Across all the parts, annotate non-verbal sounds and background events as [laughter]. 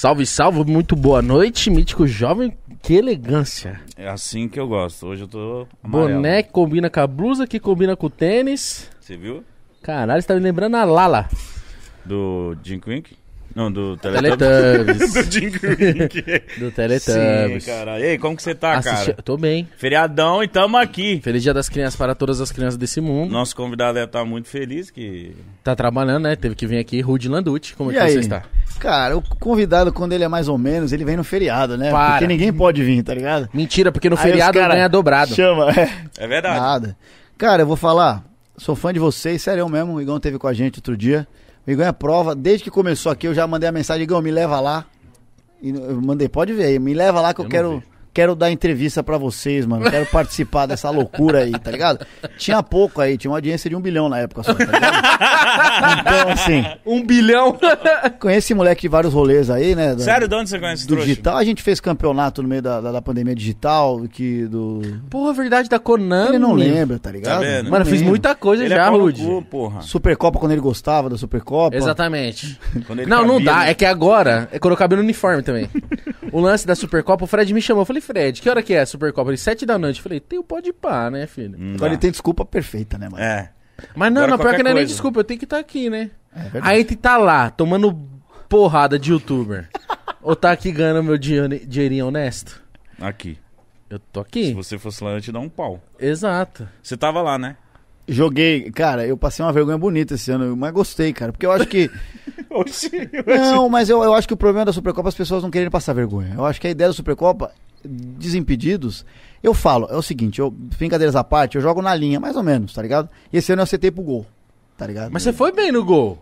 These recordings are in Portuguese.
Salve, salve, muito boa noite, mítico jovem. Que elegância. É assim que eu gosto. Hoje eu tô amarelo. Boné que combina com a blusa, que combina com o tênis. Você viu? Caralho, você tá me lembrando a Lala. Do Jim Quink? Não, do Teletubbies. Teletubbies. [laughs] do Jim Quink. Do Sim, Teletubbies. cara. E aí, como que você tá, Assisti- cara? Tô bem. Feriadão e tamo aqui. Feliz Dia das Crianças para todas as crianças desse mundo. Nosso convidado deve estar muito feliz que... Tá trabalhando, né? Teve que vir aqui, Rudy Landucci. Como é E que aí? você está? Cara, o convidado, quando ele é mais ou menos, ele vem no feriado, né? Para. Porque ninguém pode vir, tá ligado? Mentira, porque no Aí feriado cara ganha dobrado. Chama, é. É verdade. Nada. Cara, eu vou falar, sou fã de vocês, sério mesmo. O Igão teve com a gente outro dia. Igão é prova, desde que começou aqui, eu já mandei a mensagem, Igão, me leva lá. E eu mandei, pode ver aí, me leva lá que eu, Eu quero. Quero dar entrevista pra vocês, mano. Quero participar dessa loucura aí, tá ligado? Tinha pouco aí, tinha uma audiência de um bilhão na época só, tá ligado? Então, assim, Um bilhão. conheci esse moleque de vários rolês aí, né? da- Sério, de onde você conhece esse do trouxa? digital. A gente fez campeonato no meio da, da, da pandemia digital, que do. Porra, verdade da Konami. Ele não lembra, tá ligado? Tá vendo? Não Mano, eu fiz muita coisa Ele já, é pau no Rudy. cu, porra. Supercopa quando ele gostava da Supercopa. Exatamente. [laughs] Quando ele Não, não cabia, dá. né? É que agora, é quando eu cabia no uniforme também. o lance da Supercopa, o Fred me chamou. Eu falei, Fred, que hora que é a Supercopa? Ele, sete da noite. Eu falei, tem o pode pá, né, filho? Não Agora ele tem desculpa perfeita, né, mano? É. Mas não, Agora não, pior que não é nem coisa. desculpa, eu tenho que estar aqui, né? É verdade. Aí tu tá lá, tomando porrada de youtuber. ou tá aqui ganhando meu dinhe- dinheirinho honesto? Aqui. Eu tô Se aqui. você fosse lá, eu ia te dar um pau. Exato. Você tava lá, né? Joguei, cara, eu passei uma vergonha bonita esse ano, mas gostei, cara. Porque eu acho que. [laughs] Oxi. não, mas eu, eu acho que o problema da Supercopa é as pessoas não querem passar vergonha. Eu acho que a ideia da Supercopa, desimpedidos, eu falo, é o seguinte, eu, brincadeiras à parte, eu jogo na linha, mais ou menos, tá ligado? E esse ano eu acertei pro gol, tá ligado? Mas você foi bem no gol.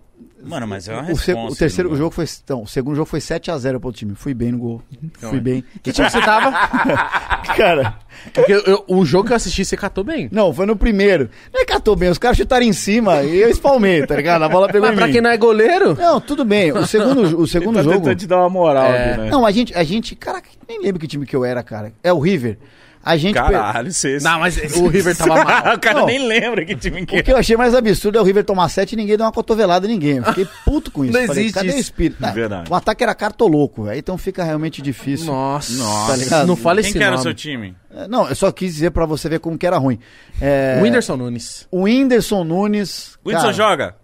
Mano, mas é uma o, responsa. o terceiro jogo foi. Não, o segundo jogo foi 7x0 pro time. Fui bem no gol. Fui bem. Que time você tava? [laughs] Cara, Porque eu- eu- o jogo que eu assisti, você catou bem. não, foi no primeiro. Não é catou bem, os caras chutaram em cima e eu espalmei, tá ligado? A bola pegou Mas em pra mim. quem não é goleiro, Não, tudo bem. O segundo, o segundo Ele tá jogo. tentando te dar uma moral É. aqui, né? Não, a gente, a gente. Caraca, nem lembro que time que eu era, cara. É o River. A gente. Caralho, você... Não, mas o River tava [laughs] mal. o cara Não. nem lembra que time que O que eu achei mais absurdo é o River tomar 7 e ninguém dá uma cotovelada em ninguém. Eu fiquei [laughs] puto com isso. Não Falei, existe cadê isso. o espírito? Ah, Verdade. O ataque era cartoloco, velho. Então fica realmente difícil. Nossa. Nossa. Tá? Não fala Quem esse que era o seu time? É, Não, eu só quis dizer pra você ver como que era ruim. É, O Whindersson Nunes. O Whindersson Nunes. O Whindersson cara, joga?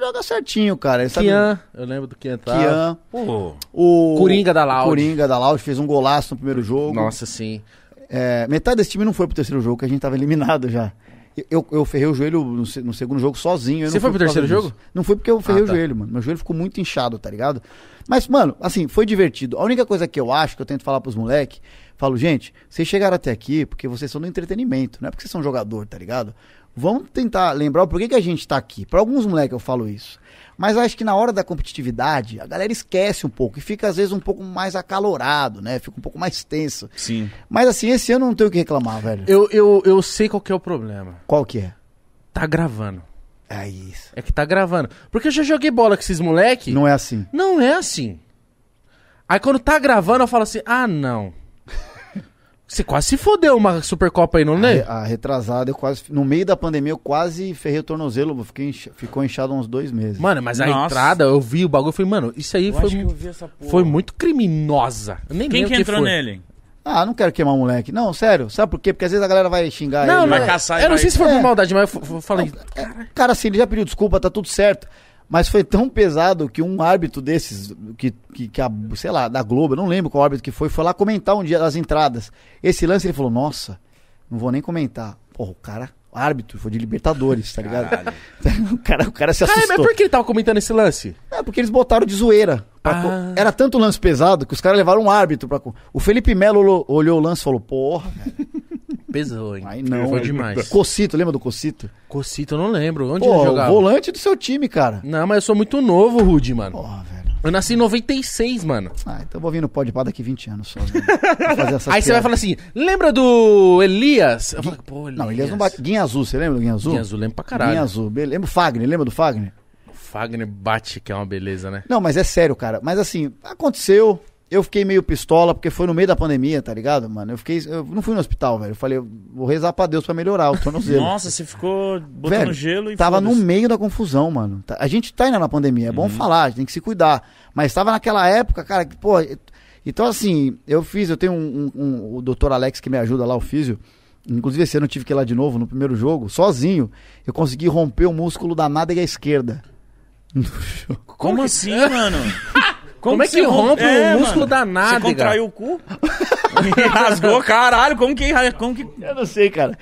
Joga certinho, cara. Ele sabe- Kian. Eu lembro do Kian. tava. Kian. Pô, O Coringa da Laude. Coringa da Laude fez um golaço no primeiro jogo. Nossa, sim. É, metade desse time não foi pro terceiro jogo, que a gente tava eliminado já. Eu, eu ferrei o joelho no, no segundo jogo sozinho. Você não foi pro terceiro disso. jogo? Não foi porque eu ferrei Ah, o tá. joelho, mano. Meu joelho ficou muito inchado, tá ligado? Mas, mano, assim, foi divertido. A única coisa que eu acho, que eu tento falar pros moleques, falo, gente, vocês chegaram até aqui porque vocês são do entretenimento, não é porque vocês são jogador, tá ligado? Vamos tentar lembrar o porquê que a gente tá aqui. Pra alguns moleques eu falo isso. Mas acho que na hora da competitividade, a galera esquece um pouco e fica às vezes um pouco mais acalorado, né? Fica um pouco mais tenso. sim. Mas assim, esse ano não tenho o que reclamar, velho. Eu, eu, eu sei qual que é o problema. Qual que é? Tá gravando. É isso. É que tá gravando. Porque eu já joguei bola com esses moleque. Não é assim. Não é assim. Aí quando tá gravando, eu falo assim: ah, não. Você quase se fodeu uma Supercopa aí, não A, né? a retrasada, eu quase. No meio da pandemia, eu quase ferrei o tornozelo. Fiquei incha- ficou inchado uns dois meses. Mano, mas a Nossa. entrada, eu vi o bagulho e falei, mano, isso aí Eu foi, acho que mu- eu vi essa porra. foi muito criminosa. Eu nem Quem que quem entrou foi. nele? Ah, não quero queimar o moleque. Não, sério. Sabe por quê? Porque às vezes a galera vai xingar Não, ele. não, vai caçar eu não vai- sei se foi É. por maldade, mas eu falei. É, Cara, assim, ele já pediu desculpa, tá tudo certo. Mas foi tão pesado que um árbitro desses, que, que, que a, sei lá, da Globo, eu não lembro qual árbitro que foi, foi lá comentar um dia das entradas. Esse lance ele falou: Nossa, não vou nem comentar. Porra, o cara, árbitro, foi de Libertadores, tá ligado? [laughs] O, cara, o cara se Ah, mas assustou. por que ele tava comentando esse lance? É, porque eles botaram de zoeira. Ah. co- Era tanto lance pesado que os caras levaram um árbitro pra. O Felipe Melo olhou, olhou o lance e falou: Porra, velho, Pesou, hein? aí não. Foi demais. Cocito, lembra do Cocito? Cocito, eu não lembro. Onde Pô, ele o jogava? volante do seu time, cara. Não, mas eu sou muito novo, Rudy, mano. Porra, velho. Eu nasci em 96, mano. Ah, então eu vou vir no Pode Pá daqui 20 anos só. [laughs] essas Aí você vai falar assim, lembra do Elias? Eu falo, pô, Elias. Não, Elias não bate. Guinha Azul, você lembra do Guinha Azul? Guinha Azul, lembro pra caralho. Guinha Azul. Beleza. Lembra o Fagner? Lembra do Fagner? O Fagner bate, que é uma beleza, né? Não, mas é sério, cara. Mas assim, aconteceu. Eu fiquei meio pistola, porque foi no meio da pandemia, tá ligado, mano? Eu fiquei. Eu não fui no hospital, velho. Eu falei, eu vou rezar pra Deus pra melhorar o tornozelo. [laughs] Nossa, você ficou botando Velho, gelo e Tava no meio da confusão, mano. Tá- A gente tá ainda na pandemia, é bom Uhum. falar, a gente tem que se cuidar. Mas tava naquela época, cara, que, pô. Então, assim, eu fiz, eu tenho um, um- um- o doutor Alex que me ajuda lá, o físio. Inclusive, esse ano eu tive que ir lá de novo no primeiro jogo, sozinho. Eu consegui romper o músculo da nádega esquerda. [laughs] Como assim, mano? [laughs] Como é que rompe o músculo mano? da nádega? Você contraiu o cu? [laughs] Rasgou, caralho, como que... Como que... Eu não sei, cara.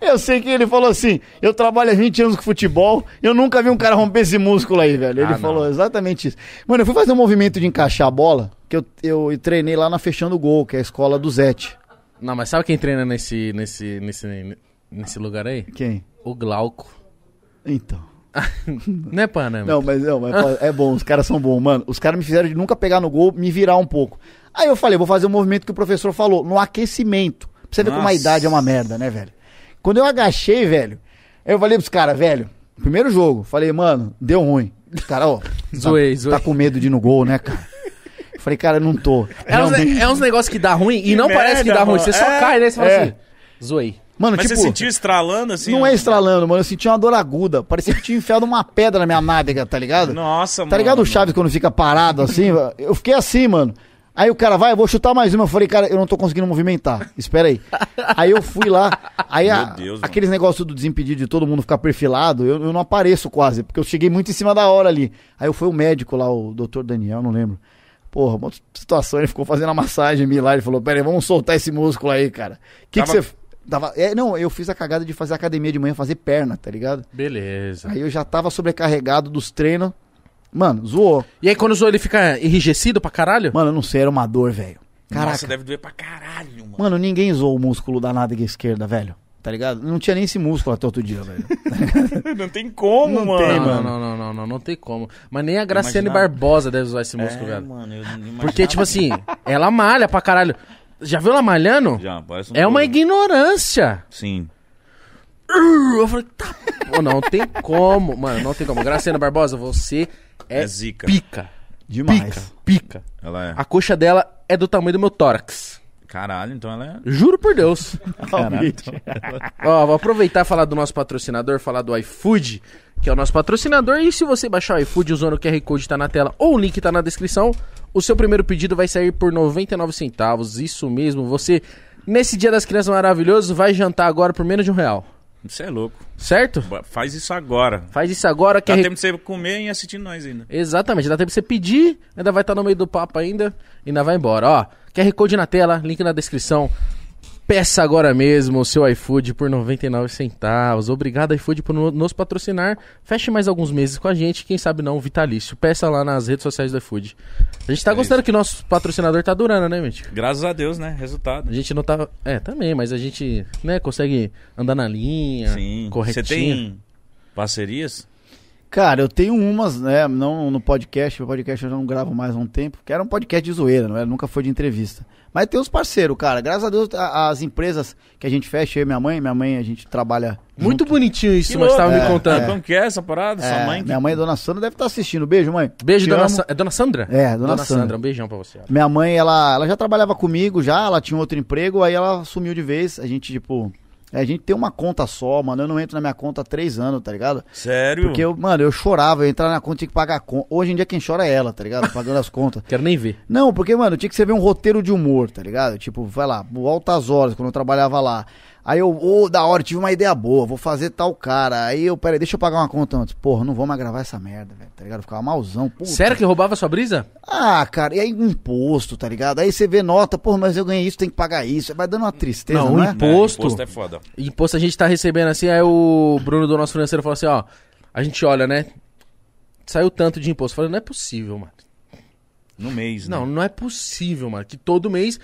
Eu sei que ele falou assim: eu trabalho há 20 anos com futebol, eu nunca vi um cara romper esse músculo aí, velho. Ele Ah, não. falou exatamente isso. Mano, eu fui fazer um movimento de encaixar a bola, que eu, eu treinei lá na Fechando Gol, que é a escola do Zete. Não, mas sabe quem treina nesse, nesse, nesse, nesse lugar aí? Quem? O Glauco. Então. [laughs] Não é Panama? Não, mas, não, mas é bom, os caras são bons, mano. Os caras me fizeram de nunca pegar no gol, me virar um pouco. Aí eu falei, vou fazer o movimento que o professor falou, no aquecimento. Pra você ver como a Nossa. idade é uma merda, né, velho? Quando eu agachei, velho, eu falei pros caras, velho, primeiro jogo, falei, mano, deu ruim. Os caras, ó, Zoei, tá, zoei. tá com medo de ir no gol, né, cara? Eu falei, cara, não tô. É uns, é uns negócios que dá ruim e Que não parece que merda, dá ruim. mano. Você só É. cai, né? Você fala É. assim, zoei. Mano, Mas tipo, você sentiu estralando assim? não é estralando, mano, eu senti uma dor aguda. Parecia que tinha enfiado uma pedra na minha nádega, tá ligado? Nossa, mano. Tá ligado o Chaves quando fica parado assim? [laughs] Eu fiquei assim, mano. Aí o cara vai, eu vou chutar mais uma. Eu falei, cara, eu não tô conseguindo movimentar. Espera aí. Aí eu fui lá. Aí a- Deus, aqueles negócios do desimpedido de todo mundo ficar perfilado, eu, eu não apareço quase, porque eu cheguei muito em cima da hora ali. Aí eu fui o médico lá, o doutor Daniel, não lembro. Porra, uma situação, ele ficou fazendo a massagem em mim lá. Ele falou: Pera aí, vamos soltar esse músculo aí, cara. Que que Tava- você. Tava... É, não, eu fiz a cagada de fazer academia de manhã, fazer perna, tá ligado? Beleza. Aí eu já tava sobrecarregado dos treinos. Mano, zoou. E aí quando zoou ele fica enrijecido pra caralho? Mano, eu não sei, era uma dor, velho. Caraca. Nossa, deve doer pra caralho, mano. Mano, ninguém zoou o músculo da nádega esquerda, velho. Tá ligado? Não tinha nem esse músculo até outro dia, velho. [laughs] Não tem como, Não mano. tem, não, mano. não, não, não, não, não tem como. Mas nem a Graciane. Barbosa deve usar esse músculo, é, velho. mano, eu não. Porque, tipo assim, ela malha pra caralho. Já viu ela malhando? Já, parece um É uma touro. ignorância. Sim. Uh, Eu falei, tá. Pô, não tem como, mano, não tem como. Graciana Barbosa, você é, É zica. pica. Demais. Pica, pica. Ela é. A coxa dela é do tamanho do meu tórax. Caralho, então ela é. Juro por Deus. [laughs] Caralho. Ó, vou aproveitar e falar do nosso patrocinador, falar do iFood, que é o nosso patrocinador. E se você baixar o iFood usando o QR Code tá na tela ou o link tá na descrição, o seu primeiro pedido vai sair por 99 centavos. Isso mesmo, você, nesse dia das crianças maravilhoso, vai jantar agora por menos de um real. Você é louco. Certo? Ba- Faz isso agora. Faz isso agora, Dá QR tempo de você comer e assistir nós ainda. Exatamente, dá tempo de você pedir, ainda vai estar no meio do papo ainda, e ainda vai embora. Ó, QR Code na tela, link na descrição. Peça agora mesmo o seu iFood por 99 centavos. Obrigado, iFood, por no- nos patrocinar. Feche mais alguns meses com a gente, quem sabe não, vitalício. Peça lá nas redes sociais do iFood. A gente tá É gostando que nosso patrocinador tá durando, né, Mítico? Graças a Deus, né? Resultado. A gente não tá. É, também, mas a gente, né, consegue andar na linha, Sim. Você corretinho. tem parcerias? Cara, eu tenho umas, né? Não no podcast, o podcast eu já não gravo mais há um tempo, que era um podcast de zoeira, não era, nunca foi de entrevista. Mas tem os parceiros, cara. Graças a Deus, a- as empresas que a gente fecha, eu e minha mãe, minha mãe, a gente trabalha. Muito bonitinho isso, Que mas você tava louco. me contando. Como que é essa parada? É, Sua mãe? que- Minha mãe, dona Sandra, deve estar assistindo. Beijo, mãe. Beijo, Te dona. Sa- é dona Sandra? É, dona Sandra. Um beijão pra você. Minha mãe, ela, ela já trabalhava comigo já, ela tinha um outro emprego, aí ela sumiu de vez. A gente, tipo, a gente tem uma conta só, mano. Eu não entro na minha conta há três anos, tá ligado? Sério? Porque eu, mano, eu chorava, eu entrar na conta tinha que pagar a conta. Hoje em dia quem chora é ela, tá ligado? Pagando as contas. [laughs] Quero nem ver. Não, porque, mano, tinha que ser ver um roteiro de humor, tá ligado? Tipo, vai lá, o Altas Horas, quando eu trabalhava lá. Aí eu, ô, da hora, tive uma ideia boa, vou fazer tal cara. Aí eu, peraí, deixa eu pagar uma conta antes. Porra, não vou mais gravar essa merda, velho, tá ligado? Eu ficava malzão, puta. Sério que roubava sua brisa? Ah, cara, e aí imposto, tá ligado? Aí você vê nota, porra, mas eu ganhei isso, tem que pagar isso. Vai dando uma tristeza, Não, não, o é? impo- É, Imposto. imposto é foda. Imposto a gente tá recebendo assim, aí o Bruno do nosso financeiro falou assim, ó, a gente olha, né? Saiu tanto de imposto. Eu falei, não é possível, mano. No mês, né? Não, não é possível, mano. Que todo mês.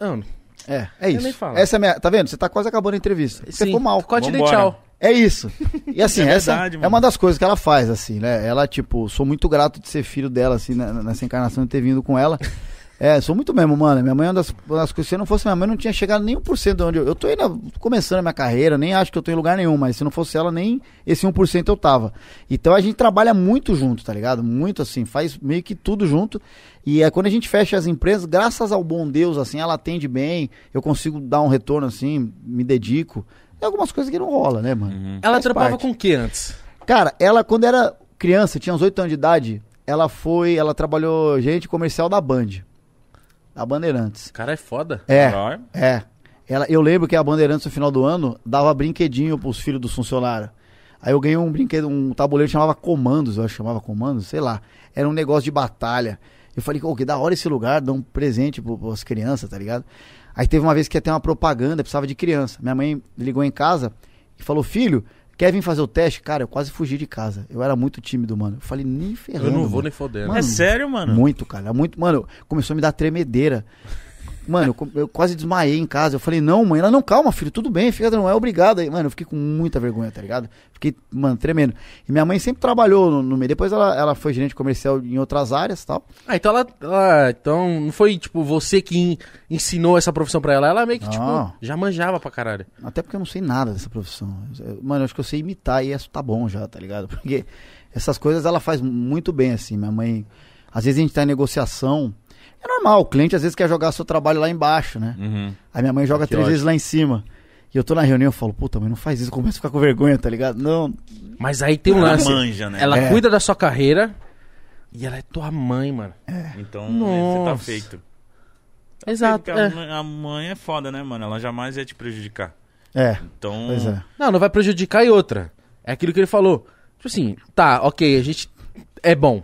Não, É, é Eu nem isso. falo. Essa é a minha, tá vendo? Você tá quase acabando a entrevista. Você sim, ficou mal. Corte de tchau. É isso. E [laughs] assim, É essa verdade, é mano. uma das coisas que ela faz, assim, né? Ela, tipo, sou muito grato de ser filho dela, assim, na- nessa encarnação de ter vindo com ela. [laughs] É, sou muito mesmo, mano. Minha mãe é uma das, uma das coisas. Se não fosse minha mãe, eu não tinha chegado nem 1% de onde eu. Eu tô ainda começando a minha carreira, nem acho que eu tô em lugar nenhum, mas se não fosse ela, nem esse 1% eu tava. Então a gente trabalha muito junto, tá ligado? Muito assim, faz meio que tudo junto. E é quando a gente fecha as empresas, graças ao bom Deus, assim, ela atende bem, eu consigo dar um retorno assim, me dedico. Tem algumas coisas que não rola, né, mano? Ela Faz trampava parte. com o que antes? Cara, ela, quando era criança, tinha uns 8 anos de idade, ela foi, ela trabalhou gente comercial da Band. Da Bandeirantes. O cara é foda. É, Caralho. é. Ela, eu lembro que a Bandeirantes no final do ano dava brinquedinho pros filhos dos funcionários. Aí eu ganhei um brinquedo, um tabuleiro que chamava Comandos, eu acho que chamava Comandos, sei lá. Era um negócio de batalha. Eu falei, ô, que da hora esse lugar, dá um presente pro, pras crianças, tá ligado? Aí teve uma vez que ia ter uma propaganda, precisava de criança. Minha mãe ligou em casa e falou, filho, quer vir fazer o teste? Cara, eu quase fugi de casa. Eu era muito tímido, mano. Eu falei, nem ferrando. Eu não vou mano. nem fodendo. Mano, É sério, mano? Muito, cara. Muito. Mano, começou a me dar tremedeira. Mano, eu, quase desmaiei em casa. Eu falei, não, mãe. Ela, não, calma, filho, tudo bem, fica, não é obrigado. Aí, mano, eu fiquei com muita vergonha, tá ligado? Fiquei, mano, tremendo. E minha mãe sempre trabalhou no, no meio. Depois ela, ela foi gerente comercial em outras áreas e tal. Ah, então ela, ela- Então não foi, tipo, você que en- ensinou essa profissão pra ela. Ela meio que, Não. tipo, já manjava pra caralho. Até porque eu não sei nada dessa profissão. Mano, eu acho que eu sei imitar e isso tá bom já, tá ligado? [laughs] Porque essas coisas ela faz muito bem, assim. Minha mãe. Às vezes a gente tá em negociação. É normal, o cliente às vezes quer jogar seu trabalho lá embaixo, né? Uhum. Aí minha mãe joga Que três ótimo. vezes lá em cima. E eu tô na reunião e falo, puta, mãe, não faz isso, eu começo a ficar com vergonha, tá ligado? Não. Mas aí tem um Ela lance. manja, né? Ela É. cuida da sua carreira e ela é tua mãe, mano. Então Nossa. você tá feito. Exato. Porque é. a, mãe, a mãe é foda, né, mano? Ela jamais ia te prejudicar. É, Então. pois é. Não, não vai prejudicar e outra. É aquilo que ele falou. Tipo assim, tá, ok, a gente é bom.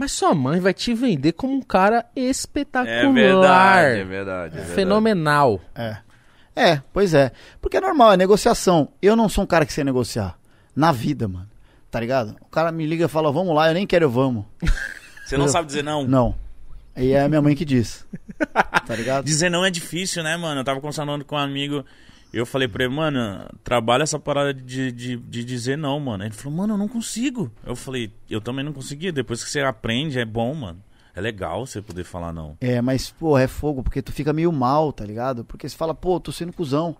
Mas sua mãe vai te vender como um cara espetacular. É verdade, é verdade. É. Fenomenal. É. É, pois é. Porque é normal, é negociação. Eu não sou um cara que sei negociar. Na vida, mano. Tá ligado? O cara me liga e fala, vamos lá, eu nem quero, vamos. [laughs] Você não sabe dizer não? Não. E é a minha mãe que diz. [laughs] Tá ligado? Dizer não é difícil, né, mano? Eu tava conversando com um amigo eu falei pra ele, mano, trabalha essa parada de, de, de dizer não, mano. Ele falou, mano, eu não consigo. Eu falei, eu também não conseguia. Depois que você aprende, é bom, mano. É legal você poder falar não. É, mas, pô, é fogo, porque tu fica meio mal, tá ligado? Porque você fala, pô, tô sendo cuzão.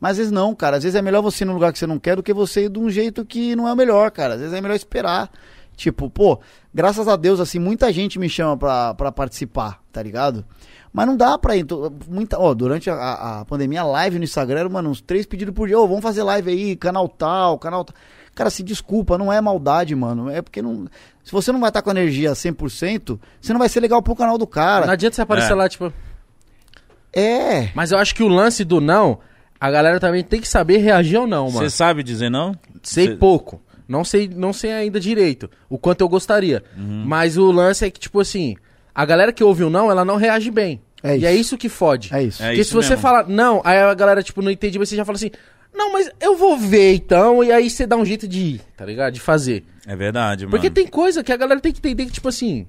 Mas às vezes não, cara. Às vezes é melhor você ir num lugar que você não quer do que você ir de um jeito que não é o melhor, cara. Às vezes é melhor esperar. Tipo, pô, graças a Deus, assim, muita gente me chama pra, pra participar, tá ligado? Mas não dá pra ir. tô- Muita, ó, durante a, a pandemia, live no Instagram, era, mano, uns três pedidos por dia. Ô, vamos fazer live aí, canal tal, canal tal. Cara, se desculpa, não é maldade, mano. É porque não. Se você não vai estar com energia 100%, você não vai ser legal pro canal do cara. Não adianta você aparecer É. lá, tipo. É. Mas eu acho que o lance do não, a galera também tem que saber reagir ou não, mano. Você sabe dizer não? Sei Cê- pouco. Não sei, não sei ainda direito o quanto eu gostaria. Uhum. Mas o lance é que, tipo assim, a galera que ouve o não, ela não reage bem. É e é isso. isso que fode. É isso. É Porque isso se você mesmo. falar não, aí a galera, tipo, não entende, mas você já fala assim, não, mas eu vou ver então, e aí você dá um jeito de ir, tá ligado? De fazer. É verdade, mano. Porque tem coisa que a galera tem que entender que, tipo assim.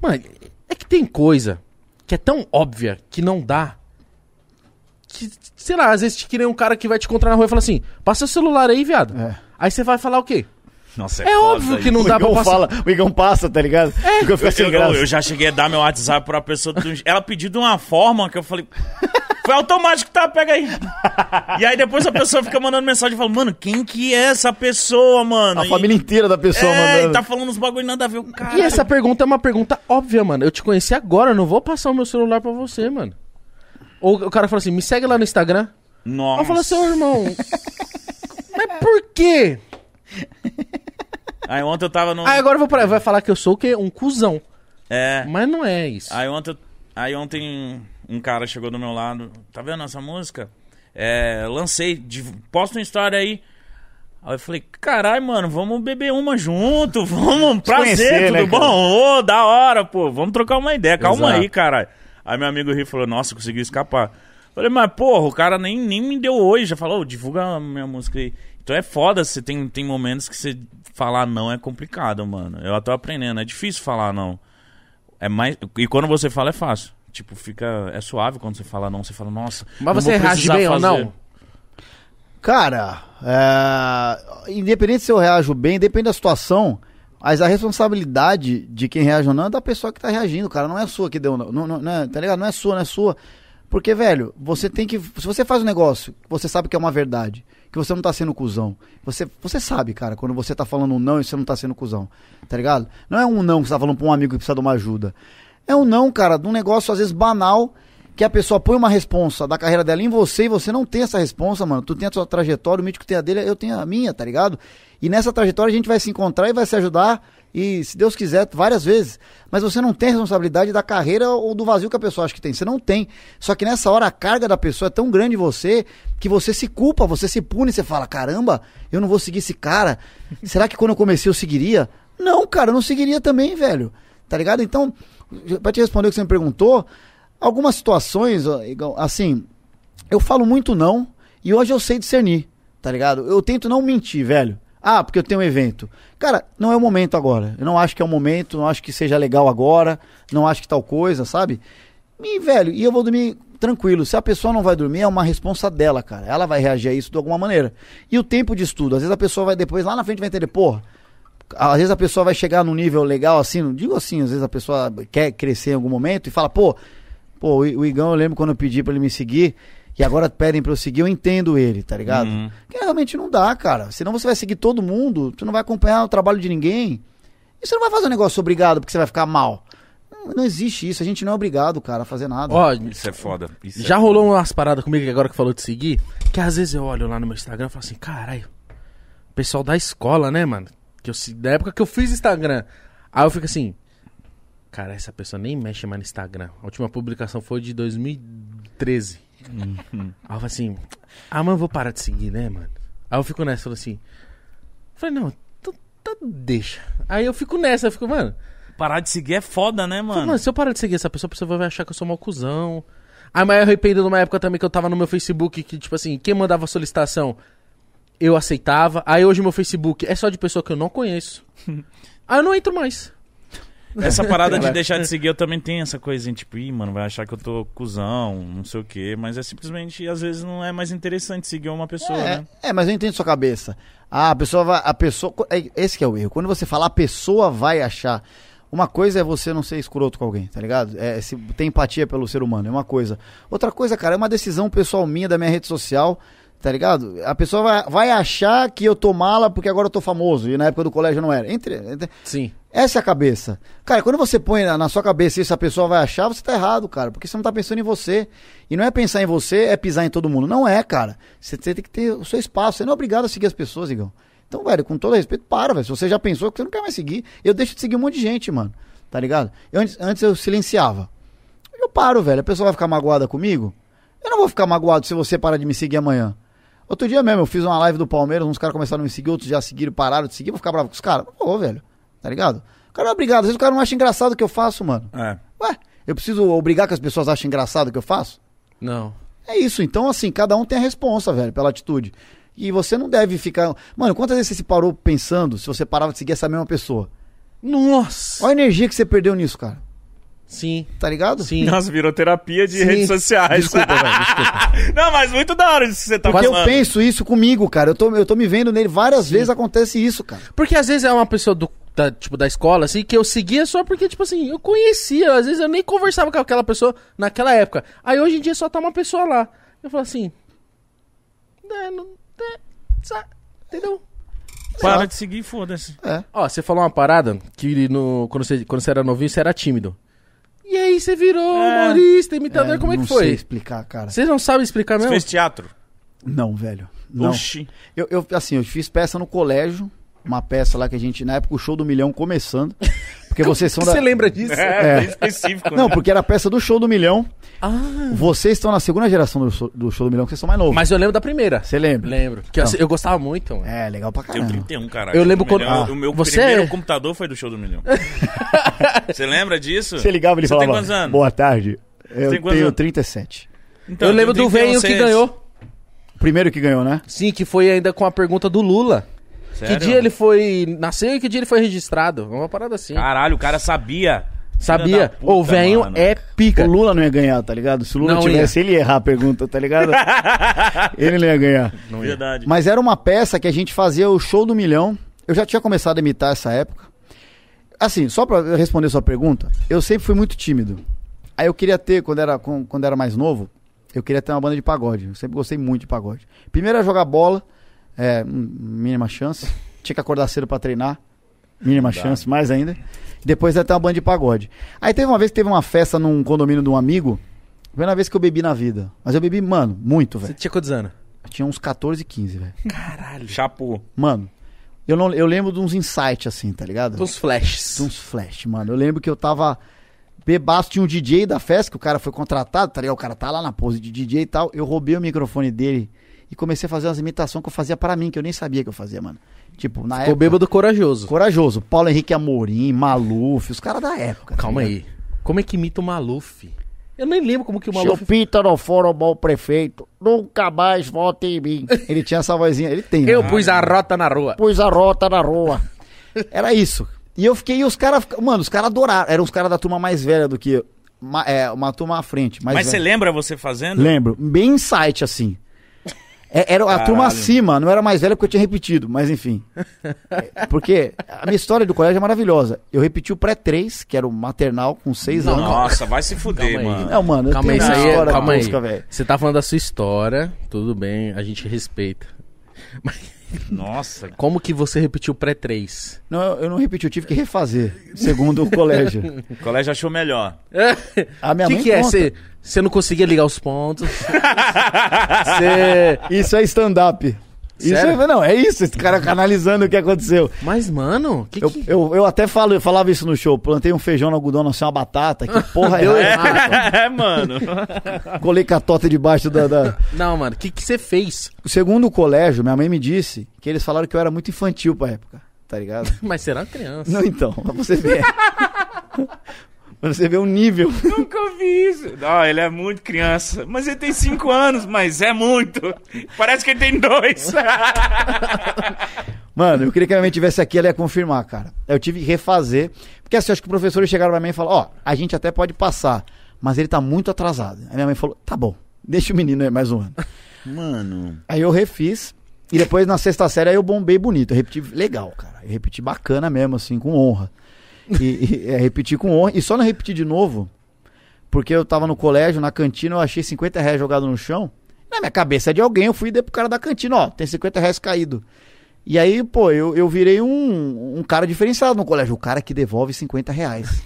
Mano, é que tem coisa que é tão óbvia que não dá. Que, sei lá, às vezes te queria um cara que vai te encontrar na rua e fala assim: passa o celular aí, viado. É. Aí você vai falar o quê? Nossa, É, foda óbvio que isso. não o dá pra passar. fala, o Igão passa, tá ligado? É. Eu, graça. eu, eu já cheguei a dar meu WhatsApp pra pessoa. do- [laughs] Ela pediu de uma forma que eu falei. Foi automático, tá? Pega aí. E aí depois a pessoa fica mandando mensagem e fala, mano, quem que é essa pessoa, mano? A E- família inteira da pessoa é, e mandando. tá falando uns bagulho nada a ver. Cara, E essa pergunta é uma pergunta óbvia, mano. Eu te conheci agora, eu não vou passar o meu celular pra você, mano. Ou o cara fala assim: me segue lá no Instagram. Nossa. Eu falo assim, ô irmão. mas por quê? [laughs] Aí ontem eu tava no. Aí agora eu vou pra, vai falar que eu sou o quê? Um cuzão. É. Mas não é isso. Aí ontem, aí ontem um cara chegou do meu lado. Tá vendo essa música? É, lancei, div- posta uma história aí. Aí eu falei, caralho, mano, vamos beber uma junto, [laughs] vamos, prazer, conhecer, tudo né, bom? Ô, da hora, pô, vamos trocar uma ideia, calma Exato. aí, caralho. Aí meu amigo Rio falou, nossa, conseguiu escapar. Falei, mas porra, o cara nem, nem me deu hoje, já falou, "Ô, divulga a minha música aí. Então é foda, você tem, tem momentos que você falar não é complicado, mano. Eu tô aprendendo, é difícil falar não. É mais. E quando você fala é fácil. Tipo, fica. É suave quando você fala não. Você fala, nossa. Mas você reage bem ou fazer. não? Cara, é, independente se eu reajo bem, depende da situação. Mas a responsabilidade de quem reage ou não é da pessoa que tá reagindo, cara. Não é sua que deu. Não, não, não é, tá ligado? Não é sua, não é sua. Porque, velho, você tem que. Se você faz um negócio, você sabe que é uma verdade, que você não tá sendo cuzão. Você, você sabe, cara, quando você tá falando um não e você não tá sendo cuzão. Tá ligado? Não é um não que você tá falando pra um amigo que precisa de uma ajuda. É um não, cara, de um negócio às vezes banal que a pessoa põe uma responsa da carreira dela em você e você não tem essa responsa, mano. Tu tem a sua trajetória, o mítico tem a dele, eu tenho a minha, tá ligado? E nessa trajetória a gente vai se encontrar e vai se ajudar e, se Deus quiser, várias vezes. Mas você não tem responsabilidade da carreira ou do vazio que a pessoa acha que tem. Você não tem. Só que nessa hora a carga da pessoa é tão grande em você que você se culpa, você se pune, você fala: caramba, eu não vou seguir esse cara. Será que quando eu comecei eu seguiria? Não, cara, eu não seguiria também, velho. Tá ligado? Então, pra te responder o que você me perguntou, algumas situações, assim, eu falo muito não e hoje eu sei discernir, tá ligado? Eu tento não mentir, velho. Ah, porque eu tenho um evento. Cara, não é o momento agora. Eu não acho que é o momento, não acho que seja legal agora, não acho que tal coisa, sabe? E, velho, e eu vou dormir tranquilo. Se a pessoa não vai dormir, é uma responsa dela, cara. Ela vai reagir a isso de alguma maneira. E o tempo de estudo, às vezes a pessoa vai depois, lá na frente vai entender, porra, às vezes a pessoa vai chegar num nível legal assim, não digo assim, às vezes a pessoa quer crescer em algum momento e fala, pô, pô, o Igão, eu lembro quando eu pedi pra ele me seguir, e agora pedem pra eu seguir, eu entendo ele, tá ligado? Uhum. Que realmente não dá, cara. Senão você vai seguir todo mundo, você não vai acompanhar o trabalho de ninguém. E você não vai fazer um negócio obrigado porque você vai ficar mal. Não, não existe isso, a gente não é obrigado, cara, a fazer nada. Ó, Isso é foda. Isso já é rolou umas paradas comigo que agora que falou de seguir, que às vezes eu olho lá no meu Instagram e falo assim, caralho, pessoal da escola, né, mano? Que eu, da época que eu fiz Instagram. Aí eu fico assim, cara, essa pessoa nem mexe mais no Instagram. A última publicação foi de 2013. Aí eu falo assim, ah, eu vou parar de seguir, né, mano? Aí eu fico nessa, falo assim, falei, não, tu- tu deixa. Aí eu fico nessa, eu fico, mano, Parar de seguir é foda, né, Falei, mano? Mano, se eu parar de seguir essa pessoa, a pessoa vai achar que eu sou mau cuzão. Ah, mas eu arrependo numa época também que eu tava no meu Facebook, que, tipo assim, quem mandava solicitação, eu aceitava. Aí hoje meu Facebook é só de pessoa que eu não conheço. [laughs] Aí eu não entro mais. Essa parada de deixar de seguir, eu também tenho essa coisinha, tipo, ih, mano, vai achar que eu tô cuzão, não sei o quê. Mas é simplesmente, às vezes, não é mais interessante seguir uma pessoa, É, né? é, mas eu entendo sua cabeça. Ah, a pessoa vai. A pessoa. é, Esse que é o erro. Quando você fala a pessoa vai achar. Uma coisa é você não ser escroto com alguém, tá ligado? É, se tem empatia pelo ser humano, é uma coisa. Outra coisa, cara, é uma decisão pessoal minha da minha rede social, tá ligado? A pessoa vai, vai achar que eu tô mala porque agora eu tô famoso e na época do colégio eu não era. Entre, entre- Sim. essa é a cabeça. Cara, quando você põe na, na sua cabeça isso, a pessoa vai achar, você tá errado, cara. Porque você não tá pensando em você. E não é pensar em você, é pisar em todo mundo. Não é, cara. Você, você tem que ter o seu espaço. Você não é obrigado a seguir as pessoas, Igão. Então, velho, com todo respeito, para, velho. Se você já pensou que você não quer mais seguir, eu deixo de seguir um monte de gente, mano. Tá ligado? Eu, antes, antes eu silenciava. Eu paro, velho. A pessoa vai ficar magoada comigo? Eu não vou ficar magoado se você parar de me seguir amanhã. Outro dia mesmo, eu fiz uma live do Palmeiras, uns caras começaram a me seguir, outros já seguiram, pararam de seguir, vou ficar bravo com os caras. Não vou, velho. Tá ligado? O cara é obrigado. Às vezes o cara não acha engraçado o que eu faço, mano. É. Ué, eu preciso obrigar que as pessoas achem engraçado o que eu faço? Não. É isso. Então, assim, cada um tem a responsa, velho, pela atitude. E você não deve ficar. Mano, quantas vezes você se parou pensando se você parava de seguir essa mesma pessoa? Nossa! Olha a energia que você perdeu nisso, cara. Sim, Tá ligado? sim. Nossa, virou terapia de Sim. redes sociais. Desculpa, velho, desculpa. [laughs] não, mas muito da hora isso que você tá Porque eu falando. penso isso comigo, cara. Eu tô, eu tô me vendo nele várias vezes acontece isso, cara. Porque às vezes é uma pessoa do, da, tipo, da escola, assim, que eu seguia só porque, tipo assim, eu conhecia. Às vezes eu nem conversava com aquela pessoa naquela época. Aí hoje em dia só tá uma pessoa lá. Eu falo assim. É, não. É, entendeu? Para de seguir, foda-se. É. Ó, você falou uma parada que no, quando, você, quando você era novinho você era tímido. E aí você virou É. humorista, imitador, como é que não foi? sei explicar, cara. Vocês não sabem explicar Você mesmo? fez teatro? Não, velho. Não. Oxi. Eu, eu, assim, eu fiz peça no colégio. Uma peça lá que a gente, na época, o show do milhão começando. Porque [laughs] vocês são da. Você lembra disso? É, É. bem específico. Não, né? porque era a peça do show do milhão. Ah. Vocês estão na segunda geração do show do, show do milhão, que vocês são mais novos. Mas eu lembro da primeira. Você lembra? Lembro. Que eu, Então. eu gostava muito, mano. É, legal pra Tenho caramba. 31, caralho. Eu lembro O milhão- quando- O meu Ah, você primeiro é- computador foi do show do milhão. [laughs] Você lembra disso? Você ligava e ele Você falava, tem quantos anos? boa tarde. Eu tem quantos tenho anos? 37. Então, eu lembro tenho do velho 31, que ganhou. O primeiro que ganhou, né? Sim, que foi ainda com a pergunta do Lula. Sério? Que dia ele foi. Nasceu e que dia ele foi registrado. Uma parada assim. Caralho, o cara sabia. Sabia? Filha da puta, o velho mano. é pica. O Lula não ia ganhar, tá ligado? Se o Lula Não tivesse, ele ia errar a pergunta, tá ligado? [laughs] ele não ia ganhar. Não ia. Verdade. Mas era uma peça que a gente fazia o show do milhão. Eu já tinha começado a imitar essa época. Assim, só pra responder sua pergunta, eu sempre fui muito tímido. Aí eu queria ter, quando era, quando era mais novo, eu queria ter uma banda de pagode. Eu sempre gostei muito de pagode. Primeiro era jogar bola, é, mínima chance. Tinha que acordar cedo pra treinar, mínima chance, mais ainda. Depois ter uma banda de pagode. Aí teve uma vez que teve uma festa num condomínio de um amigo. Primeira vez que eu bebi na vida. Mas eu bebi, mano, muito, Você velho. tinha quantos anos? Eu Tinha uns 14, 15, velho. Caralho. Chapô. Mano, eu, não, eu lembro de uns insights assim, tá ligado? Uns flashes. De uns flash, mano. Eu lembro que eu tava bebaço, tinha um DJ da festa, que o cara foi contratado, tá ligado? O cara tá lá na pose de DJ e tal. Eu roubei o microfone dele e comecei a fazer umas imitações que eu fazia para mim, que eu nem sabia que eu fazia, mano. Tipo, na Ficou época. bêbado corajoso. Corajoso. Paulo Henrique Amorim, Maluf, os caras da época. Calma tá aí. Como é que imita o Maluf? Eu nem lembro como que o Maluf... Pita não for um bom prefeito, nunca mais vote em mim. [laughs] Ele tinha essa vozinha, ele tem. Eu né? pus a rota na rua. pus a rota na rua. Era isso. E eu fiquei, e os caras, mano, os caras adoraram. Eram os caras da turma mais velha do que eu. Uma, é, uma turma à frente. Mais Mas você velha. lembra você fazendo? Lembro, bem insight assim. É, Era a Caralho. turma acima, não era mais velha porque eu tinha repetido, mas enfim. É, Porque a minha história do colégio é maravilhosa. Eu repeti o pré-3, que era o maternal, com seis anos. Nossa, vai se fuder, Calma aí. mano. Não, mano, eu Calma aí, aí é... história Calma aí. Você tá falando da sua história, tudo bem, a gente respeita. Nossa. Como que você repetiu o pré-3? Não, eu não repeti, eu tive que refazer, segundo o colégio. [laughs] O colégio achou melhor. A minha O que, mãe que é? conta. Você você não conseguia ligar os pontos? [laughs] Você... Isso é stand-up. Isso Sério? é, não, é isso, esse cara canalizando o que aconteceu. Mas, mano, que Eu, que... eu, eu até falo, eu falava isso no show, plantei um feijão no algodão, nasceu uma batata, que porra é errado. [laughs] É, mano. essa? Colei catota debaixo da... da- Não, mano, o que, que você fez? Segundo o colégio, minha mãe me disse que eles falaram que eu era muito infantil pra época, tá ligado? [laughs] Mas será criança. Não, então, pra você ver. [laughs] pra você ver o nível. [laughs] Nunca vi isso. Não, ele é muito criança. Mas ele tem 5 anos, mas é muito. Parece que ele tem dois. [laughs] Mano, eu queria que a minha mãe tivesse aqui, ela ia confirmar, cara. Eu tive que refazer. Porque assim, acho que os professores chegaram pra mim e falaram, ó, a gente até pode passar, mas ele tá muito atrasado. Aí minha mãe falou, tá bom, deixa o menino aí mais um ano. Mano. Aí eu refiz. E depois na sexta série aí eu bombei bonito. Eu repeti legal, cara. Eu repeti bacana mesmo, assim, com honra. E, e [laughs] é, repeti com honra. E só não repeti de novo, porque eu tava no colégio, na cantina, eu achei 50 reais jogado no chão. Na minha cabeça é de alguém, eu fui e dei pro cara da cantina, ó, tem 50 reais caído. E aí, pô, eu, eu virei um, um cara diferenciado no colégio. O cara que devolve 50 reais.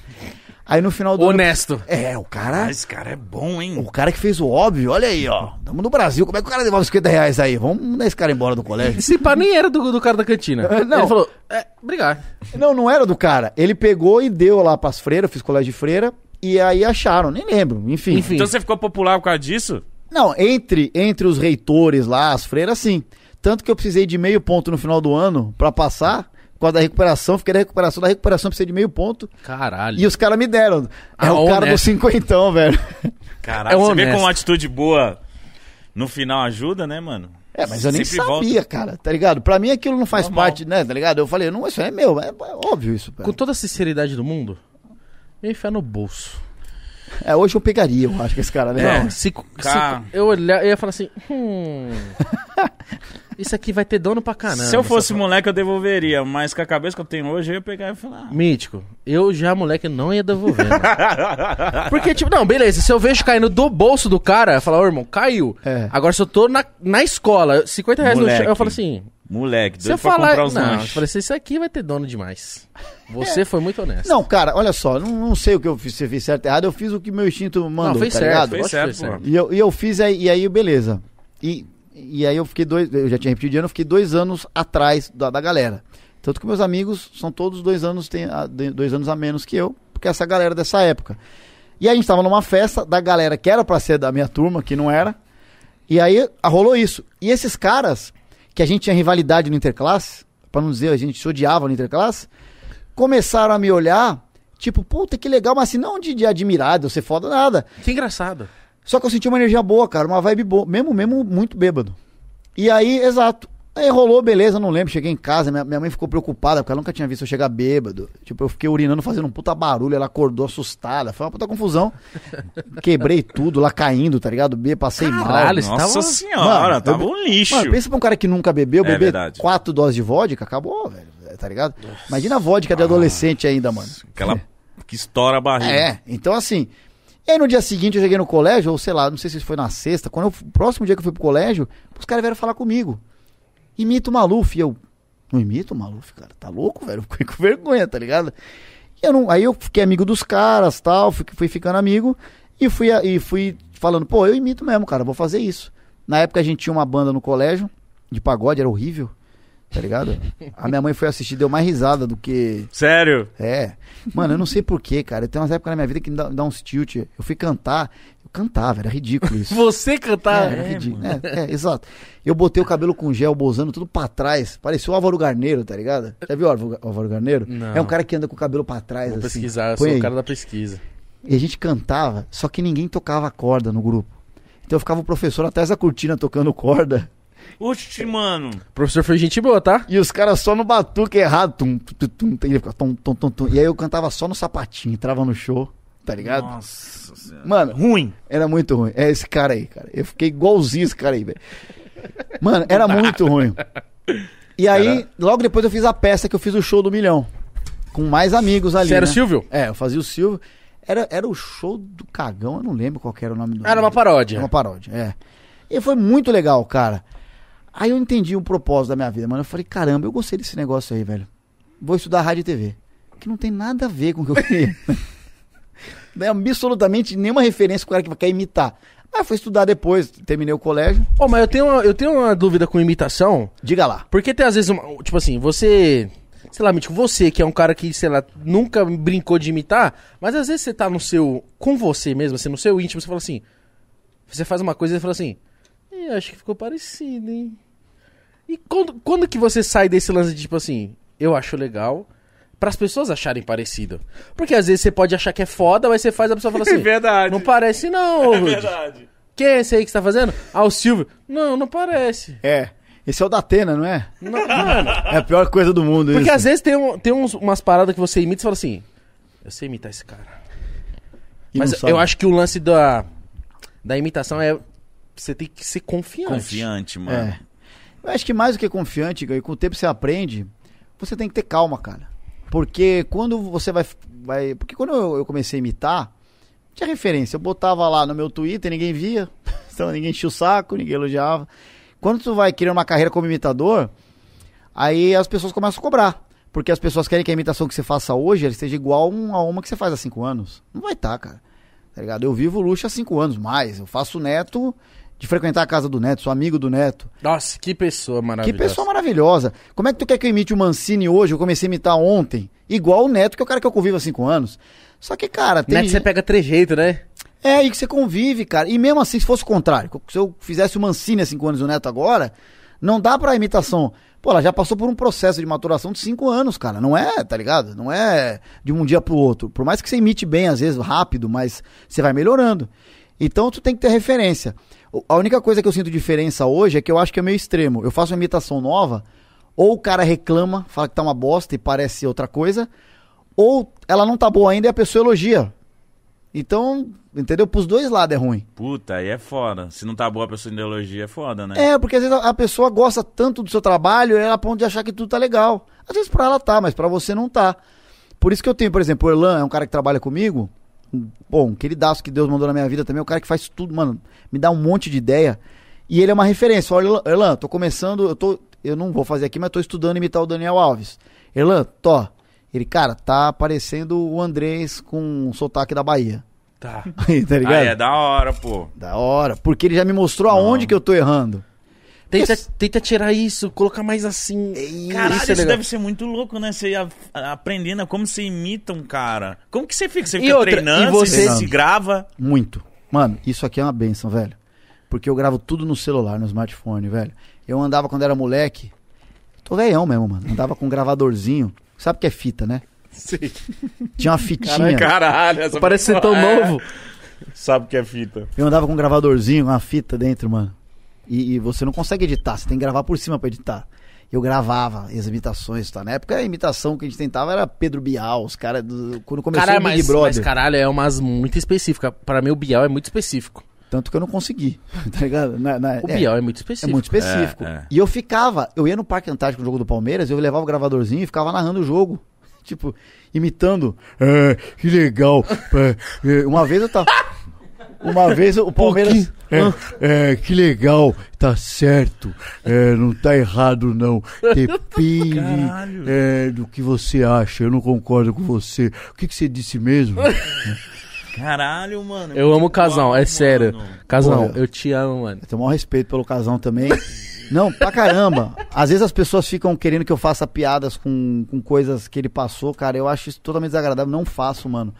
Aí no final do ano. Honesto. É, o cara. Ah, esse cara é bom, hein? O cara que fez o óbvio, olha aí, ó. Tamo no Brasil, como é que o cara devolve 50 reais aí? Vamos mandar esse cara embora do colégio. Esse pá nem era do, do cara da cantina. É, não. Ele falou, é, obrigado. Não, não era do cara. Ele pegou e deu lá pras freiras, fiz colégio de freira, e aí acharam, nem lembro, enfim. Enfim. Então você ficou popular por causa disso? Não, entre, entre os reitores lá, as freiras, sim. Tanto que eu precisei de meio ponto no final do ano pra passar, por causa da recuperação, fiquei na recuperação, da recuperação eu precisei de meio ponto, Caralho. e os caras me deram. É Ah, o cara do honesto. cinquentão, velho. Caralho, É você vê honesto. como uma atitude boa no final ajuda, né, mano? É, mas eu nem Sempre sabia, volta. cara, tá ligado? Pra mim aquilo não faz Normal. parte, né, tá ligado? Eu falei, não, isso é meu, é, é óbvio isso. Com cara. toda a sinceridade do mundo, eu enfiar no bolso. É, hoje eu pegaria, eu acho que esse cara, né? É. Não, se, Cá. se eu olhar, eu ia falar assim, hum... [laughs] isso aqui vai ter dono pra caramba. Se eu fosse moleque, eu devolveria. Mas com a cabeça que eu tenho hoje, eu ia pegar e falar. Mítico, eu já, moleque, não ia devolver. [laughs] Porque, tipo, não, beleza, se eu vejo caindo do bolso do cara, eu falo, ô irmão, caiu. É. Agora, se eu tô na, na escola, 50 reais no chão, eu falo assim, Moleque, se eu doido pra falar. comprar os Não, eu lanches. falei assim, isso aqui vai ter dono demais. [laughs] Você foi muito honesto. Não, cara, olha só, não, não sei o que eu fiz, se eu fiz certo ou errado, eu fiz o que meu instinto mandou, não, fez tá certo, ligado? Fez certo, certo. E eu, e eu fiz aí, e aí, beleza. E, e aí eu fiquei dois, eu já tinha repetido de ano, eu fiquei dois anos atrás da, da galera. Tanto que meus amigos são todos dois anos, tem, dois anos a menos que eu, porque essa galera dessa época. E a gente tava numa festa da galera que era pra ser da minha turma, que não era. E aí rolou isso. E esses caras, que a gente tinha rivalidade no interclasse, pra não dizer a gente se odiava no interclasse, começaram a me olhar, tipo, puta que legal, mas assim, não de, de eu ser foda, nada. Que engraçado. Só que eu senti uma energia boa, cara, uma vibe boa, mesmo, mesmo muito bêbado. E aí, exato. Aí rolou, beleza, não lembro. Cheguei em casa, minha, minha mãe ficou preocupada, porque ela nunca tinha visto eu chegar bêbado. Tipo, eu fiquei urinando, fazendo um puta barulho, ela acordou assustada. Foi uma puta confusão. [laughs] Quebrei tudo lá caindo, tá ligado? Bê, passei Caralho, mal. Nossa tava- senhora, Mano, tava eu- um lixo. Mano, pensa pra um cara que nunca bebeu, É beber quatro doses de vodka, acabou, velho. Tá ligado? Imagina a vodka de adolescente ainda, mano. Aquela que estoura a barriga. É, então assim. E aí no dia seguinte eu cheguei no colégio, ou sei lá, não sei se foi na sexta, quando eu, próximo dia que eu fui pro colégio, os caras vieram falar comigo. Imita o Maluf. E eu, não imito o Maluf, cara, tá louco, velho? Fiquei com vergonha, tá ligado? E eu não, aí eu fiquei amigo dos caras, tal, fui, fui ficando amigo e fui, e fui falando, pô, eu imito mesmo, cara, vou fazer isso. Na época a gente tinha uma banda no colégio, de pagode, era horrível, tá ligado? A minha mãe foi assistir, deu mais risada do que Sério? é. Mano, eu não sei porquê, cara. Tem umas épocas na minha vida que me dá, me dá uns tilt. Eu fui cantar, eu cantava, era ridículo isso. [laughs] Você cantar. É, era ridículo. É, é, exato. Eu botei o cabelo com gel, bozando tudo pra trás. Parecia o Álvaro Garneiro, tá ligado? Já viu o Álvaro, Álvaro Garneiro? Não. É um cara que anda com o cabelo pra trás, Vou assim. pesquisar, eu sou aí. o cara da pesquisa. E a gente cantava, só que ninguém tocava corda no grupo. Então ficava o professor atrás da cortina tocando corda. Oxi, mano. O professor foi gente boa, tá? E os caras só no batuque errado. Tum, tum, tum, tum, e ele ficava tum, tum, tum, tum. E aí eu cantava só no sapatinho, entrava no show, tá ligado? Nossa senhora. Mano, Ruim. Era muito ruim. É esse cara aí, cara. Eu fiquei igualzinho esse cara aí, velho. Mano, era [laughs] muito ruim. E aí, logo depois eu fiz a peça que eu fiz o show do milhão. Com mais amigos ali. Você era o né? Silvio? É, eu fazia o Silvio. Era, era o show do cagão, eu não lembro qual que era o nome do. Era uma paródia. Era uma paródia, é. E foi muito legal, cara. Aí eu entendi o propósito da minha vida, mano. Eu falei, caramba, eu gostei desse negócio aí, velho. Vou estudar rádio e TV. Que não tem nada a ver com o que eu queria. [laughs] não é absolutamente nenhuma referência com o cara que quer imitar. Mas fui estudar depois, terminei o colégio. Ô, mas eu tenho, uma, eu tenho uma dúvida com imitação. Diga lá. Porque tem às vezes uma. Tipo assim, você. Sei lá, Mítico, você que é um cara que, sei lá, nunca brincou de imitar, mas às vezes você tá no seu. Com você mesmo, assim, no seu íntimo, você fala assim. Você faz uma coisa e fala assim. "Ih, acho que ficou parecido, hein? E quando, quando que você sai desse lance de tipo assim, eu acho legal, para as pessoas acharem parecido? Porque às vezes você pode achar que é foda, mas você faz a pessoa fala [laughs] assim. verdade. Não parece não, É Rude. verdade. Quem é esse aí que você tá fazendo? Ah, o Silvio. Não, não parece. É. Esse é o da Atena, não é? Não, mano. [laughs] É a pior coisa do mundo Porque isso. às vezes tem, um- tem uns- umas paradas que você imita e você fala assim, eu sei imitar esse cara. E Mas eu acho que o lance da, da imitação é você tem que ser confiante. Confiante, mano. É. Eu acho que mais do que confiante, e com o tempo você aprende, você tem que ter calma, cara. Porque quando você vai. vai porque quando eu, eu comecei a imitar, tinha referência. Eu botava lá no meu Twitter, ninguém via. [laughs] Então ninguém enchia o saco, ninguém elogiava. Quando tu vai criando uma carreira como imitador, aí as pessoas começam a cobrar. Porque as pessoas querem que a imitação que você faça hoje ela esteja igual a uma que você faz há cinco anos. Não vai estar, cara. Tá ligado? Eu vivo luxo há cinco anos mais. Eu faço neto de frequentar a casa do neto, sou amigo do neto. Nossa, que pessoa Que maravilhosa. pessoa maravilhosa. Como é que tu quer que eu imite o Mancini hoje? Eu comecei a imitar ontem. Igual o Neto, que é o cara que eu convivo há cinco anos. Só que, cara, tem. Neto, você gente- pega trejeito, né? É aí que você convive, cara. E mesmo assim, se fosse o contrário, se eu fizesse o Mancini há cinco anos e o Neto agora, não dá pra imitação. Pô, ela já passou por um processo de maturação de cinco anos, cara. Não é, tá ligado? Não é de um dia pro outro. Por mais que você imite bem, às vezes, rápido, mas você vai melhorando. Então tu tem que ter referência. A única coisa que eu sinto diferença hoje é que eu acho que é meio extremo. Eu faço uma imitação nova, ou o cara reclama, fala que tá uma bosta e parece outra coisa, ou ela não tá boa ainda e a pessoa elogia. Então, entendeu? Pros dois lados é ruim. Puta, aí é foda. Se não tá boa a pessoa de elogia, é foda, né? É, porque às vezes a a pessoa gosta tanto do seu trabalho, ela a ponto de achar que tudo tá legal. Às vezes pra ela tá, mas pra você não tá. Por isso que eu tenho, por exemplo, o Erlan é um cara que trabalha comigo. Bom, um queridaço que Deus mandou na minha vida também. É um cara que faz tudo, mano. Me dá um monte de ideia. E ele é uma referência. Olha, Erlan, tô começando, eu tô. Eu não vou fazer aqui, mas tô estudando imitar o Daniel Alves. Erlan, tô. Ele, cara, tá parecendo o Andrés com um sotaque da Bahia. Tá. [laughs] tá ligado? Ah, é da hora, pô. Da hora. Porque ele já me mostrou aonde que eu tô errando. Tenta, Esse- tenta tirar isso, colocar mais assim. Caralho, isso isso, é legal. deve ser muito louco, né? Você aprendendo como você imita um cara. Como que você fica? Você E fica outra, treinando, e você- se grava. Muito. Mano, isso aqui é uma benção, velho. Porque eu gravo tudo no celular, no smartphone, velho. Eu andava quando era moleque. Tô velhão mesmo, mano. Andava com um gravadorzinho. Sabe o que é fita, né? Sim. Tinha uma fitinha. Caralho, essa Parece ser tão É. novo. Sabe o que é fita. Eu andava com um gravadorzinho, uma fita dentro, mano. E, e você não consegue editar, você tem que gravar por cima pra editar. Eu gravava as imitações, tá? Na época a imitação que a gente tentava era Pedro Bial, os caras do. Quando começou Caralho, o Big mas, Brother. mas caralho, é umas muito específica. Pra mim, o Bial é muito específico. Tanto que eu não consegui, [laughs] tá ligado? Na- na- O é. Bial é muito É específico. muito específico. É, é. E eu ficava, eu ia no Parque Antártico no jogo do Palmeiras, eu levava o gravadorzinho e ficava narrando o jogo. [laughs] Tipo, imitando. É, que legal. [laughs] É, é, uma vez eu tava. Uma vez o Palmeiras. É, é, que legal, tá certo. É, não tá errado, não. Depende Caralho. é, do que você acha. Eu não concordo com você. O que, que você disse mesmo? Caralho, mano. Eu amo o Casão, é sério. Porra. eu te amo, mano. Eu tenho o maior respeito pelo casão também. Não, pra caramba. Às vezes as pessoas ficam querendo que eu faça piadas com, com coisas que ele passou, cara. Eu acho isso totalmente desagradável. Não faço, mano.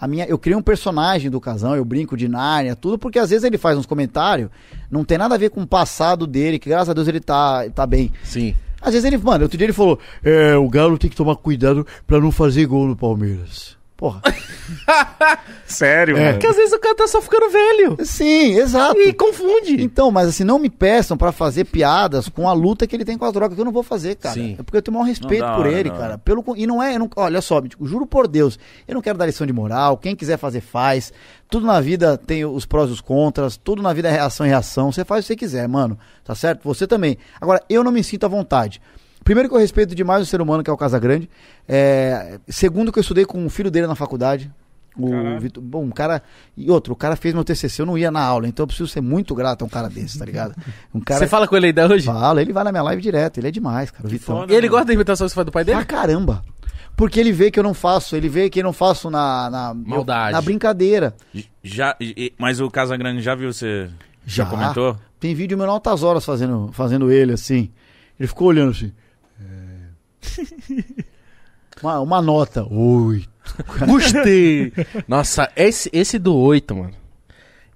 A minha, eu criei um personagem do casão, eu brinco de Nárnia, tudo, porque às vezes ele faz uns comentários, não tem nada a ver com o passado dele, que graças a Deus ele tá, tá bem. Sim. Às vezes ele, mano, outro dia ele falou: É, o Galo tem que tomar cuidado pra não fazer gol no Palmeiras. Porra. [laughs] Sério, É. mano. Porque às vezes o cara tá só ficando velho. Sim, exato. E confunde. Então, mas assim, não me peçam pra fazer piadas com a luta que ele tem com as drogas, que eu não vou fazer, cara. Sim. É porque eu tenho o maior respeito Não, por hora, ele, da cara. Pelo, e não é, eu não- olha só, tipo, juro por Deus, eu não quero dar lição de moral, quem quiser fazer, faz. Tudo na vida tem os prós e os contras, tudo na vida é reação e reação. Você faz o que você quiser, mano. Tá certo? Você também. Agora, eu não me sinto à vontade. Primeiro que eu respeito demais o ser humano, que é o Casagrande. É, segundo que eu estudei com o filho dele na faculdade. O. Vitor, bom, um cara. E outro, o cara fez meu TCC, eu não ia na aula, então eu preciso ser muito grato a um cara desse, tá ligado? Um cara. Você fala com ele ainda hoje? Fala, ele vai na minha live direto, ele é demais, cara. Vitão. foda. E ele gosta da imitação que você faz do pai dele? Pra caramba. Porque ele vê que eu não faço, ele vê que eu não faço na. na Maldade. Na brincadeira. Já, mas o Casagrande já viu você? Já, Já. comentou? Tem vídeo meu em altas horas fazendo, fazendo ele assim. Ele ficou olhando assim. É. [laughs] Uma, uma nota. Oito. Gostei! Nossa, esse, esse do 8, mano.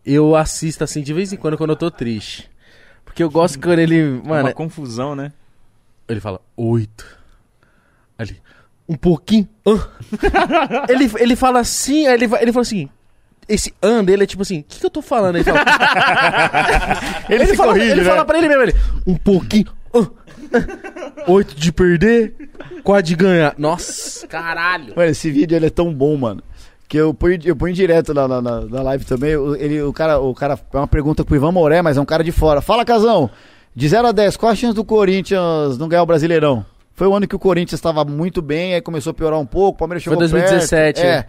Eu assisto assim de vez em quando quando eu tô triste. Porque eu gosto quando ele. Mano, Uma confusão, né? ele fala 8. Ali. Um pouquinho. ah. [laughs] ele, ele fala assim, ele, vai- ele fala assim. Esse an dele é tipo assim, o que, que eu tô falando? Ele fala. [laughs] ele se fala, corrige, ele né? fala pra ele mesmo, ele. Um pouquinho. Ah. [laughs] Oito de perder, quatro de ganhar. Nossa, caralho. Mano, esse vídeo ele é tão bom, mano. Que eu ponho, eu ponho direto na, na, na- live também. o- Ele, o, cara, o cara é uma pergunta pro Ivan Moré, mas é um cara de fora. Fala, Casão. De 0 a 10, qual a chance do Corinthians não ganhar o Brasileirão? Foi o ano que o Corinthians estava muito bem, aí começou a piorar um pouco, o Palmeiras Foi chegou 2017, perto. É. é.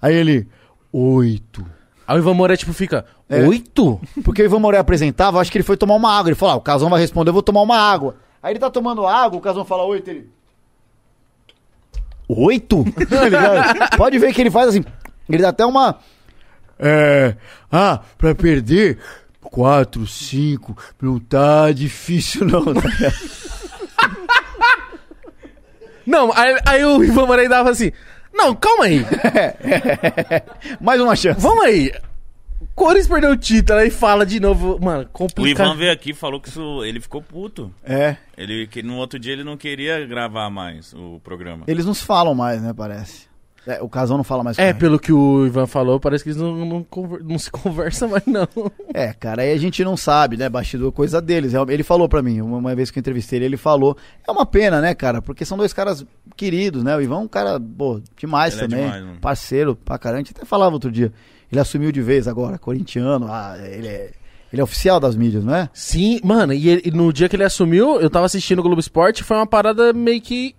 Aí ele, 8. Aí o Ivan Moura, tipo, fica. É. Oito? Porque o Ivan Moré apresentava, acho que ele foi tomar uma água. Ele falou, ah, o Casão vai responder, eu vou tomar uma água. Aí ele tá tomando água, o Casão fala 8, ele... Oito? [laughs] Tá ligado? Pode ver que ele faz assim. Ele dá até uma. É. Ah, pra perder. Quatro, cinco. Não tá difícil, não. ligado? Não, aí, aí o Ivan Moura dava assim. Não, calma aí. [laughs] Mais uma chance. Vamos aí. Corinthians perdeu o título, aí fala de novo. Mano, O complicado. Ivan veio aqui e falou que isso, ele ficou puto. É. Ele, que no outro dia ele não queria gravar mais o programa. Eles não se falam mais, né? Parece. É, o Casão não fala mais com É, ele. pelo que o Ivan falou, parece que eles não, não, conver- não se [laughs] conversam mais, não. É, cara, aí a gente não sabe, né? Bastidor, coisa deles. Ele falou pra mim, uma, uma vez que eu entrevistei ele, ele falou. É uma pena, né, cara? Porque são dois caras queridos, né? O Ivan é um cara, pô, demais Ele é também. demais, mano. parceiro pra caramba. A gente até falava outro dia. Ele assumiu de vez agora, corintiano. Ah, ele é, ele é oficial das mídias, não é? Sim, mano, e, ele- e no dia que ele assumiu, eu tava assistindo o Globo Esporte, foi uma parada meio que.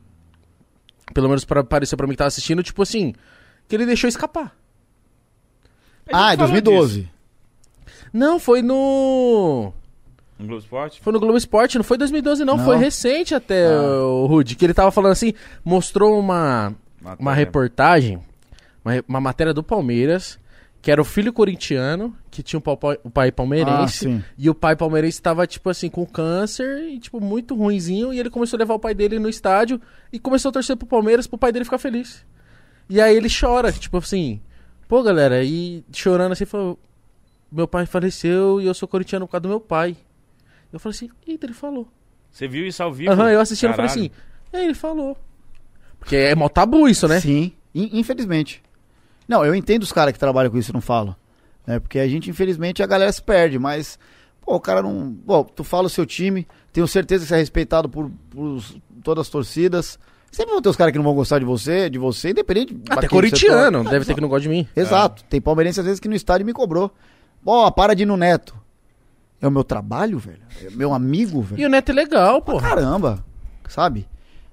Pelo menos pra, pareceu pra mim que tava assistindo, tipo assim, que ele deixou escapar. Ah, é falou 2012. Não, foi no. No Globo Esporte? Foi no Globo Esporte, não foi 2012, não, Não. foi recente até, Ah. o Rude, que ele tava falando assim, mostrou uma, uma reportagem, uma, uma matéria do Palmeiras, que era o filho corintiano, que tinha o pai Ah, palmeirense, sim. e o pai palmeirense tava, tipo assim, com câncer, e tipo, muito ruinzinho, e ele começou a levar o pai dele no estádio, e começou a torcer pro Palmeiras, pro pai dele ficar feliz. E aí ele chora, tipo assim, pô galera, e chorando assim, falou, meu pai faleceu, e eu sou corintiano por causa do meu pai. Eu falei assim, eita, ele falou. Você viu isso ao vivo? Aham, eu assistindo e falei assim, é, ele falou. Porque é mó tabu isso, né? Sim, in- infelizmente. Não, eu entendo os caras que trabalham com isso e não falam. Né? Porque a gente, infelizmente, a galera se perde, mas, Pô, o cara não. Pô, tu fala o seu time, tenho certeza que você é respeitado por, por todas as torcidas. Sempre vão ter os caras que não vão gostar de você, de você, independente. Até corintiano, deve ter que não gosta de mim. Exato. Tem palmeirense às vezes que no estádio me cobrou. Ó, para de ir no Neto. É o meu trabalho, velho. É meu amigo, velho. E o Neto é legal, pô. Caramba, sabe?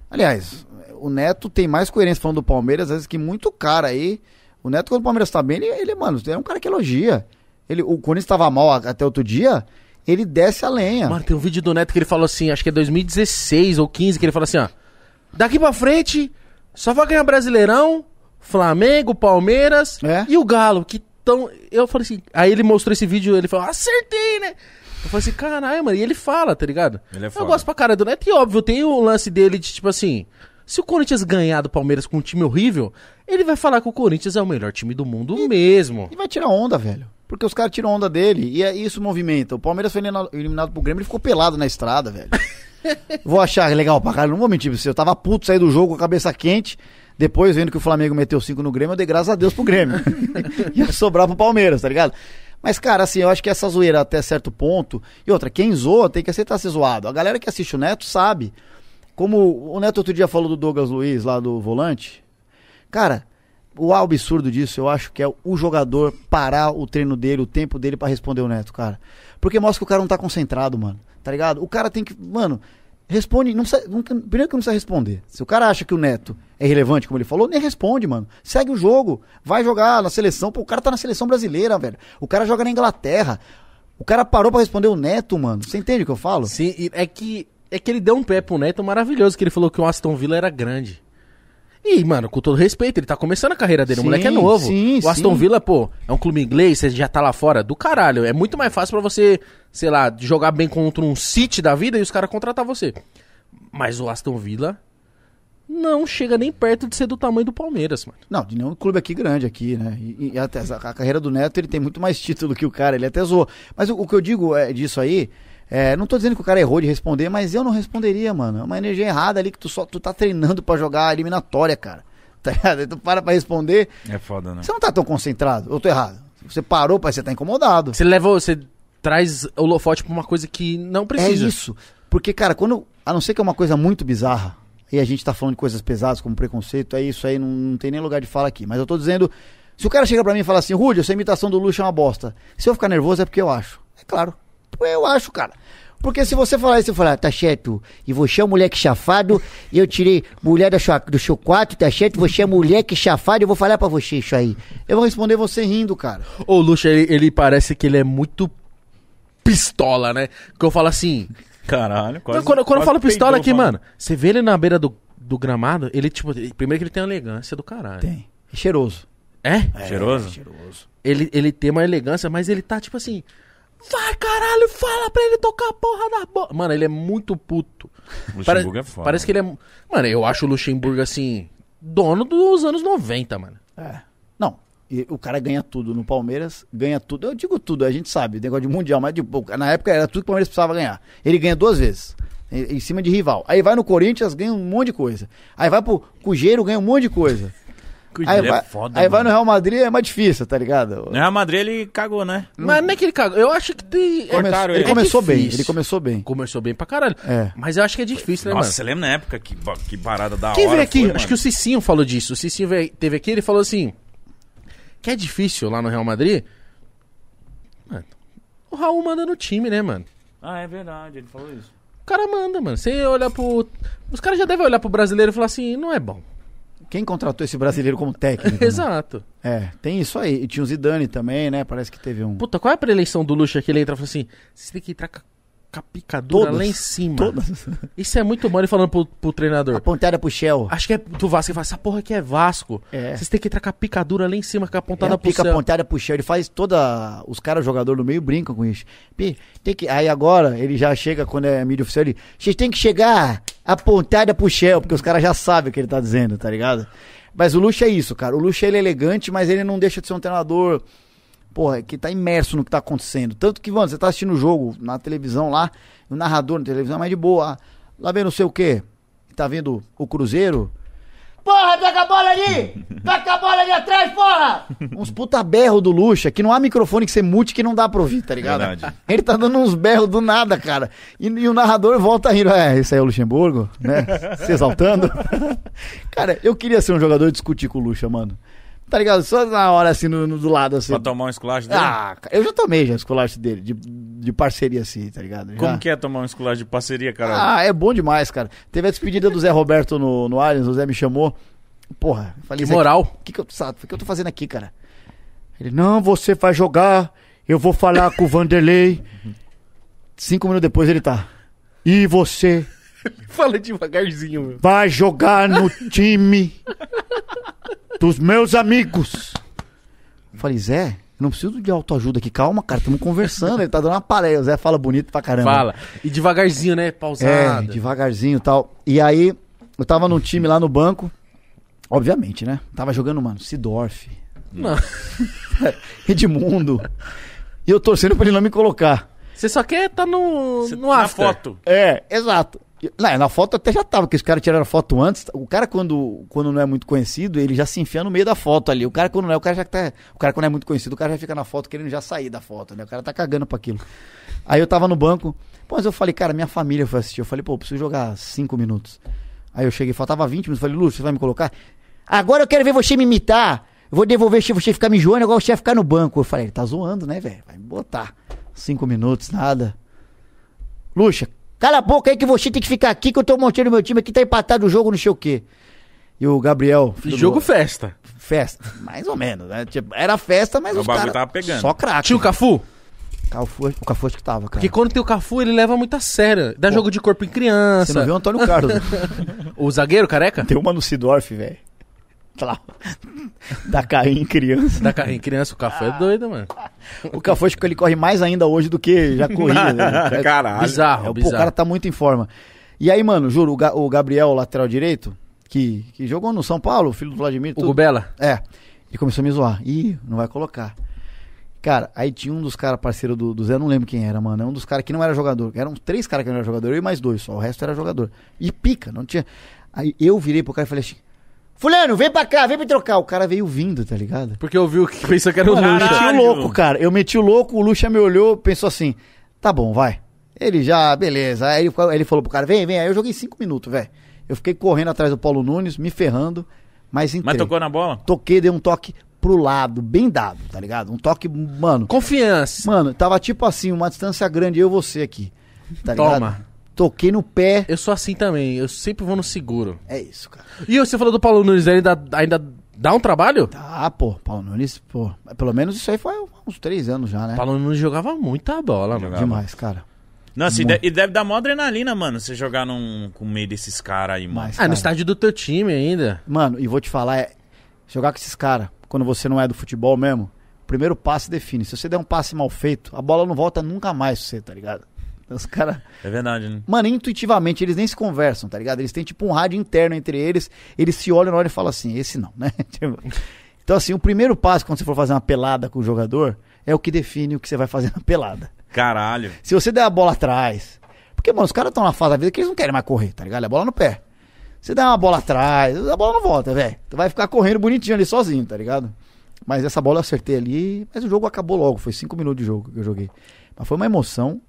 Aliás, o Neto tem mais coerência falando do Palmeiras, às vezes, que muito cara aí. O Neto, quando o Palmeiras tá bem, ele, ele mano, é um cara que elogia. Ele, o Corinthians tava mal até outro dia, ele desce a lenha. Mano, tem um vídeo do Neto que ele falou assim, acho que é 2016 ou 15, que ele falou assim, ó. Daqui pra frente, só vai ganhar Brasileirão, Flamengo, Palmeiras É. e o Galo, que tão... Eu falei assim, aí ele mostrou esse vídeo, ele falou, acertei, né? Eu falei assim, caralho, mano, e ele fala, tá ligado? Ele é Eu foda. gosto pra caralho do Neto, e óbvio, tem o lance dele de, tipo assim, se o Corinthians ganhar do Palmeiras com um time horrível, ele vai falar que o Corinthians é o melhor time do mundo mesmo. E vai tirar onda, velho. Porque os caras tiram onda dele e é isso movimenta. O Palmeiras foi elimina- eliminado pro Grêmio, ele ficou pelado na estrada, velho. [laughs] vou achar legal pra caralho, não vou mentir pra você. Eu tava puto, saí do jogo com a cabeça quente. Depois, vendo que o Flamengo meteu 5 no Grêmio, eu dei graças a Deus pro Grêmio. [laughs] Ia sobrar pro Palmeiras, tá ligado? Mas, cara, assim, eu acho que essa zoeira até certo ponto. E outra, quem zoa tem que aceitar ser zoado. A galera que assiste o Neto sabe. Como o Neto outro dia falou do Douglas Luiz lá do volante. Cara, o absurdo disso, eu acho que é o jogador parar o treino dele, o tempo dele pra responder o Neto, cara. Porque mostra que o cara não tá concentrado, mano. Tá ligado? O cara tem que. Mano, responde. Não precisa, não, primeiro que não precisa responder. Se o cara acha que o Neto é relevante, como ele falou, nem responde, mano. Segue o jogo. Vai jogar na seleção. Pô, o cara tá na seleção brasileira, velho. O cara joga na Inglaterra. O cara parou pra responder o Neto, mano. Você entende o que eu falo? Sim, é que, é que ele deu um pé pro Neto maravilhoso, que ele falou que o Aston Villa era grande. E, mano, com todo respeito, ele tá começando a carreira dele, o Sim, moleque é novo. sim, o Aston sim. Villa, pô, é um clube inglês, você já tá lá fora, do caralho. É muito mais fácil pra você, sei lá, jogar bem contra um City da vida e os caras contratar você. Mas o Aston Villa não chega nem perto de ser do tamanho do Palmeiras, mano. Não, de nenhum clube aqui grande aqui, né? E, e até a, a carreira do Neto, ele tem muito mais [laughs] título que o cara, ele até zoou. Mas o, o que eu digo é, disso aí, é, não tô dizendo que o cara errou de responder, mas eu não responderia, mano. É uma energia errada ali que tu só tu tá treinando pra jogar a eliminatória, cara. [laughs] Tá ligado? Aí Tu para pra responder, É foda, né? você não tá tão concentrado, eu tô errado. Você parou, pai, você tá incomodado. Você leva, você traz o holofote pra uma coisa que não É precisa. isso. Porque, cara, quando. A não ser que é uma coisa muito bizarra, e a gente tá falando de coisas pesadas como preconceito, é isso aí, não, não tem nem lugar de fala aqui. Mas eu tô dizendo. Se o cara chega pra mim e fala assim, Rudy, essa imitação do Luxo é uma bosta. Se eu ficar nervoso é porque eu acho. É claro. Eu acho, cara. Porque se você falar isso, eu falar, tá certo, e você é um moleque chafado, e eu tirei mulher da sua, do seu quarto, tá certo, você é moleque chafado, eu vou falar pra você isso aí. Eu vou responder você rindo, cara. O Lucha, ele, ele parece que ele é muito pistola, né? Que eu falo assim. Caralho, quase. Não, quando, quando eu falo pistola peidou aqui, mano, você vê ele na beira do, do gramado, ele, tipo, ele- primeiro que ele tem uma elegância do caralho. Tem. É cheiroso. É? Cheiroso? É, cheiroso. Ele, ele tem uma elegância, mas ele tá tipo assim. Vai, caralho, fala pra ele tocar a porra da bola. Mano, ele é muito puto. Luxemburgo é foda. Parece que ele é. Mano, eu acho o Luxemburgo assim. Dono dos anos 90, mano. É. Não, e o cara ganha tudo no Palmeiras, ganha tudo. Eu digo tudo, a gente sabe, negócio de mundial, mas de, pô, na época era tudo que o Palmeiras precisava ganhar. Ele ganha duas vezes, em, em cima de rival. Aí vai no Corinthians, ganha um monte de coisa. Aí vai pro Cujeiro, ganha um monte de coisa. Aí, é vai, foda, aí vai mano. no Real Madrid, é mais difícil, tá ligado? No Real Madrid ele cagou, né? Mas não é que ele cagou. Eu acho que tem. Come- cortaram ele ele. começou É bem, ele começou bem. Começou bem pra caralho. É. Mas eu acho que é difícil, né, Nossa, mano? você lembra na época que, que parada da Quem hora veio aqui? foi, acho que o mano? Cicinho falou disso. O Cicinho veio, teve aqui ele falou assim: que é difícil lá no Real Madrid. Mano, o Raul manda no time, né, mano? Ah, é verdade, ele falou isso. O cara manda, mano. Você olha pro. Os caras já devem olhar pro brasileiro e falar assim: não é bom. Quem contratou esse brasileiro como técnico? né? [laughs] Exato. É, tem isso aí. E tinha o Zidane também, né? Parece que teve um. Puta, qual é a preleição do Lucha que ele entra e fala assim: você tem que entrar com a- com a picadura Todas. lá em cima. Todas. Isso é muito bom ele falando pro, pro treinador. A pontada pro Shell. Acho que é do Vasco. Ele fala: essa porra aqui é Vasco. É. Vocês têm que entrar com a picadura lá em cima, com a Ela pontada pro pica céu. pontada pro chão, ele faz toda. Os caras, jogador no meio, brincam com isso. Pi, tem que... Aí agora, ele já chega, quando é mídia oficial, ele. Vocês têm que chegar apontada pro Shell, porque os caras já sabem o que ele tá dizendo, tá ligado? Mas o Luxo é isso, cara. O Luxo ele é elegante, mas ele não deixa de ser um treinador. Porra, que tá imerso no que tá acontecendo. Tanto que, mano, você tá assistindo o jogo na televisão lá, o narrador na televisão é mais de boa. Lá vendo não sei o quê. Tá vendo o Cruzeiro. Porra, pega a bola ali! [laughs] Pega a bola ali atrás, porra! Uns puta berro do Lucha, que não há microfone que você mute que não dá pra ouvir, tá ligado? Verdade. Ele tá dando uns berros do nada, cara. E, e o narrador volta rindo. É, esse aí é o Luxemburgo, né? Se exaltando. [laughs] cara, eu queria ser um jogador e discutir com o Lucha, mano. Tá ligado? Só na hora, assim, no, no- do lado, assim. Pra tomar um esculacho dele? Ah, cara, eu já tomei já esculacho dele, de, de parceria assim, tá ligado? Como Já. que é tomar um esculacho de parceria, caralho? Ah, é bom demais, cara. Teve a despedida do Zé Roberto no, no Allianz, o Zé me chamou. Porra, falei, Que moral. O que, que, eu, sabe, que eu tô fazendo aqui, cara? Ele, não, você vai jogar, eu vou falar com o Vanderlei. Cinco minutos depois ele tá. E você [laughs] Fala devagarzinho, meu. vai jogar no time [laughs] dos meus amigos. Eu falei, Zé, não preciso de autoajuda aqui. Calma, cara, estamos conversando. Ele tá dando uma palestra. O Zé fala bonito pra caramba. Fala. E devagarzinho, né? É, Pausado. devagarzinho e tal. E aí, eu tava num time lá no banco. Obviamente, né? Tava jogando, mano, Sidorf, Não. [laughs] Edmundo. E eu torcendo pra ele não me colocar. Você só quer tá no, Cê- no na after. foto. É, exato. Não, na foto até já tava, porque os caras tiraram a foto antes. O cara, quando, quando não é muito conhecido, ele já se enfia no meio da foto ali. O cara, quando não é, o cara já tá. O cara, quando é muito conhecido, o cara já fica na foto querendo já sair da foto, né? O cara tá cagando pra aquilo. Aí eu tava no banco. Pô, mas eu falei, cara, minha família foi assistir. Eu falei, pô, eu preciso jogar cinco minutos. Aí eu cheguei, faltava 20 minutos. Falei, Lúcio, você vai me colocar? Agora eu quero ver você me imitar. Eu vou devolver você você ficar me joando, agora você vai ficar no banco. Eu falei, ele tá zoando, né, velho? Vai me botar. Cinco minutos, nada. Luxa, cala a boca aí que você tem que ficar aqui que eu tô montando meu time aqui, tá empatado o jogo, não sei o quê. E o Gabriel. Jogo do- festa. Festa, mais ou menos, né? Tipo, era festa, mas O os bagulho caras... tava pegando. Só craque. Tinha o Cafu? Cafu, o Cafu acho que tava, cara. Porque quando tem o Cafu, ele leva muito a sério. Dá jogo de corpo em Você criança. não viu o Antônio Carlos? né? [laughs] O zagueiro careca? Tem uma no Sidorf, velho. Lá. Da carrinho em criança. Da carrinha em criança, o Cafu é doido, mano. O Cafu acho que ele corre mais ainda hoje do que já corria. né? [laughs] É- Caralho. Bizarro, É, pô, o bizarro. cara tá muito em forma. E aí, mano, juro, o, Ga- o Gabriel, o lateral direito, que, que jogou no São Paulo, filho do Vladimir. O. Gubela? É. Ele começou a me zoar. Ih, não vai colocar. Cara, aí tinha um dos caras parceiro do, do Zé, não lembro quem era, mano. É um dos caras que não era jogador. Eram três caras que não eram jogador, eu e mais dois só. O resto era jogador. E pica, não tinha. Aí eu virei pro cara e falei assim: Fulano, vem pra cá, vem me trocar. O cara veio vindo, tá ligado? Porque eu vi o que pensou que era o Eu Caralho. Lucha. meti o louco, cara. Eu meti o louco, o Lucha me olhou, pensou assim: tá bom, vai. Ele já, beleza. Aí ele, ficou- aí ele falou pro cara: vem, vem. Aí eu joguei cinco minutos, velho. Eu fiquei correndo atrás do Paulo Nunes, me ferrando, mas entrei. Mas tocou na bola? Toquei, dei um toque pro lado, bem dado, tá ligado? Um toque, mano. Confiança. Mano, tava tipo assim, uma distância grande, eu e você aqui. Tá ligado? Toma. Toquei no pé. Eu sou assim também, eu sempre vou no seguro. É isso, cara. E você falou do Paulo Nunes, ele ainda, ainda dá um trabalho? Tá, pô, Paulo Nunes, pô. Pelo menos isso aí foi há uns três anos já, né? Paulo Nunes jogava muita bola, mano. Demais, cara. Nossa, e, de- e deve dar mó adrenalina, mano, você jogar num, com o meio desses caras aí, mano. Mas, Ah, no estádio do teu time ainda. Mano, e vou te falar, é. Jogar com esses caras, quando você não é do futebol mesmo, o primeiro passe define. Se você der um passe mal feito, a bola não volta nunca mais pra você, tá ligado? Os caras. É verdade, né? Mano, intuitivamente, eles nem se conversam, tá ligado? Eles têm tipo um rádio interno entre eles, eles se olham na hora e falam assim, esse não, né? [laughs] Tipo, então, assim, o primeiro passo quando você for fazer uma pelada com o jogador é o que define o que você vai fazer [laughs] na pelada. Caralho. Se você der a bola atrás. Porque, mano, os caras estão na fase da vida que eles não querem mais correr, tá ligado? É a bola no pé. Você dá uma bola atrás, a bola não volta, velho. Tu vai ficar correndo bonitinho ali sozinho, tá ligado? Mas essa bola eu acertei ali, mas o jogo acabou logo. Foi cinco minutos de jogo que eu joguei. Mas foi uma emoção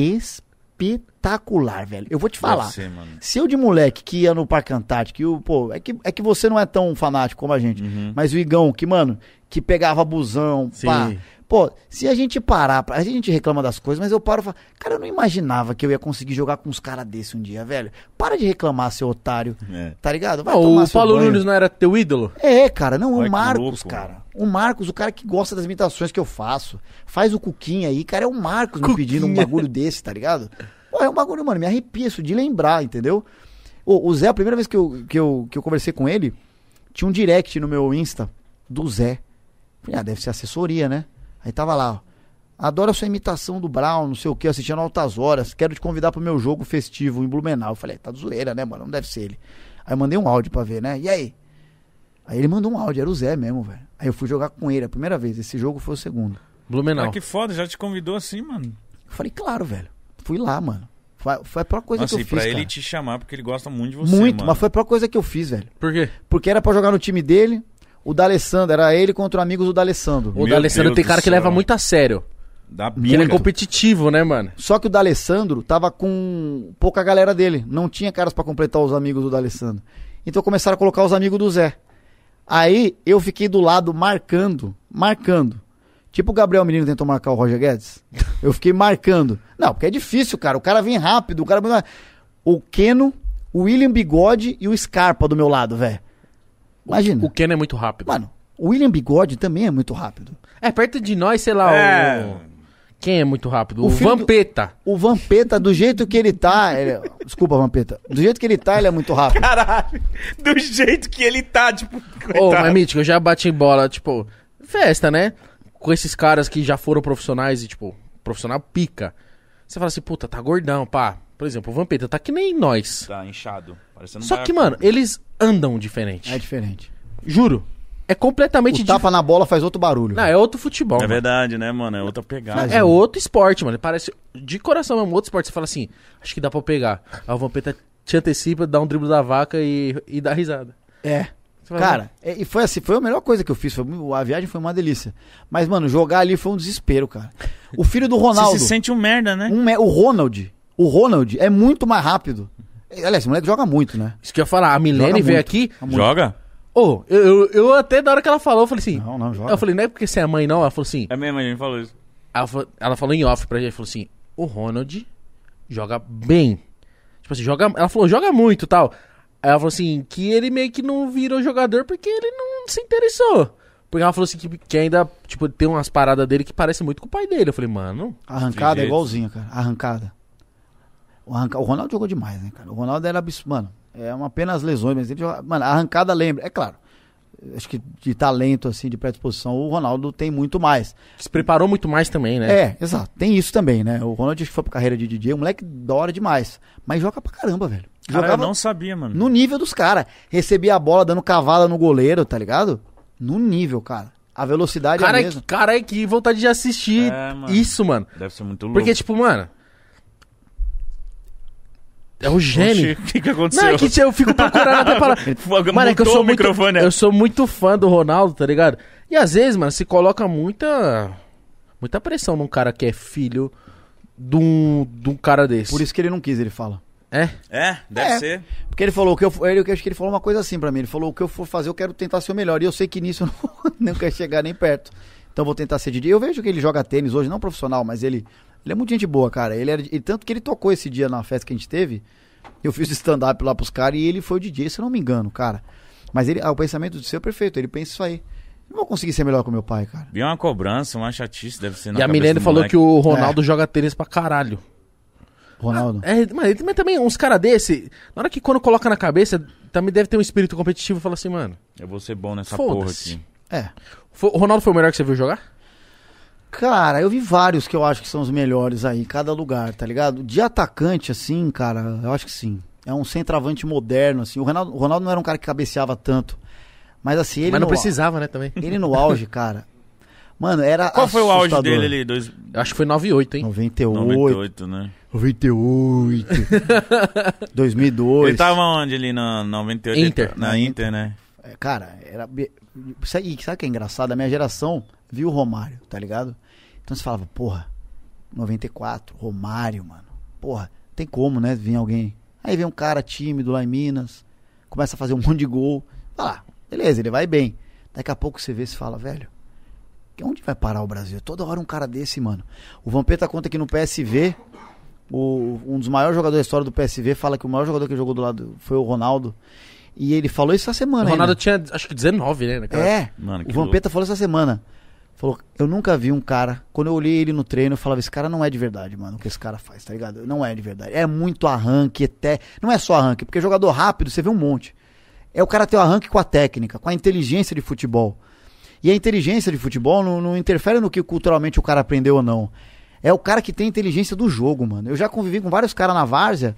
espetacular, velho. Eu vou te falar. Ser. Se eu de moleque que ia no Parque Antártico, e o, pô, é que, é que você não é tão fanático como a gente, Uhum. mas o Igão, que, mano, que pegava busão, Sim. pá. Pô, se a gente parar, a gente reclama das coisas, mas eu paro e falo, cara, eu não imaginava que eu ia conseguir jogar com uns caras desse um dia, velho. Para de reclamar, seu otário. É. Tá ligado? Vai Ah, tomar o seu Paulo banho. Nunes não era teu ídolo? É, cara, não, Olha o Marcos, louco, cara. mano. O Marcos, o cara que gosta das imitações que eu faço. Faz o Cuquinha aí, cara, é o Marcos me Cuquinha. pedindo um bagulho desse, tá ligado? Pô, é um bagulho, mano, me arrepia isso de lembrar, entendeu? O, o Zé, a primeira vez que eu, que, eu, que eu conversei com ele, tinha um direct no meu Insta do Zé. Falei, ah, deve ser assessoria, né? Aí tava lá, ó. Adoro a sua imitação do Brown, não sei o que, assistindo altas horas. Quero te convidar pro meu jogo festivo em Blumenau. Eu falei, tá de zoeira, né, mano? Não deve ser ele. Aí eu mandei um áudio pra ver, né? E aí? Aí ele mandou um áudio, era o Zé mesmo, velho. Aí eu fui jogar com ele a primeira vez. Esse jogo foi o segundo. Blumenau. Ah, que foda, já te convidou assim, mano. Eu falei, claro, velho. Fui lá, mano. Foi, foi a pior coisa Nossa, que eu fiz, pra ele cara. te chamar, porque ele gosta muito de você, Muito, mano. mas foi a pior coisa que eu fiz, velho. Por quê? Porque era pra jogar no time dele, o D'Alessandro, era ele contra amigos do D'Alessandro. O D'Alessandro tem cara que leva muito a sério. Dá Porque ele é competitivo, né, mano? Só que o D'Alessandro tava com pouca galera dele. Não tinha caras pra completar os amigos do D'Alessandro. Então começaram a colocar os amigos do Zé. Aí eu fiquei do lado marcando, marcando. Tipo o Gabriel Menino tentou marcar o Roger Guedes. Eu fiquei marcando. Não, porque é difícil, cara. O cara vem rápido, o cara. O Keno, o William Bigode e o Scarpa do meu lado, velho. Imagina. O Ken é muito rápido. Mano, o William Bigode também é muito rápido. É, perto de nós, sei lá, É. o... Quem é muito rápido? O O, filho do- Vampeta. O Vampeta, do jeito que ele tá. ele- Desculpa, Vampeta. Do jeito que ele tá, ele é muito rápido. Caralho, do jeito que ele tá, tipo, Ô, coitado. mas Mítico, eu já bati em bola, tipo, festa, né? Com esses caras que já foram profissionais e, tipo, profissional pica. Você fala assim, puta, tá gordão, pá. Por exemplo, o Vampeta tá que nem nós. Tá inchado. Parecendo um Só que, mano, eles andam diferente. É diferente. Juro. É completamente O tapa na bola faz outro barulho. Não, é outro futebol. É mano. verdade, né, mano? É outra pegada. É outro esporte, mano. Parece de coração mesmo, outro esporte. Você fala assim, acho que dá pra pegar. Aí o Vampeta te antecipa, dá um drible da vaca e, e dá risada. É. Você Cara, é- e foi assim, foi a melhor coisa que eu fiz. Foi, a viagem foi uma delícia. Mas, mano, jogar ali foi um desespero, cara. O filho do Você Ronaldo. se sente um merda, né? um o Ronald. O Ronald é muito mais rápido. Aliás, esse moleque joga muito, né? Isso que eu ia falar, a Milene veio muito. aqui. Joga muito. Joga? Ô, eu, eu, eu até na hora que ela falou, eu falei assim. Não, não, joga. Eu falei, não é porque você é mãe, não. Ela falou assim. É mesmo, a gente falou isso. Ela falou, ela falou em off pra gente, falou assim: o Ronald joga bem. Tipo assim, joga. Ela falou, joga muito e tal. Aí ela falou assim, que ele meio que não virou jogador porque ele não se interessou. Porque ela falou assim que, que ainda, tipo, tem umas paradas dele que parecem muito com o pai dele. Eu falei, mano, arrancada é jeito. igualzinha, cara. Arrancada. O, arranca... o Ronaldo jogou demais, né, cara? O Ronaldo era absurdo. Mano, é uma pena as lesões, mas ele joga... Mano, a arrancada lembra. É claro. Acho que de talento, assim, de predisposição, o Ronaldo tem muito mais. se preparou muito mais também, né? É, exato. Tem isso também, né? O Ronald acho que foi pra carreira de DJ, um moleque da hora demais. Mas joga pra caramba, velho. Cara, eu Jogava não sabia, mano. no nível dos caras. Recebia a bola dando cavada no goleiro, tá ligado? No nível, cara. A velocidade é a Cara, mesma. que, cara, que vontade de assistir É, mano. isso, mano. Deve ser muito louco. Porque, tipo, mano. É o gênio. O que que aconteceu? Não, é que eu fico procurando até para. [laughs] Mano, é que eu sou, o muito, microfone. eu sou muito fã do Ronaldo, tá ligado? E às vezes, mano, se coloca muita. Muita pressão num cara que é filho de um, de um cara desse. Por isso que ele não quis, ele fala. É? É, deve É. ser. Porque ele falou que eu, ele, eu acho que ele falou uma coisa assim pra mim. Ele falou: o que eu for fazer, eu quero tentar ser o melhor. E eu sei que nisso eu [laughs] não, não quero chegar nem perto. Então vou tentar ser DJ. Eu vejo que ele joga tênis hoje, não profissional, mas ele, ele é muito gente boa, cara. Ele era, e tanto que ele tocou esse dia na festa que a gente teve. Eu fiz stand-up lá pros caras e ele foi o DJ, se eu não me engano, cara. Mas ele, ah, o pensamento do seu é perfeito. Ele pensa isso aí. Não vou conseguir ser melhor que o meu pai, cara. Vi uma cobrança, uma chatice, deve ser na E a Milene falou moleque. que o Ronaldo joga tênis pra caralho. Ronaldo. É, mas, ele- mas também uns caras desse, na hora que quando coloca na cabeça, também deve ter um espírito competitivo e fala assim, mano. Eu vou ser bom nessa porra aqui. É. foi- o Ronaldo foi o melhor que você viu jogar? Cara, eu vi vários que eu acho que são os melhores aí, em cada lugar, tá ligado? De atacante, assim, cara, eu acho que sim. É um centroavante moderno, assim. O Ronaldo, o Ronaldo não era um cara que cabeceava tanto. Mas assim, ele mas não no, precisava, né, também. ele no auge, [laughs] cara. Mano, era Qual foi o auge assustador. dele ali? Dois... Acho que foi 9-8, hein? 98, 98, né? 98, 2002. [laughs] Ele tava onde ali na 98? Inter. Na Na Inter, né? É, Cara, era. be- Isso aí, sabe o que é engraçado? A minha geração viu o Romário, tá ligado? Então você falava, porra, 94, Romário, mano. Porra, tem como, né? Vir alguém. Aí vem um cara tímido lá em Minas, começa a fazer um [laughs] monte de gol. Ah, beleza, ele vai bem. Daqui a pouco você vê e fala, velho, onde vai parar o Brasil? Toda hora um cara desse, mano. O Vampeta conta que no PSV, o, um dos maiores jogadores da história do PSV fala que o maior jogador que jogou do lado foi o Ronaldo. E ele falou isso essa O semana, Ronaldo ainda. tinha, acho que 19, né? naquela- É, Mano, que o Vampeta falou essa semana. Falou, eu nunca vi um cara. Quando eu olhei ele no treino, eu falava, esse cara não é de verdade, mano. O que esse cara faz, tá ligado? Não é de verdade. É muito arranque, até. Não é só arranque, porque jogador rápido, você vê um monte. É o cara ter o arranque com a técnica, com a inteligência de futebol. E a inteligência de futebol não, não interfere no que culturalmente o cara aprendeu ou não. É o cara que tem a inteligência do jogo, mano. Eu já convivi com vários caras na várzea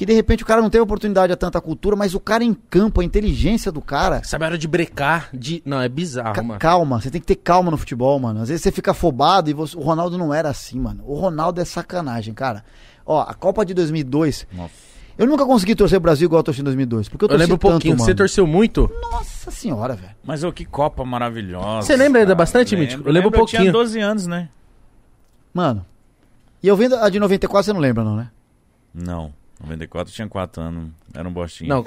que de repente o cara não teve oportunidade a tanta cultura, mas o cara em campo, a inteligência do cara. Sabe a hora de brecar? De... Não, é bizarro, Ca- mano. calma, você tem que ter calma no futebol, mano. Às vezes você fica afobado e você- o Ronaldo não era assim, mano. O Ronaldo é sacanagem, cara. Ó, a Copa de 2002. Nossa. Eu nunca consegui torcer o Brasil igual eu torci em 2002. Porque eu Eu torci lembro um tanto, pouquinho. mano. Você torceu muito? Nossa senhora, velho. Mas ô, que Copa maravilhosa. Você lembra ainda bastante, Mítico? Eu lembro um Eu tinha pouquinho. 12 anos, né? Mano. E eu vendo a de 94, você não lembra, não, né? Não. 94 eu tinha 4 anos. Era um bostinho. Não.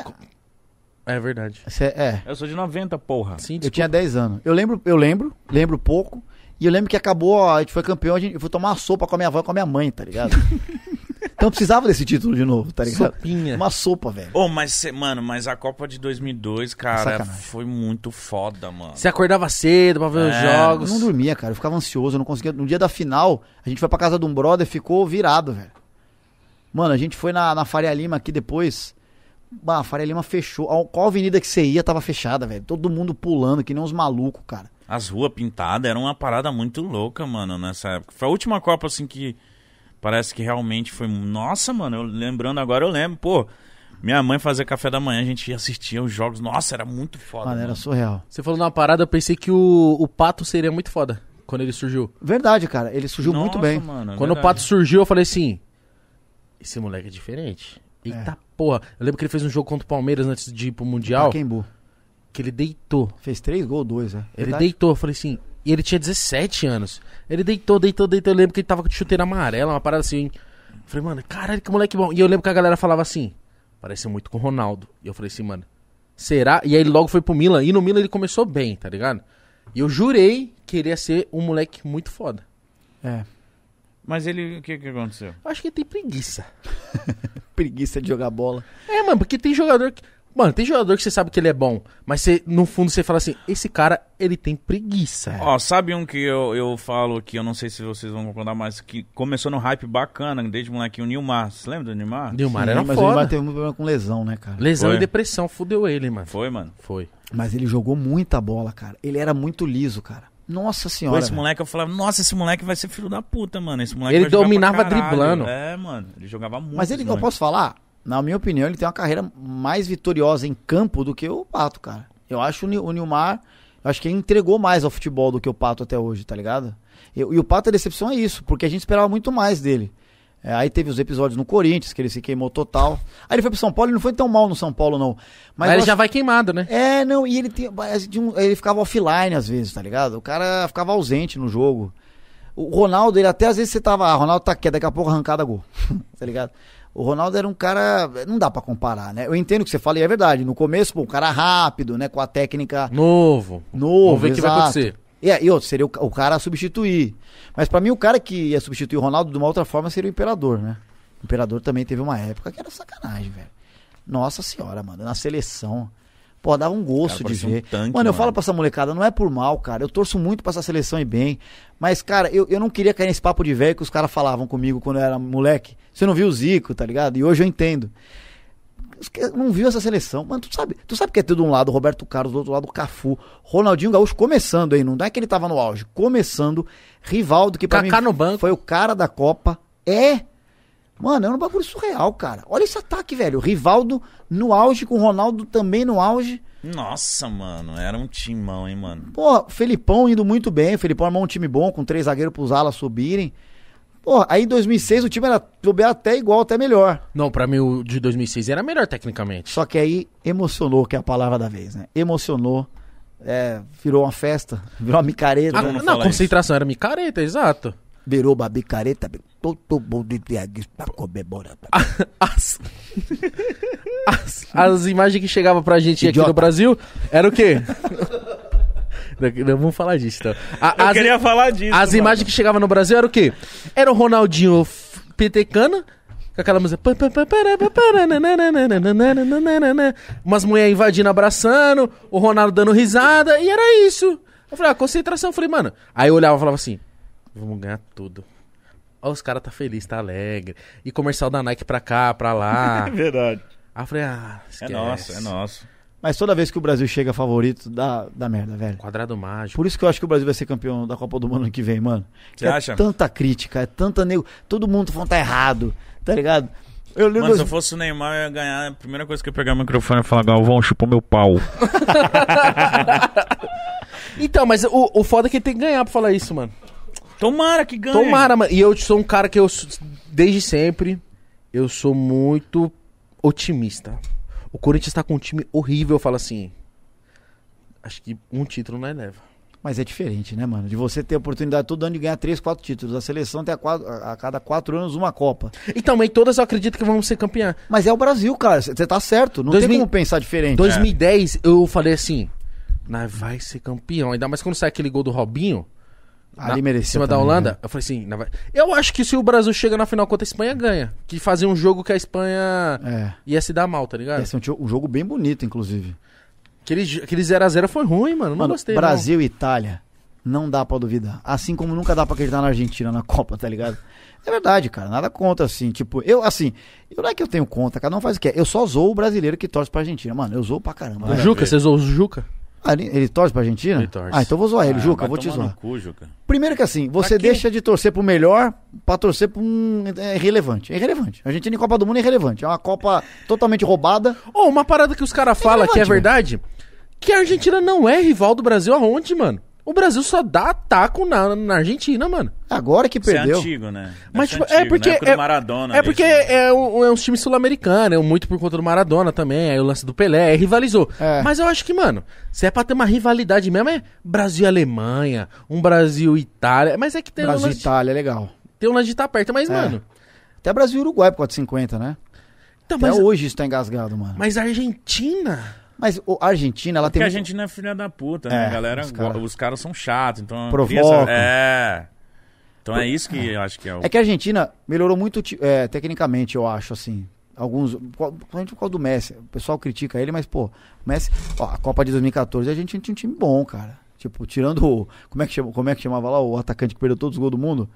É verdade. Você- é. Eu sou de 90, porra. Sim, Eu desculpa. tinha 10 anos. Eu lembro, eu lembro, lembro pouco. E eu lembro que acabou, ó, a gente foi campeão, a gente, eu fui tomar uma sopa com a minha avó e com a minha mãe, tá ligado? [laughs] então eu precisava desse título de novo, tá ligado? Sopinha. Uma sopa, velho. Ô, mas, cê- mano, mas a Copa de 2002, cara, Sacanagem. foi muito foda, mano. Você acordava cedo pra ver os É, Eu jogos. não dormia, cara. Eu ficava ansioso, eu não conseguia. No dia da final, a gente foi pra casa de um brother, ficou virado, velho. Mano, a gente foi na, na Faria Lima aqui depois. Bah, a Faria Lima fechou. A- Qual avenida que você ia tava fechada, velho. Todo mundo pulando, que nem uns malucos, cara. As ruas pintadas era uma parada muito louca, mano, nessa época. Foi a última Copa, assim, que parece que realmente foi. Nossa, mano, eu lembrando agora, eu lembro, pô. Minha mãe fazia café da manhã, a gente ia assistir os jogos. Nossa, era muito foda. Mano, Mano, era surreal. Você falou numa parada, eu pensei que o, o Pato seria muito foda quando ele surgiu. Verdade, cara. Ele surgiu muito Nossa, bem. Mano, é Quando o verdade. Pato surgiu, eu falei assim: esse moleque é diferente. Eita porra. Eu lembro que ele fez um jogo contra o Palmeiras antes de ir pro Mundial, Pacaembu. que ele deitou. Fez três gols, dois, é. Ele Verdade. deitou, eu falei assim. E ele tinha 17 anos. Ele deitou, deitou, deitou. Eu lembro que ele tava com chuteira amarela, uma parada assim. Eu falei, mano, caralho, que moleque bom. E eu lembro que a galera falava assim: parece muito com o Ronaldo. E eu falei assim, mano, será? E aí ele logo foi pro Milan. E no Milan ele começou bem, tá ligado? E eu jurei que ele ia ser um moleque muito foda. É. Mas ele, o que que aconteceu? Eu acho que ele tem preguiça. [laughs] Preguiça de jogar bola. É, mano, porque tem jogador que. Mano, tem jogador que você sabe que ele é bom, mas você, no fundo você fala assim: esse cara, ele tem preguiça. Ó, sabe um que eu, eu falo que eu não sei se vocês vão concordar, mas que começou no hype bacana, desde molequinho, o Nilmar. Você lembra do Nilmar? Nilmar Sim, era mas o foda. Neymar teve muito problema com lesão, né, cara? Lesão Foi. e depressão, fudeu ele, mano. Foi, mano. Foi. Mas ele jogou muita bola, cara. Ele era muito liso, cara. Nossa senhora. esse velho. moleque, eu falava, nossa, esse moleque vai ser filho da puta, mano. Esse moleque Ele dominava driblando. É, mano. Ele jogava muito. Mas ele, esse eu posso falar, na minha opinião, ele tem uma carreira mais vitoriosa em campo do que o Pato, cara. Eu acho o, Ni- o Nilmar, eu acho que ele entregou mais ao futebol do que o Pato até hoje, tá ligado? E, e o Pato, a decepção é isso, porque a gente esperava muito mais dele. É, aí teve os episódios no Corinthians, que ele se queimou total. Aí ele foi pro São Paulo e não foi tão mal no São Paulo, não. Mas, Mas ele acho- já vai queimado, né? É, não, e ele tem, ele ficava offline às vezes, tá ligado? O cara ficava ausente no jogo. O Ronaldo, ele até às vezes você tava, ah, Ronaldo tá quieto, daqui a pouco arrancada gol, [laughs] tá ligado? O Ronaldo era um cara, não dá pra comparar, né? Eu entendo o que você fala e é verdade. No começo, pô, um cara rápido, né, com a técnica Novo. novo, Vamos ver o que vai acontecer. É, e outro, seria o, o cara a substituir. Mas pra mim, o cara que ia substituir o Ronaldo de uma outra forma seria o Imperador, né? O Imperador também teve uma época que era sacanagem, velho. Nossa senhora, mano, na seleção. Pô, dava um gosto Cara, de parecia um ver. tanque, mano, eu mano. falo pra essa molecada, não é por mal, cara. Eu torço muito pra essa seleção ir bem. Mas, cara, eu, eu não queria cair nesse papo de velho que os caras falavam comigo quando eu era moleque. Você não viu o Zico, tá ligado? E hoje eu entendo. Não viu essa seleção. Mano, tu sabe, tu sabe que é tudo um lado, Roberto Carlos, do outro lado, o Cafu. Ronaldinho Gaúcho começando aí, não é que ele tava no auge. Começando. Rivaldo, que pra Kaká mim foi o cara da Copa. É. Mano, é um bagulho surreal, cara. Olha esse ataque, velho. Rivaldo no auge, com o Ronaldo também no auge. Nossa, mano. Era um timão, hein, mano. Pô, Felipão indo muito bem. O Felipão armou um time bom, com três zagueiros pros alas subirem. Pô, aí em 2006 o time era até igual, até melhor. Não, pra mim o de 2006 era melhor tecnicamente. Só que aí emocionou, que é a palavra da vez, né? Emocionou. É, virou uma festa, [laughs] virou uma micareta. Ah, não, a concentração era micareta, exato. Virou uma micareta, todo mundo entregue pra comemorar. [laughs] As, as, as imagens que chegavam pra gente aqui Idiota. no Brasil era o quê? [laughs] Não, vamos falar disso, então. A- Eu as, queria falar disso. as mano. imagens que chegavam no Brasil era o quê? Era o Ronaldinho petecana, com aquela música. Umas mulheres invadindo, abraçando, o Ronaldo dando risada, e era isso. Eu falei, ah, concentração. Eu falei, mano. Aí eu olhava e falava assim: vamos ganhar tudo. Ó, os caras tá feliz, tá alegre. E comercial da Nike pra cá, pra lá. É verdade. Aí eu falei, ah, É esquece. nosso, é nosso. Mas toda vez que o Brasil chega favorito, dá, dá merda, velho. Quadrado mágico. Por isso que eu acho que o Brasil vai ser campeão da Copa do Mundo ano que vem, mano. Você é acha? tanta crítica, é tanta nego. Todo mundo falando tá errado, tá ligado? Eu lembro. Mano, se eu fosse o Neymar, eu ia ganhar. A primeira coisa que eu ia pegar o microfone e falar, Galvão, chupou meu pau. [laughs] Então, mas o, o foda é que ele tem que ganhar pra falar isso, mano. Tomara que ganhe. Tomara, mano. E eu sou um cara que eu desde sempre, eu sou muito otimista. O Corinthians tá com um time horrível, eu falo assim. Acho que um título não é leva. Mas é diferente, né, mano? De você ter a oportunidade todo ano de ganhar três, quatro títulos. A seleção tem a, quatro- a- cada quatro anos uma Copa. E também todas eu acredito que vamos ser campeã. Mas é o Brasil, cara. Você tá certo. Não 2000 tem como pensar diferente. 2010, eu falei assim, nós vai ser campeão. Ainda mais quando sai aquele gol do Robinho. Ali na- merecia Em cima da também, Holanda, né? eu falei assim, vai- eu acho que se o Brasil chega na final contra a Espanha, ganha. Que fazia um jogo que a Espanha É. ia se dar mal, tá ligado? Esse é um um jogo bem bonito, inclusive. Aquele, aquele 0x0 foi ruim, mano. Não Mano, gostei. Brasil e Itália, não dá pra duvidar. Assim como nunca dá pra acreditar na Argentina na [laughs] Copa, tá ligado? É verdade, cara. Nada contra, assim. Tipo, eu, assim, eu não é que eu tenho conta, cada um faz o que quer. Eu só zoo o brasileiro que torce pra Argentina. Mano, eu zoo pra caramba. O. Juca, você zoou o Juca? Ele, ele torce pra Argentina? Ele torce. Ah, então vou zoar ele. Ah, Juca, vou te zoar. cu, Juca. Primeiro que assim, você deixa de torcer pro melhor pra torcer pra um. É irrelevante. É irrelevante. A Argentina em Copa do Mundo é irrelevante. É uma Copa totalmente roubada. Ô, uma parada que os caras falam que é verdade, que a Argentina não é rival do Brasil aonde, mano? O Brasil só dá taco na, na Argentina, mano. Agora que Isso é perdeu. antigo, né? Mas, Deve tipo, é antigo, porque. do É, Maradona. é porque isso. é, um, é uns times sul-americanos, é muito por conta do Maradona também, aí o lance do Pelé, aí rivalizou. É. Mas eu acho que, mano, se é pra ter uma rivalidade mesmo, é Brasil e Alemanha, um Brasil e Itália. Mas é que tem, um Brasil e lance, Itália, é legal. tem um lance de estar perto, mas, É. mano. Até Brasil e Uruguai pro 450, né? Então, Até mas, hoje isso tá engasgado, mano. mas a Argentina. Mas a Argentina, ela Porque tem. a muito- gente não é filha da puta, É, né? A galera, os cara- os caras são chatos, então... Essa- É. Então é isso que eu acho que é o... É que a Argentina melhorou muito é, tecnicamente, eu acho, assim. Alguns. Principalmente por causa do Messi. O pessoal critica ele, mas, pô, o Messi. Ó, a Copa de 2014 a gente tinha um time bom, cara. Tipo, tirando o. Como é que, chama, como é que chamava lá o atacante que perdeu todos os gols do mundo?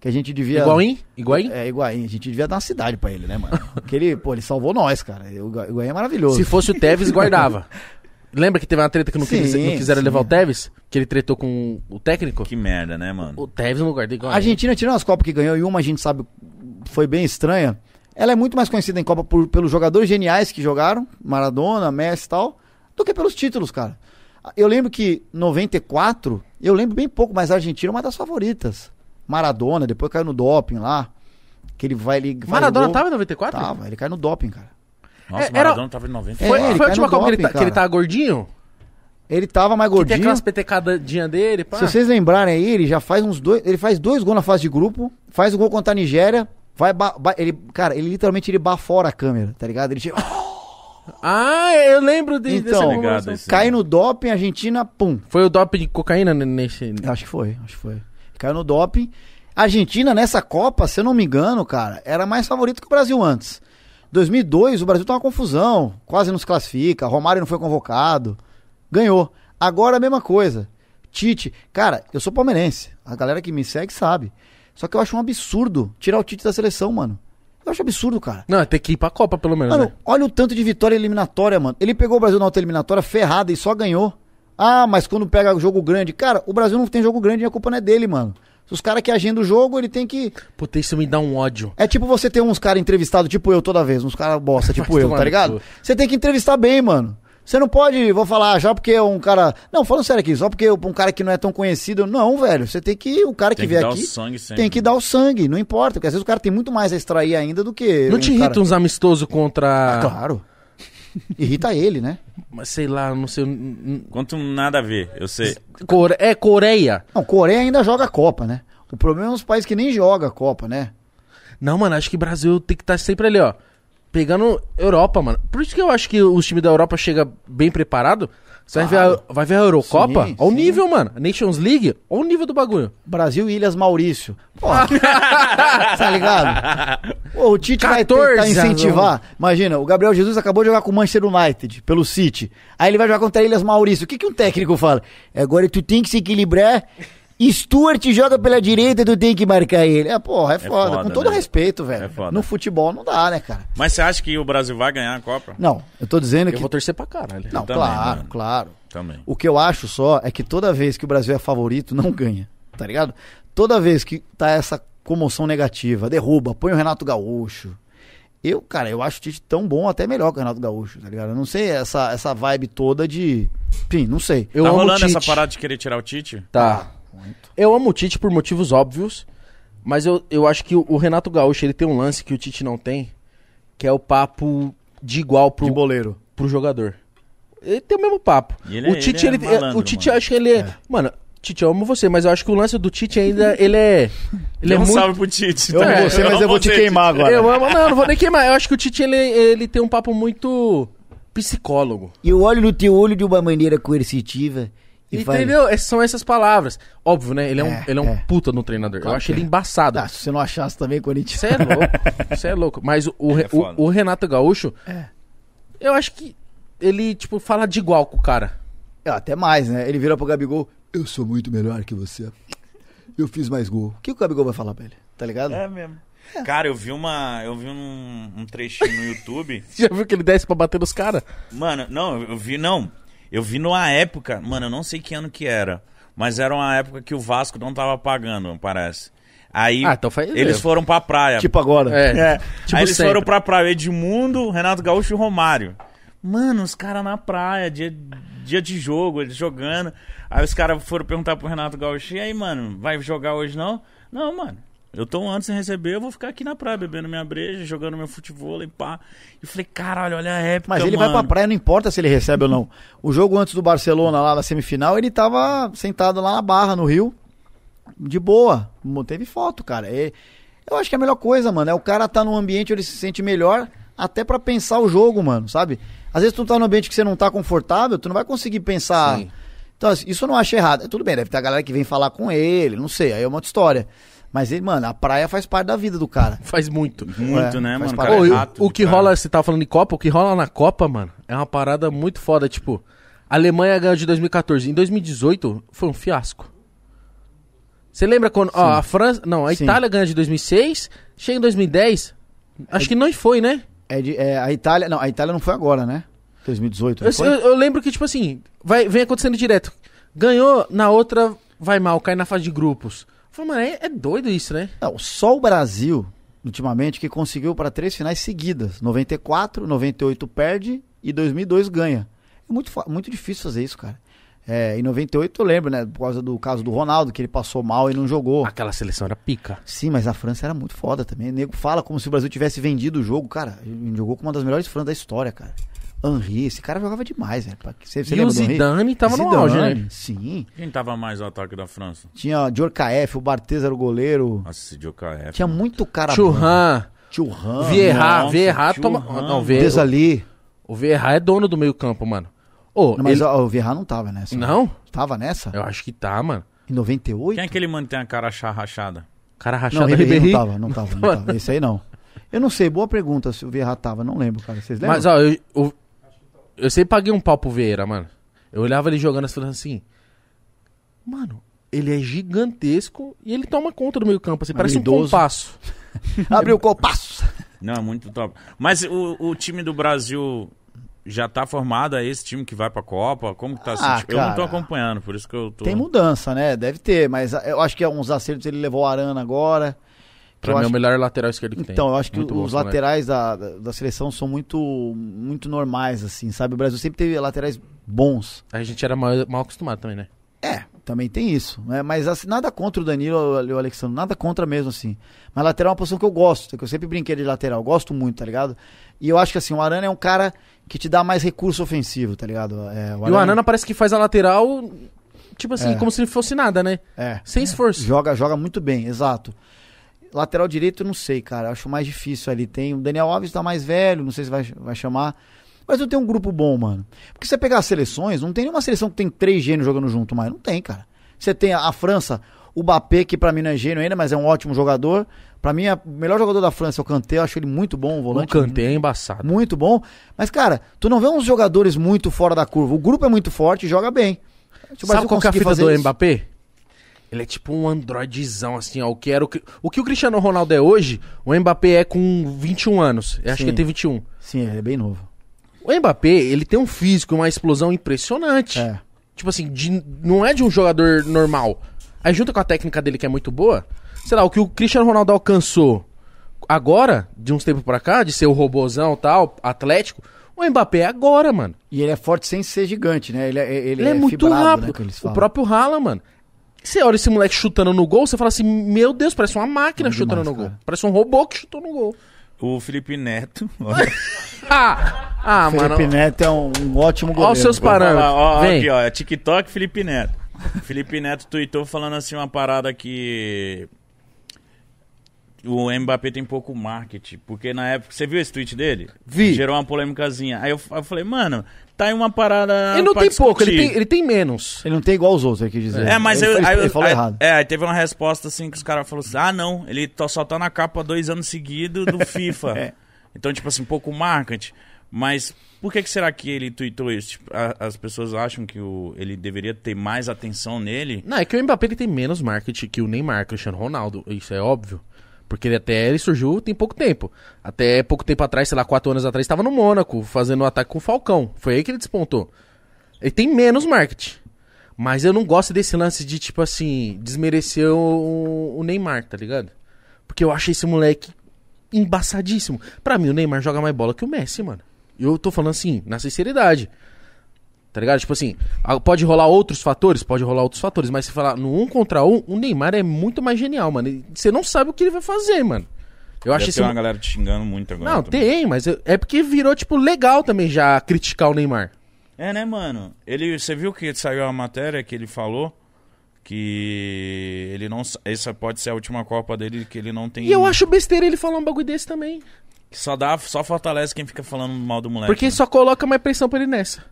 Que a gente devia. Iguain? Iguain? É, Higuaín. A gente devia dar uma cidade pra ele, né, mano? Porque ele, pô, ele salvou nós, cara. O Higuaín é maravilhoso. Se fosse o Tevez, guardava. [laughs] Lembra que teve uma treta que não, Sim, quis- não quiseram sim. levar o Tevez? Que ele tretou com o técnico? Que merda, né, mano? O Tevez não guardei igual. A Argentina, tirando as Copas que ganhou, e uma a gente sabe foi bem estranha, ela é muito mais conhecida em Copa por- pelos jogadores geniais que jogaram, Maradona, Messi e tal, do que pelos títulos, cara. Eu lembro que 94, eu lembro bem pouco, mas a Argentina é uma das favoritas. Maradona, depois caiu no doping lá, que ele vai... Ele Maradona gol. tava em 94? Tava, ele cai no doping, cara. Nossa, É, o era- Maradona tava em 90. Foi, É, ele foi a última Copa que ele, tá, que ele tá gordinho? Ele tava mais Que tem gordinho. aquelas petecadinhas dele, pá. Se vocês lembrarem aí, ele já faz uns dois. Ele faz dois gols na fase de grupo, faz o gol contra a Nigéria. Vai, ba- ba- ele, cara, ele literalmente ele bafora a câmera, tá ligado? Ele chega, [laughs] Ah, eu lembro de, Então, dessa Ligado comemoração. esse- cai no doping, Argentina, pum. Foi o doping de cocaína nesse... Acho que foi, acho que foi. Caiu no doping. A Argentina nessa Copa, se eu não me engano, cara, era mais favorito que o Brasil antes. 2002, o Brasil tá uma confusão, quase não se classifica, Romário não foi convocado. Ganhou. Agora a mesma coisa. Tite, cara, eu sou palmeirense. A galera que me segue sabe. Só que eu acho um absurdo tirar o Tite da seleção, mano. Eu acho absurdo, cara. Não, tem que ir pra Copa, pelo menos, Mano, né? olha o tanto de vitória eliminatória, mano. Ele pegou o Brasil na outra eliminatória ferrada e só ganhou. Ah, mas quando pega jogo grande. Cara, o Brasil não tem jogo grande e a culpa não é dele, mano. Se os caras que agendam o jogo, ele tem que. Puta, isso me dá um ódio. É tipo você ter uns caras entrevistados, tipo eu toda vez, uns caras bosta, [laughs] tipo eu, tá ligado? Você tem que entrevistar bem, mano. Você não pode, vou falar, já porque um cara. Não, falando sério aqui, só porque um cara que não é tão conhecido. Não, velho. Você tem que. O cara que, Tem que vier dar o aqui. sangue sempre. Tem que dar o sangue, não importa, porque às vezes o cara tem muito mais a extrair ainda do que. Não um te irrita cara... uns amistosos contra... Ah, claro. Irrita ele, né? Mas Sei lá, não sei... Quanto nada a ver, eu sei. Core... É, Coreia. Não, Coreia ainda joga a Copa, né? O problema é os países que nem jogam a Copa, né? Não, mano, acho que o Brasil tem que estar sempre ali, ó. Pegando Europa, mano. Por isso que eu acho que os times da Europa chegam bem preparados. Você vai, ver a, vai ver a Eurocopa? Sim, Olha o nível, mano. Nations League, olha o nível do bagulho. Brasil e Ilhas Maurício. Pô, tá ligado? Pô, o Tite vai 14 tentar incentivar. Imagina, o Gabriel Jesus acabou de jogar com o Manchester United, pelo City. Aí ele vai jogar contra a Ilhas Maurício. O que, que um técnico fala? Agora tu tem que se equilibrar. Stuart joga pela direita, tu tem que marcar ele. É, porra, é foda. foda, com todo né? respeito, velho. É foda. No futebol não dá, né, cara? Mas você acha que o Brasil vai ganhar a Copa? Não, eu tô dizendo Eu que. vou torcer pra caralho. Não, também, claro, mano. claro. Também. O que eu acho só é que toda vez que o Brasil é favorito, não ganha. Tá ligado? Toda vez que tá essa comoção negativa, derruba, põe o Renato Gaúcho. Eu, cara, eu acho o Tite tão bom, até melhor que o Renato Gaúcho, tá ligado? Eu não sei essa, essa vibe toda de. Enfim, não sei. Eu tá rolando Tite. essa parada de querer tirar o Tite? Tá. Eu amo o Tite por motivos óbvios. Mas eu, eu acho que o, o Renato Gaúcho, ele tem um lance que o Tite não tem, que é o papo de igual pro, De boleiro. pro jogador. Ele tem o mesmo papo. E ele o é- Tite, ele ele, é malandro, o Tite acho que ele é, Mano, Tite, eu amo você, mas eu acho que o lance do Tite ainda, [laughs] ele é... Ele é um muito... salve pro Tite. Eu amo tá? você, mas eu vou te queimar Tite. agora. Eu amo, não, eu não vou nem queimar. Eu acho que o Tite, ele, ele tem um papo muito psicólogo. Eu olho no teu olho de uma maneira coercitiva e Entendeu? Essas são essas palavras. Óbvio, né? Ele é um, É, ele é um é. puta no treinador. Claro eu acho ele é. embaçado. Ah, se você não achasse também, Corinthians. Você é louco. Você é louco. Mas o, o, É o- o Renato Gaúcho, É. eu acho que ele, tipo, fala de igual com o cara. É, até mais, né? Ele vira pro Gabigol. Eu sou muito melhor que você. Eu fiz mais gol. O que o Gabigol vai falar pra ele? Tá ligado? É mesmo. Cara, eu vi uma. Eu vi um, um trechinho no [laughs] YouTube. Você já viu que ele desce pra bater nos caras? Mano, não, eu vi, não. Eu vi numa época, mano, eu não sei que ano que era. Mas era uma época que o Vasco não tava pagando, parece. Aí Ah, então eles foram pra praia. Tipo agora. É. Tipo Aí eles sempre. foram pra praia Edmundo, Renato Gaúcho e Romário. Mano, os caras na praia, dia, dia de jogo, eles jogando. Aí os caras foram perguntar pro Renato Gaúcho, e aí, mano, vai jogar hoje não? Não, mano. Eu tô antes de receber, eu vou ficar aqui na praia bebendo minha breja, jogando meu futebol e pá. E falei, caralho, olha a época. Mas ele vai mano. pra praia, não importa se ele recebe ou não. O jogo antes do Barcelona, lá na semifinal, ele tava sentado lá na barra, no Rio. De boa. Teve foto, cara. É- eu acho que é a melhor coisa, mano. É o cara tá num ambiente onde ele se sente melhor, até pra pensar o jogo, mano, sabe? Às vezes tu tá num ambiente que você não tá confortável, tu não vai conseguir pensar. Sim. Então, isso eu não acho errado. Tudo bem, deve ter a galera que vem falar com ele, não sei, aí é uma outra história. Mas ele, mano, a praia faz parte da vida do cara. [laughs] Faz muito. Muito, É, né, mano? Cara Ô, é e o- rato o que cara. rola, você tava falando de Copa, o que rola na Copa, mano, é uma parada muito foda. Tipo, a Alemanha ganhou de 2014. Em 2018, foi um fiasco. Você lembra quando. Ó, a França. Não, a Sim. Itália ganhou de 2006. Chega em 2010. Acho que não foi, né? É, de, é a Itália. Não, a Itália não foi agora, né? 2018. não Eu, foi? eu- eu lembro que, tipo assim, vai, vem acontecendo direto. Ganhou, na outra vai mal, cai na fase de grupos. Falei, mano, é, é doido isso, né? Não, só o Brasil, ultimamente, que conseguiu para três finais seguidas. 94, 98 perde e 2002 ganha. É muito, muito difícil fazer isso, cara. É, em 98 eu lembro, né? Por causa do caso do Ronaldo, que ele passou mal e não jogou. Aquela seleção era pica. Sim, mas a França era muito foda também. O nego fala como se o Brasil tivesse vendido o jogo. Cara, ele jogou com uma das melhores Franças da história, cara. Henri, esse cara jogava demais, velho. Você, você E o lembra do Henry? Zidane tava no Zidane, auge, né? Sim. Quem tava mais no ataque da França? Tinha Djorkaeff, o Barthez era o goleiro. Nossa, esse Djokovic. Tinha muito cara bom. Churran, Churran. Vieira, Vieira toma. Ram. Não, Vieira, Desali. o Vieira é dono do meio campo, mano. Ô, Não, mas ele- ó, o Vieira não tava nessa. Não? Tava nessa? Eu acho que tá, mano. Em 98? Quem é aquele mano que tem a cara rachada? Cara Não, rachado Ribeirinho Ribeirinho. não tava, não tava, não [laughs] tava. Esse aí não. Eu não sei, boa pergunta se o Vieira tava, não lembro, cara. Vocês lembram? Mas, ó, eu, eu, eu sempre paguei um pau pro Vieira, mano. Eu olhava ele jogando assim, falando assim... Mano, ele é gigantesco e ele toma conta do meio campo, assim, parece um Habilidoso. compasso. [laughs] Abriu o copaço. Não, é muito top. Mas o, o time do Brasil já tá formado? É esse time que vai pra Copa? Como que tá assim? Ah, Tipo, eu não tô cara. acompanhando, por isso que eu tô. Tem mudança, né? Deve ter, mas eu acho que é uns acertos ele levou o Arana agora. Pra mim é o melhor lateral esquerdo que tem. Então, eu acho que Muito os laterais da, da, seleção são muito, muito normais, assim, sabe? O Brasil sempre teve laterais bons. A gente era mal, mal acostumado também, né? É, também tem isso, né? Mas assim, nada contra o Danilo e o Alexandre, nada contra mesmo, assim. Mas lateral é uma posição que eu gosto, que eu sempre brinquei de lateral, gosto muito, tá ligado? E eu acho que assim, o Arana é um cara que te dá mais recurso ofensivo, tá ligado? É, E o Anana parece que faz a lateral, tipo assim, É. como se não fosse nada, né? é, Sem esforço. joga, joga muito bem, exato. Lateral direito, eu não sei, cara, acho mais difícil ali. Tem o Daniel Alves tá mais velho, não sei se vai, vai chamar. Mas não tem um grupo bom, mano. Porque você pegar as seleções, não tem nenhuma seleção que tem três gênios jogando junto mais. Não tem, cara. Você tem a, a França, o Mbappé, que pra mim não é gênio ainda, mas é um ótimo jogador. Pra mim, o melhor jogador da França é o Kanté, eu acho ele muito bom, o O volante. Kanté é embaçado. Muito bom. Mas, cara, tu não vê uns jogadores muito fora da curva. O grupo é muito forte e joga bem. Se o Sabe qual que é a fita do isso- Mbappé? Ele é tipo um androidzão, assim, ó. O que, era o, que, o que o Cristiano Ronaldo é hoje, o Mbappé é com 21 anos. Eu acho Sim. que ele tem 21. Sim, ele é bem novo. O Mbappé, ele tem um físico, uma explosão impressionante. É. Tipo assim, de- não é de um jogador normal. Aí junto com a técnica dele que é muito boa, sei lá, o que o Cristiano Ronaldo alcançou agora, de uns tempos pra cá, de ser o robozão e tal, atlético, o Mbappé é agora, mano. E ele é forte sem ser gigante, né? Ele é, ele Ele, é, muito fibrado, rápido. Né, o próprio Haaland, mano. Você olha esse moleque chutando no gol, você fala assim, meu Deus, parece uma máquina chutando demais, no gol. cara. Parece um robô que chutou no gol. O Felipe Neto. [laughs] Ah, ah mano. Felipe Neto é um, um ótimo goleiro. Olha os seus parâmetros. falar, ó, Vem. aqui, ó, é TikTok Felipe Neto. [laughs] Felipe Neto tweetou falando assim uma parada que o Mbappé tem pouco marketing, porque na época, você viu esse tweet dele? Vi. Gerou uma polêmicazinha. Aí eu, eu falei, mano, tá aí uma parada Ele não tem pouco, ele tem, ele tem menos. Ele não tem igual os outros, ele quis dizer. É, mas ele, eu, ele, aí, ele falou aí- errado. É, aí teve uma resposta assim que os caras falaram assim: ah, não, ele tá- só tá na capa dois anos seguidos do FIFA. [laughs] É. Então, tipo assim, pouco marketing. Mas por que, que será que ele tweetou isso? Tipo, a- as pessoas acham que o, ele deveria ter mais atenção nele. Não, é que o Mbappé ele tem menos marketing que o Neymar, Cristiano Ronaldo. Isso é óbvio. Porque ele até ele surgiu tem pouco tempo. Até pouco tempo atrás, sei lá, quatro anos atrás, estava no Mônaco, fazendo um ataque com o Falcão. Foi aí que ele despontou. Ele tem menos marketing. Mas eu não gosto desse lance de, tipo assim, desmerecer o, o Neymar, tá ligado? Porque eu acho esse moleque embaçadíssimo. Pra mim, o Neymar joga mais bola que o Messi, mano. Eu tô falando assim, na sinceridade. Tá ligado? Tipo assim, pode rolar outros fatores? Pode rolar outros fatores, mas se falar no um contra um, o Neymar é muito mais genial, mano. Você não sabe o que ele vai fazer, mano. Eu acho esse. ter uma galera te xingando muito agora. Não, também. tem, mas eu- é porque virou, tipo, legal também já criticar o Neymar. É, né, mano? Ele, você viu que saiu a matéria que ele falou que ele não. Essa pode ser a última Copa dele que ele não tem. E eu acho besteira ele falar um bagulho desse também. que só dá, só fortalece quem fica falando mal do moleque. Porque né? só coloca mais pressão pra ele nessa.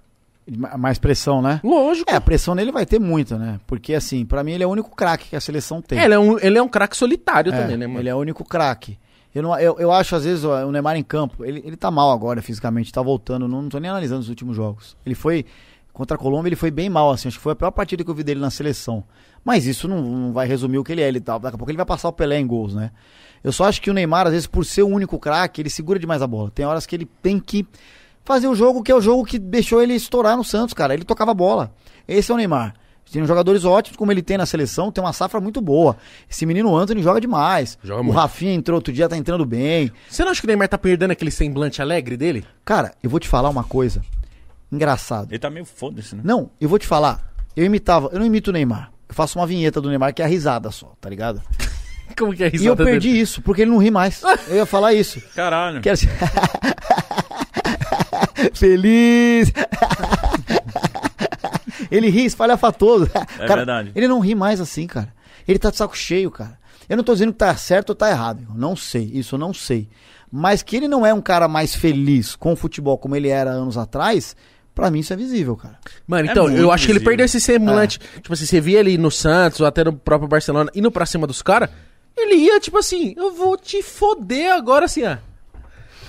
Ma- Mais pressão, né? Lógico. É, a pressão nele vai ter muita, né? Porque, assim, pra mim ele é o único craque que a seleção tem. É, ele é um, ele é um craque solitário É, também, né, mano? Ele é o único craque. Eu, não, eu, eu acho, às vezes, ó, o Neymar em campo, ele, ele tá mal agora fisicamente, tá voltando. Não, não tô nem analisando os últimos jogos. Ele foi. Contra a Colômbia, ele foi bem mal, assim. Acho que foi a pior partida que eu vi dele na seleção. Mas isso não, não vai resumir o que ele é. Ele tá, daqui a pouco ele vai passar o Pelé em gols, né? Eu só acho que o Neymar, às vezes, por ser o único craque, ele segura demais a bola. Tem horas que ele tem que fazer o jogo que é o jogo que deixou ele estourar no Santos, cara. Ele tocava bola. Esse é o Neymar. Tem jogadores ótimos, como ele tem na seleção, tem uma safra muito boa. Esse menino Anthony joga demais. Joga o muito. Rafinha entrou outro dia, tá entrando bem. Você não acha que o Neymar tá perdendo aquele semblante alegre dele? Cara, eu vou te falar uma coisa. Engraçado. Ele tá meio foda-se, né? Não, eu vou te falar. Eu imitava, eu não imito o Neymar. Eu faço uma vinheta do Neymar que é a risada só, tá ligado? [laughs] Como que é a E eu risada perdi dele? isso, porque ele não ri mais. Eu ia falar isso. Caralho. Quero ser... [laughs] [laughs] Feliz! ele ri, espalhafatoso. É [laughs] Cara, verdade. Ele não ri mais assim, cara. Ele tá de saco cheio, cara. Eu não tô dizendo que tá certo ou tá errado. Eu não sei, isso eu não sei. Mas que ele não é um cara mais feliz com o futebol como ele era anos atrás, pra mim isso é visível, cara. Mano, É então, eu muito acho que ele visível. perdeu esse semblante. Tipo assim, você via ele no Santos ou até no próprio Barcelona indo pra cima dos caras, ele ia, tipo assim, eu vou te foder agora, assim, ó.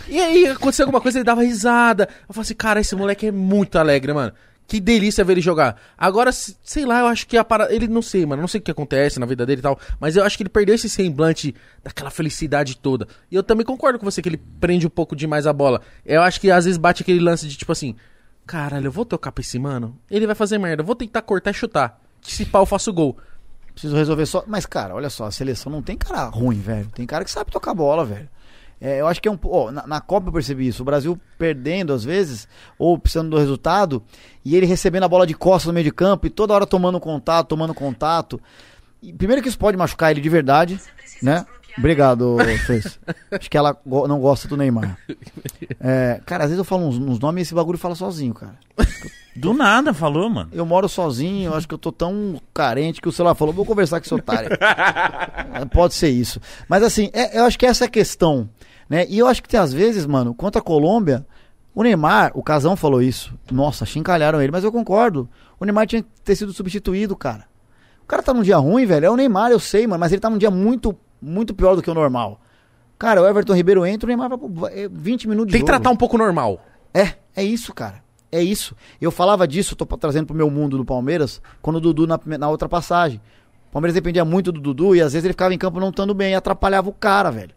E aí, acontecia alguma coisa, ele dava risada. Eu falei assim, cara, esse moleque é muito alegre, mano. Que delícia ver ele jogar. Agora, se- sei lá, eu acho que a parada. Ele não sei, mano. Não sei o que acontece na vida dele e tal. Mas eu acho que ele perdeu esse semblante daquela felicidade toda. E eu também concordo com você que ele prende um pouco demais a bola. Eu acho que às vezes bate aquele lance de tipo assim: caralho, eu vou tocar pra esse mano. Ele vai fazer merda. Eu vou tentar cortar e chutar. Que se pau eu faço gol. Preciso resolver só. Mas, cara, olha só, a seleção não tem cara ruim, velho. Tem cara que sabe tocar bola, velho. É, eu acho que é um. ó, na, na Copa eu percebi isso. O Brasil perdendo, às vezes, ou precisando do resultado, e ele recebendo a bola de costas no meio de campo e toda hora tomando contato, tomando contato. E, primeiro que isso pode machucar ele de verdade, né? Obrigado, Fez. Acho que ela go- não gosta do Neymar. É, cara, às vezes eu falo uns, uns nomes e esse bagulho fala sozinho, cara. Do nada falou, mano. Eu moro sozinho, eu acho que eu tô tão carente que o celular falou, vou conversar com esse otário. [laughs] Pode ser isso. Mas assim, é- eu acho que essa é a questão, né? E eu acho que tem às vezes, mano, contra a Colômbia, o Neymar, o Casão falou isso. Nossa, chincalharam ele, mas eu concordo. O Neymar tinha que ter sido substituído, cara. O cara tá num dia ruim, velho. É o Neymar, eu sei, mano, mas ele tá num dia muito, muito pior do que o normal. Cara, o Everton Ribeiro entra, o Neymar vai pro- é 20 minutos de Tem que jogo. tratar um pouco normal. É, é isso, cara. É isso. Eu falava disso, tô trazendo pro meu mundo do Palmeiras, quando o Dudu na, na outra passagem. O Palmeiras dependia muito do Dudu e às vezes ele ficava em campo não estando bem e atrapalhava o cara, velho.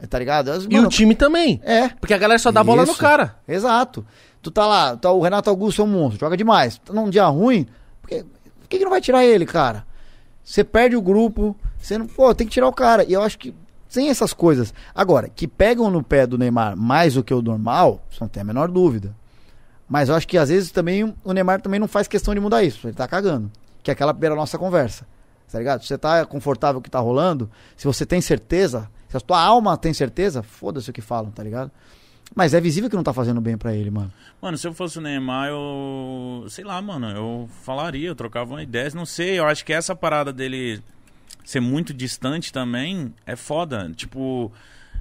É, Tá ligado? As- E mano, o time também. É. Porque a galera só dá bola no Isso. cara. Exato. Tu tá lá, tá, o Renato Augusto é um monstro, joga demais. Tá num dia ruim, por que, por que, que não vai tirar ele, cara? Você perde o grupo, você não. Pô, tem que tirar o cara. E eu acho que sem essas coisas. Agora, que pegam no pé do Neymar mais do que o normal, isso não tem a menor dúvida. Mas eu acho que às vezes também o Neymar também não faz questão de mudar isso. Ele tá cagando. Que é aquela primeira nossa conversa. tá ligado? Se você tá confortável com o que tá rolando, se você tem certeza, se a tua alma tem certeza, foda-se o que falam, tá ligado? Mas é visível que não tá fazendo bem pra ele, mano. Mano, se eu fosse o Neymar, eu. Sei lá, mano, eu falaria, eu trocava uma ideia. Não sei, eu acho que essa parada dele ser muito distante também é foda. Tipo,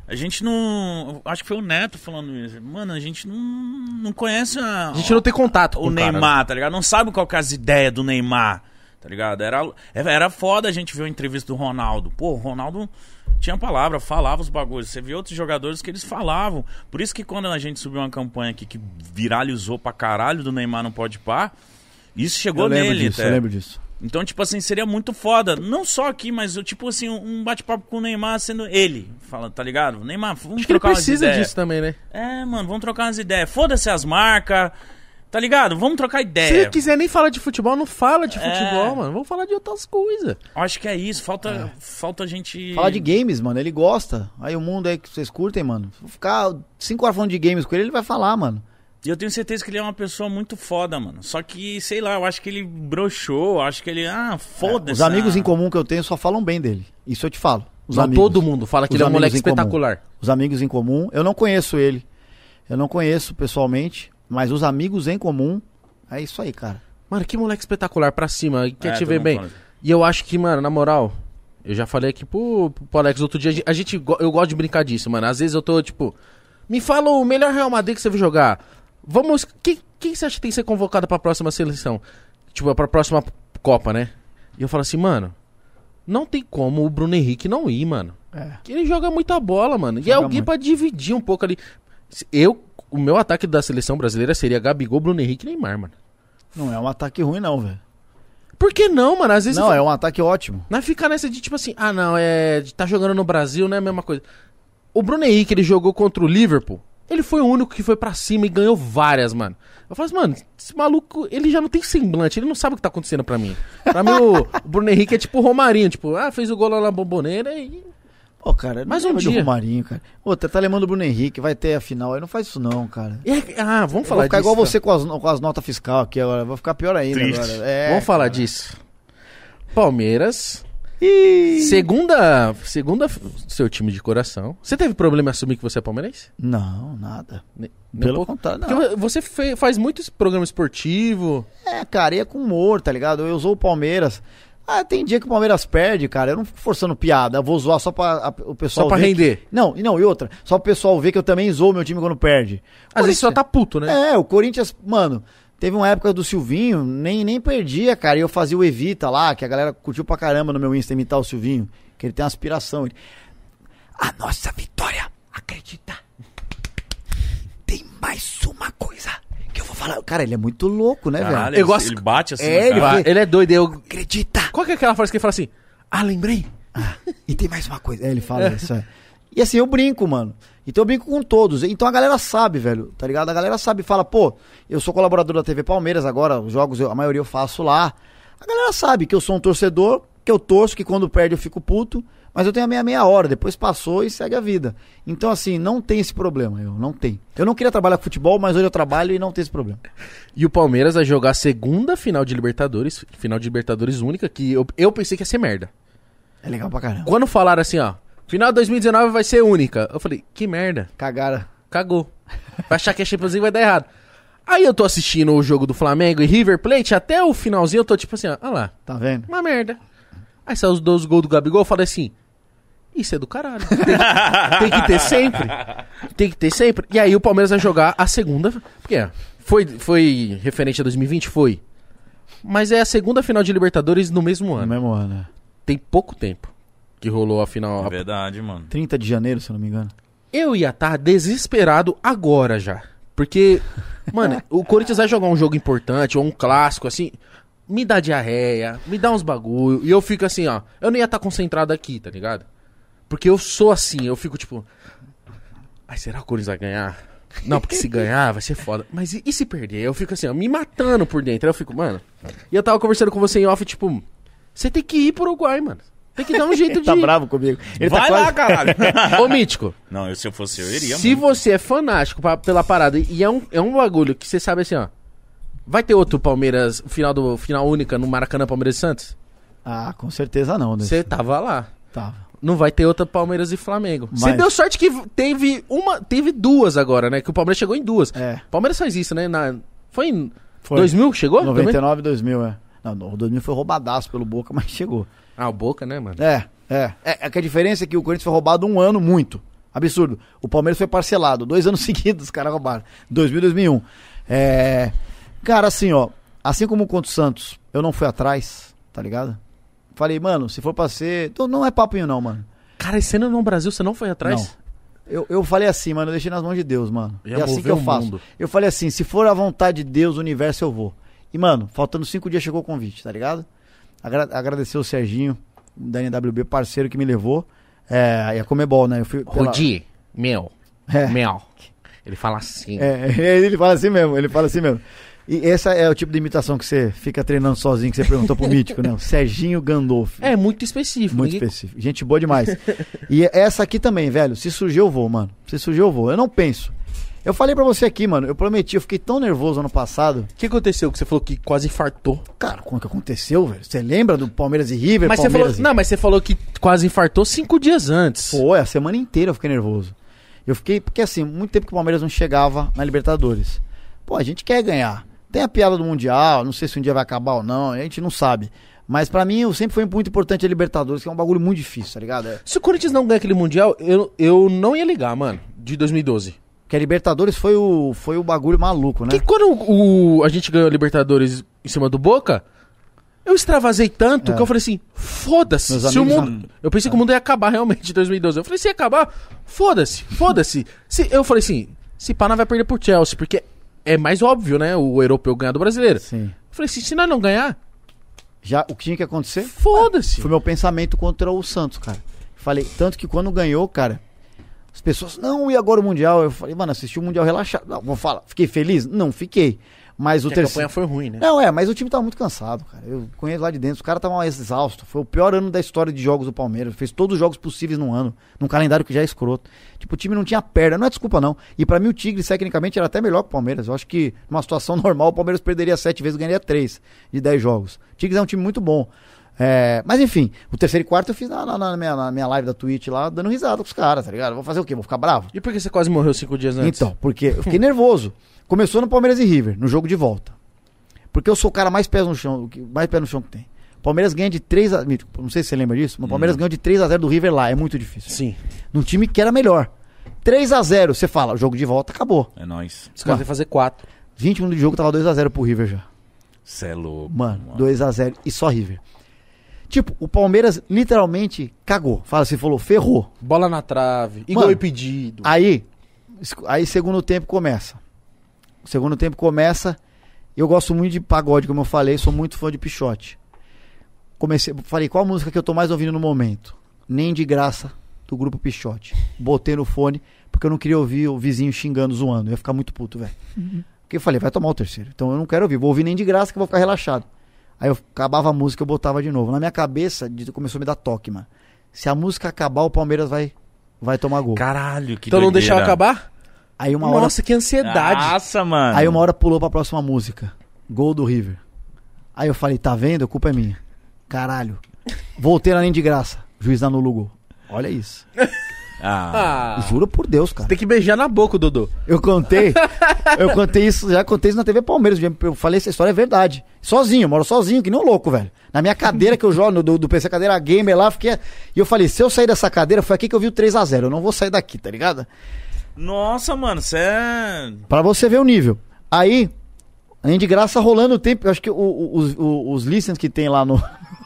a gente não. Acho que foi o Neto falando isso. Mano, a gente não, não conhece a, A gente não tem contato com o o cara, Neymar, tá ligado? Não sabe qual que é as ideias do Neymar, tá ligado? Era, era foda a gente ver a entrevista do Ronaldo. Pô, o Ronaldo tinha palavra, falava os bagulhos. Você vê outros jogadores que eles falavam. Por isso que quando a gente subiu uma campanha aqui que viralizou pra caralho do Neymar não pode par, isso chegou eu lembro nele, disso, até. eu lembro disso. Então, tipo assim, seria muito foda. Não só aqui, mas tipo assim, um bate-papo com o Neymar sendo ele. Fala, tá ligado? Neymar, vamos Acho que ele trocar umas precisa ideias. disso também, né? É, mano, vamos trocar umas ideias. Foda-se as marcas. Tá ligado? Vamos trocar Se ideia. ele quiser nem falar de futebol, não fala de É. futebol, mano. Vamos falar de outras coisas. Acho que é isso. Falta, falta a gente. Falar de games, mano, ele gosta. Aí o mundo aí que vocês curtem, mano. Vou ficar cinco horas falando de games com ele, ele vai falar, mano. E eu tenho certeza que ele é uma pessoa muito foda, mano. Só que, sei lá, eu acho que ele broxou. Acho que ele. Ah, foda-se. Os amigos ah. em comum que eu tenho só falam bem dele. Isso eu te falo. Os Não, amigos. todo mundo fala que Os ele é um moleque em comum. espetacular. Os amigos em comum. Eu não conheço ele. Eu não conheço pessoalmente. Mas os amigos em comum. É isso aí, cara. Mano, que moleque espetacular pra cima. Quer É, te ver bem. E eu acho que, mano, na moral, eu já falei aqui pro, pro Alex outro dia, a gente- eu gosto de brincar disso, mano. Às vezes eu tô, tipo, me fala o melhor Real Madrid que você viu jogar. Vamos, quem, quem você acha que tem que ser convocado pra próxima seleção? Tipo, pra próxima Copa, né? E eu falo assim, mano, não tem como o Bruno Henrique não ir, mano. É. Que ele joga muita bola, mano. e é Joga alguém muito. pra dividir um pouco ali. Se- Eu, o meu ataque da seleção brasileira seria Gabigol, Bruno Henrique e Neymar, mano. Não é um ataque ruim, não, velho. Por que não, mano? Às vezes Não, é um ataque ótimo. Não ficar nessa de tipo assim, ah não, é. Tá jogando no Brasil, não é a mesma coisa. O Bruno Henrique, ele jogou contra o Liverpool. Ele foi o único que foi pra cima e ganhou várias, mano. Eu falo assim, mano, esse maluco, ele já não tem semblante, ele não sabe o que tá acontecendo pra mim. Pra mim, o, o Bruno Henrique é tipo o Romarinho, tipo, ah, fez o gol lá na bomboneira e. Pô, cara, Mais um dia. Romarinho, cara. Outra, tá lembrando do Bruno Henrique, vai ter a final aí. Não faz isso não, cara. e é- ah, vamos Eu falar vou ficar disso. igual você com as, com as notas fiscal aqui agora. Vou ficar pior ainda Triste. agora. É, vamos falar cara. disso. Palmeiras, Ih. segunda, segunda seu time de coração. Você teve problema em assumir que você é palmeirense? Não, nada. Pelo contrário, não. Porque você fe- faz muito programa esportivo. É, cara, e é com humor, tá ligado? Eu usou o Palmeiras. Ah, tem dia que o Palmeiras perde, cara. Eu não fico forçando piada. Eu vou zoar só pra a- o pessoal. Só pra ver que- render. Não, e não, e outra. Só pro pessoal ver que eu também zoo meu time quando perde. Às vezes só tá puto, né? É, o Corinthians, mano, teve uma época do Silvinho, nem, nem perdia, cara. E eu fazia o Evita lá, que a galera curtiu pra caramba no meu Insta imitar o Silvinho. Que ele tem uma aspiração. Ele, a nossa vitória, acredita? Tem mais uma coisa que eu vou falar. Cara, ele é muito louco, né, Caralho, velho? Eu ele, gosto- ele bate assim. É, ele vai- Ah, ele é doido. Eu... Acredita? Qual que é aquela frase que ele fala assim? Ah, lembrei. E tem mais uma coisa. É, ele fala isso, é. E assim, eu brinco, mano. Então eu brinco com todos. Então a galera sabe, velho, tá ligado? A galera sabe, fala, pô, eu sou colaborador da TV Palmeiras agora, os jogos, eu- a maioria eu faço lá. A galera sabe que eu sou um torcedor, que eu torço, que quando perde eu fico puto, mas eu tenho a minha meia hora, depois passou e segue a vida. Então assim, não tem esse problema, eu não tenho. Eu não queria trabalhar com futebol, mas hoje eu trabalho e não tem esse problema. E o Palmeiras vai jogar a segunda final de Libertadores, final de Libertadores única, que eu, eu pensei que ia ser merda. É legal pra caramba. Quando falaram assim, ó, final de 2019 vai ser única, eu falei, que merda, Cagara. cagou. Vai achar que a Champions League vai dar errado. Aí eu tô assistindo o jogo do Flamengo e River Plate, até o finalzinho eu tô tipo assim, ó, olha lá, Tá vendo? uma merda. Aí saiu os dois gols do Gabigol, eu falei assim, isso é do caralho. Tem que, tem que ter sempre. Tem que ter sempre. E aí o Palmeiras vai jogar a segunda. Porque é, foi, foi referente a 2020? Foi. Mas é a segunda final de Libertadores no mesmo No ano. mesmo ano, né? Tem pouco tempo que rolou a final. É verdade, mano. 30 de janeiro, se eu não me engano. Eu ia estar desesperado agora já. Porque, mano, [laughs] o Corinthians vai jogar um jogo importante ou um clássico assim. Me dá diarreia, me dá uns bagulho. E eu fico assim, ó. Eu não ia estar concentrado aqui, tá ligado? Porque eu sou assim, eu fico tipo. Ai, será que o Corinthians vai ganhar? Não, porque se ganhar vai ser foda. Mas e, e se perder? Eu fico assim, ó, me matando por dentro. Aí eu fico, mano. E eu tava conversando com você em off, tipo. Você tem que ir pro Uruguai, mano. Tem que dar um jeito [laughs] Ele de. tá bravo comigo. Ele Vai tá lá, quase... caralho. [laughs] Ô, Mítico. Não, eu, se eu fosse eu, iria, Se mano. você é fanático pa- pela parada e é um, é um bagulho que você sabe assim, ó. Vai ter outro Palmeiras, final do final única no Maracanã Palmeiras e Santos? Ah, com certeza não, né? Você tava lá. Tava. Não vai ter outra Palmeiras e Flamengo. Você Mas- deu sorte que teve uma, teve duas agora, né? Que o Palmeiras chegou em duas. É. Palmeiras faz isso, né? Na, foi em Foi. 2000 que chegou? também? 99 e 2000, é. Não, não, o 2000 foi roubadaço pelo Boca, [laughs] mas chegou. Ah, o Boca, né, mano? É, é. É, é que a diferença é que o Corinthians foi roubado um ano muito. Absurdo. O Palmeiras foi parcelado. Dois anos [laughs] seguidos os caras roubaram. 2000 e 2001. É. Cara, assim, ó. Assim como contra o Santos, eu não fui atrás, tá ligado? Falei, mano, se for pra ser. Então, não é papinho, não, mano. Cara, esse ano no Brasil você não foi atrás? Não. Eu, eu falei assim, mano, eu deixei nas mãos de Deus, mano. Já é assim que eu faço. mundo. Eu falei assim, se for a vontade de Deus, o universo, eu vou. E, mano, faltando cinco dias chegou o convite, tá ligado? Agra agradecer o Serginho, da NWB, parceiro que me levou. É, e a Comebol, né? Eu fui pela- Rudi, meu, É, meu. Ele fala assim. é, [laughs] ele fala assim mesmo, ele fala assim mesmo. E essa é o tipo de imitação que você fica treinando sozinho, que você perguntou pro mítico, né? O Serginho Gandolfo. É muito específico. Muito ninguém- específico. Gente boa demais. e essa aqui também, velho. Se surgir, eu vou, mano. Se surgir, eu vou. Eu não penso. Eu falei pra você aqui, mano. Eu prometi, eu fiquei tão nervoso ano passado. O que aconteceu que você falou que quase infartou? Cara, como que aconteceu, velho? Você lembra do Palmeiras e River? Mas você falou, Palmeiras e- não, mas você falou que quase infartou cinco dias antes. Foi, a semana inteira eu fiquei nervoso. Eu fiquei, porque assim, muito tempo que o Palmeiras não chegava na Libertadores. Pô, a gente quer ganhar. Tem a piada do Mundial, não sei se um dia vai acabar ou não, a gente não sabe. Mas pra mim, sempre foi muito importante a Libertadores, que é um bagulho muito difícil, tá ligado? É, Se o Corinthians não ganha aquele Mundial, eu, eu não ia ligar, mano, de 2012. que a Libertadores foi o, foi o bagulho maluco, né? Que quando o, a gente ganhou a Libertadores em cima do Boca, eu extravasei tanto É. que eu falei assim, foda-se. Se o mundo... Eu pensei que o mundo ia acabar [laughs] realmente em 2012. Eu falei, se ia acabar, foda-se, foda-se. Se... Eu falei assim, se nós vai perder pro Chelsea, porque é mais óbvio, né, o europeu ganhar do brasileiro. Sim. Eu falei assim, se nós não ganhar, Já o que tinha que acontecer foda-se. foi meu pensamento contra o Santos, cara. Falei, tanto que quando ganhou, cara, as pessoas, não, e agora o Mundial? Eu falei, mano, assisti o Mundial relaxado. Não, vou falar, fiquei feliz? Não, fiquei. Mas o Porque a terceiro. campanha foi ruim, né? Não, é, mas o time tava muito cansado, cara. Eu conheço lá de dentro, os caras estavam exaustos. Foi o pior ano da história de jogos do Palmeiras. Fez todos os jogos possíveis num ano, num calendário que já é escroto. Tipo, o time não tinha perna, não é desculpa não. E pra mim o Tigres, tecnicamente, era até melhor que o Palmeiras. Eu acho que numa situação [laughs] normal o Palmeiras perderia sete vezes e ganharia três de dez jogos. O Tigres é um time muito bom. É, mas enfim, o terceiro e quarto eu fiz na, na- na minha, na minha live da Twitch lá, dando risada com os caras, tá ligado? Vou fazer o quê? Vou ficar bravo? E por que você quase morreu cinco dias antes? Então, porque eu fiquei nervoso. Começou no Palmeiras e River, no jogo de volta. Porque eu sou o cara mais pé no chão, que- mais pé no chão que tem. O Palmeiras ganha de 3 a Não sei se você lembra disso, mas o Palmeiras ganhou de 3 a 0 do River lá, é muito difícil. Sim. Num time que era melhor. 3 a 0 você fala, o jogo de volta acabou. É nóis. Os caras fazer quatro. 20 minutos de jogo tava 2 a 0 pro River já. Cê é louco. Mano, 2 a 0 e só River. Tipo, o Palmeiras literalmente cagou. Fala assim, falou, ferrou. Bola na trave. E gol impedido. Aí, aí segundo tempo começa. O segundo tempo começa. Eu gosto muito de pagode, como eu falei, sou muito fã de Pichote. Comecei, falei, qual a música que eu tô mais ouvindo no momento? Nem de graça, do grupo Pichote. Botei no fone, porque eu não queria ouvir o vizinho xingando, zoando. Eu ia ficar muito puto, velho. Porque eu falei, vai tomar o terceiro. Então eu não quero ouvir, vou ouvir nem de graça que eu vou ficar relaxado. Aí eu acabava a música, eu botava de novo. Na minha cabeça, começou a me dar toque, mano. Se a música acabar, o Palmeiras vai, vai tomar gol. Caralho, que então não doideira. deixava acabar? Aí uma hora Nossa, que ansiedade. Nossa, mano. Aí uma hora pulou pra próxima música. Gol do River. Aí eu falei, tá vendo? A culpa é minha. Caralho. Voltei lá nem de graça. Juiz anula o gol. Olha isso. Ah, Ah, Juro por Deus, cara. tem que beijar na boca, Dodô. Eu contei. [laughs] eu contei isso, já contei isso na TV Palmeiras. Eu falei, essa história é verdade. Sozinho, eu moro sozinho, que nem um louco, velho. Na minha cadeira que eu jogo, do, do PC cadeira gamer lá, fiquei. E eu falei, se eu sair dessa cadeira, foi aqui que eu vi o 3x0. Eu não vou sair daqui, tá ligado? Nossa, mano, você é. Pra você ver o nível. Aí, além de graça, rolando o tempo. Eu acho que o- o- os, o- os listens que tem lá no. [laughs]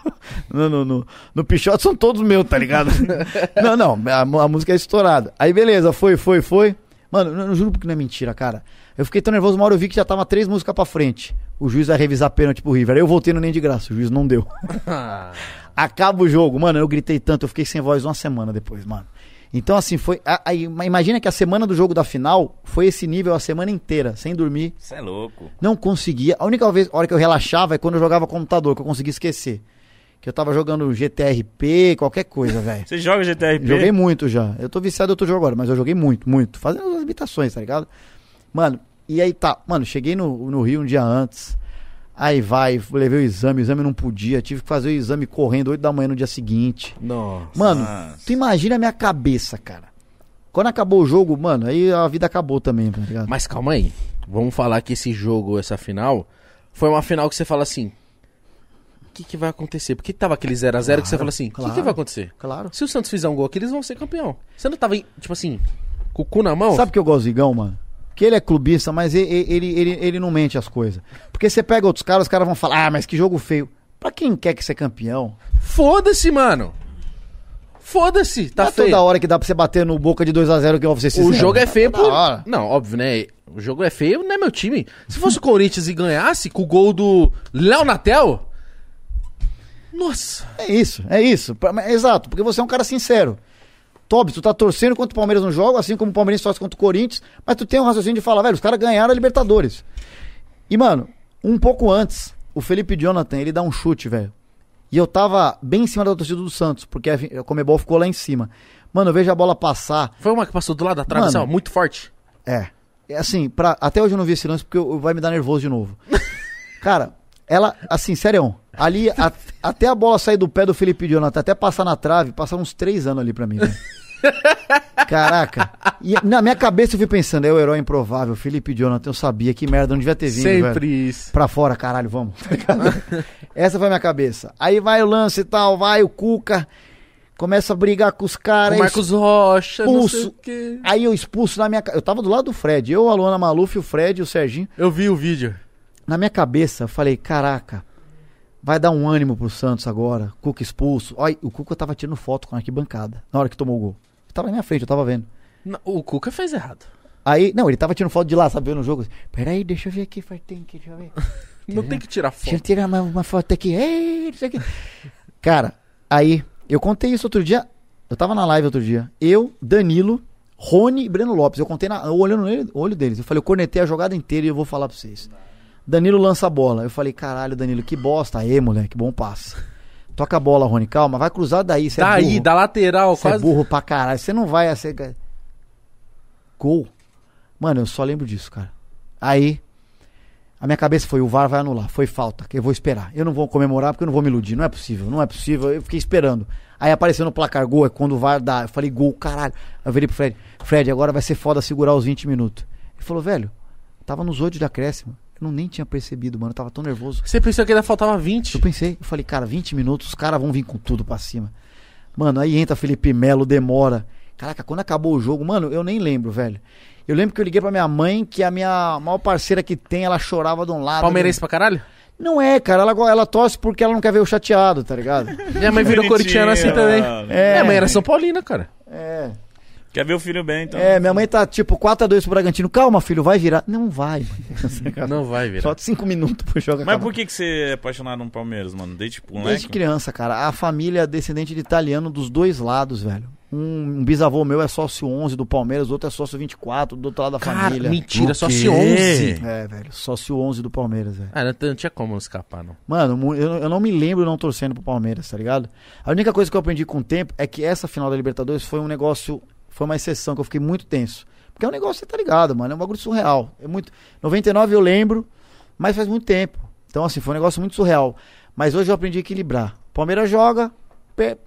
No, no, no, no Pichote são todos meus, tá ligado? [laughs] não, não, a, a música é estourada. Aí beleza, foi, foi, foi. Mano, eu, eu juro que não é mentira, cara. Eu fiquei tão nervoso, uma hora eu vi que já tava três músicas pra frente. O juiz vai revisar pênalti pro River. Aí eu voltei no nem de graça, o juiz não deu. [laughs] Acaba o jogo, mano. Eu gritei tanto, eu fiquei sem voz uma semana depois, mano. Então, assim, foi. a- Aí, imagina que a semana do jogo da final foi esse nível a semana inteira, sem dormir. Você é louco. Não conseguia. A única vez, hora que eu relaxava é quando eu jogava computador, que eu conseguia esquecer. Que eu tava jogando GTRP, qualquer coisa, [laughs] velho. Você joga GTRP? Joguei muito já. Eu tô viciado em outro jogo agora, mas eu joguei muito, muito. Fazendo as imitações, tá ligado? Mano, e aí tá. Mano, cheguei no, no Rio um dia antes. Aí vai, levei o exame, o exame não podia, tive que fazer o exame correndo 8 da manhã no dia seguinte. Nossa. Mano, Nossa. tu imagina a minha cabeça, cara. Quando acabou o jogo, mano, aí a vida acabou também, tá ligado? Mas calma aí. Vamos falar que esse jogo, essa final, foi uma final que você fala assim. O que, que vai acontecer? Porque tava aquele 0x0 que você fala assim: o que, que claro. vai acontecer? Claro. Se o Santos fizer um gol aqui, eles vão ser campeão. Você não tava, tipo assim, com o cu na mão? Sabe que eu gosto do Igão, mano? Que ele é clubista, mas ele, ele, ele, ele não mente as coisas. Porque você pega outros caras, os caras vão falar, ah, mas que jogo feio. Pra quem quer que ser campeão, Foda-se, mano. Foda-se, tá é feio. toda hora que dá pra você bater no boca de 2x0 que eu vou ser O sincero. jogo é feio Toda por. Não, óbvio, né? O jogo é feio, não é meu time. Se fosse o Corinthians e ganhasse com o gol do Léo Natel. Nossa. É isso, é isso. Exato, porque você é um cara sincero. Tobi, tu tá torcendo contra o Palmeiras no jogo, assim como o Palmeiras torce contra o Corinthians, mas tu tem um raciocínio de falar, velho, os caras ganharam a Libertadores. E, mano, um pouco antes, o Felipe Jonathan, ele dá um chute, velho. E eu tava bem em cima da torcida do Santos, porque a Comebol ficou lá em cima. Mano, eu vejo a bola passar, Foi uma que passou do lado da trave, Mano. assim, muito forte. é. É assim, pra, até hoje eu não vi esse lance porque eu- vai me dar nervoso de novo. [laughs] Cara, ela, assim, sério, ali, a- até a bola sair do pé do Felipe Jonathan, até passar na trave, passaram uns três anos ali pra mim, velho. Caraca. E na minha cabeça eu fui pensando, é o herói improvável, Felipe Jonathan, eu sabia, que merda, não devia ter vindo, velho. Sempre isso. Pra fora, caralho, vamos. [laughs] Essa foi a minha cabeça. Aí vai o lance e tal, vai o Cuca, começa a brigar com os O caras. Marcos Rocha, não sei expulso. o quê. Aí eu expulso na minha. Eu tava do lado do Fred. Eu, a Luana Maluf, o Fred e o Serginho. Eu vi o vídeo. Na minha cabeça, eu falei: caraca, vai dar um ânimo pro Santos agora. Cuca expulso. Olha, o Cuca tava tirando foto com a arquibancada na hora que tomou o gol. Ele tava na minha frente, eu tava vendo. Não, O Cuca fez errado. Aí, não, ele tava tirando foto de lá, sabe, vendo o jogo. Peraí, deixa eu ver aqui, Fartem, deixa eu ver. [laughs] Não tem que tirar Deixa eu foto. tirar uma, uma foto aqui. Ei, isso aqui. Cara, aí, eu contei isso outro dia. Eu tava na live outro dia. Eu, Danilo, Rony e Breno Lopes. Eu contei na, eu olhando no olho deles. Eu falei, eu cornetei a jogada inteira e eu vou falar pra vocês. Danilo lança a bola. Eu falei, caralho, Danilo, que bosta. Aí, moleque, bom passe. Toca a bola, Rony, calma, vai cruzar daí. É Daí, burro. da lateral, Você é quase. burro pra caralho. Você não vai acertar. Gol. Mano, eu só lembro disso, cara. Aí, a minha cabeça foi: o VAR vai anular. Foi falta, que eu vou esperar. Eu não vou comemorar porque eu não vou me iludir. Não é possível, não é possível. Eu fiquei esperando. Aí apareceu no placar gol, é quando o VAR dá. Eu falei: gol, caralho. Eu virei pro Fred: Fred, agora vai ser foda segurar os 20 minutos. Ele falou: velho, tava nos oito de acréscimo. Eu não nem tinha percebido, mano. Eu tava tão nervoso. Você pensou que ainda faltava 20? Eu pensei, eu falei, cara, 20 minutos, os caras vão vir com tudo pra cima. Mano, aí entra Felipe Melo, demora. Caraca, quando acabou o jogo, mano, eu nem lembro, velho. Eu lembro que eu liguei pra minha mãe, que é a minha maior parceira que tem, ela chorava de um lado. Palmeirense pra caralho? Não é, cara, ela, ela torce porque ela não quer ver o chateado, tá ligado? Minha mãe virou corintiana assim também. É. Minha mãe era São Paulina, cara. É. Quer ver o filho bem, então? É, minha mãe tá tipo 4x2 pro Bragantino. Calma, filho, vai virar. Não vai, mano. [laughs] Não vai virar. Só 5 minutos pro jogo Mas acabar. por que, que você é apaixonado no Palmeiras, mano? Desde tipo moleque? Desde criança, cara. A família é descendente de italiano dos dois lados, velho. Um, um bisavô meu é sócio 11 do Palmeiras, o outro é sócio 24 do outro lado da Cara, família. mentira, O só quê? se 11. É, velho. Sócio 11 do Palmeiras, velho. Ah, não, não tinha como escapar, não. Mano, eu, eu não me lembro não torcendo pro Palmeiras, tá ligado? A única coisa que eu aprendi com o tempo é que essa final da Libertadores foi um negócio. Foi uma exceção que eu fiquei muito tenso. Porque é um negócio, você tá ligado, mano? É um bagulho surreal. É muito. 99 eu lembro, mas faz muito tempo. Então, assim, foi um negócio muito surreal. Mas hoje eu aprendi a equilibrar. Palmeiras joga,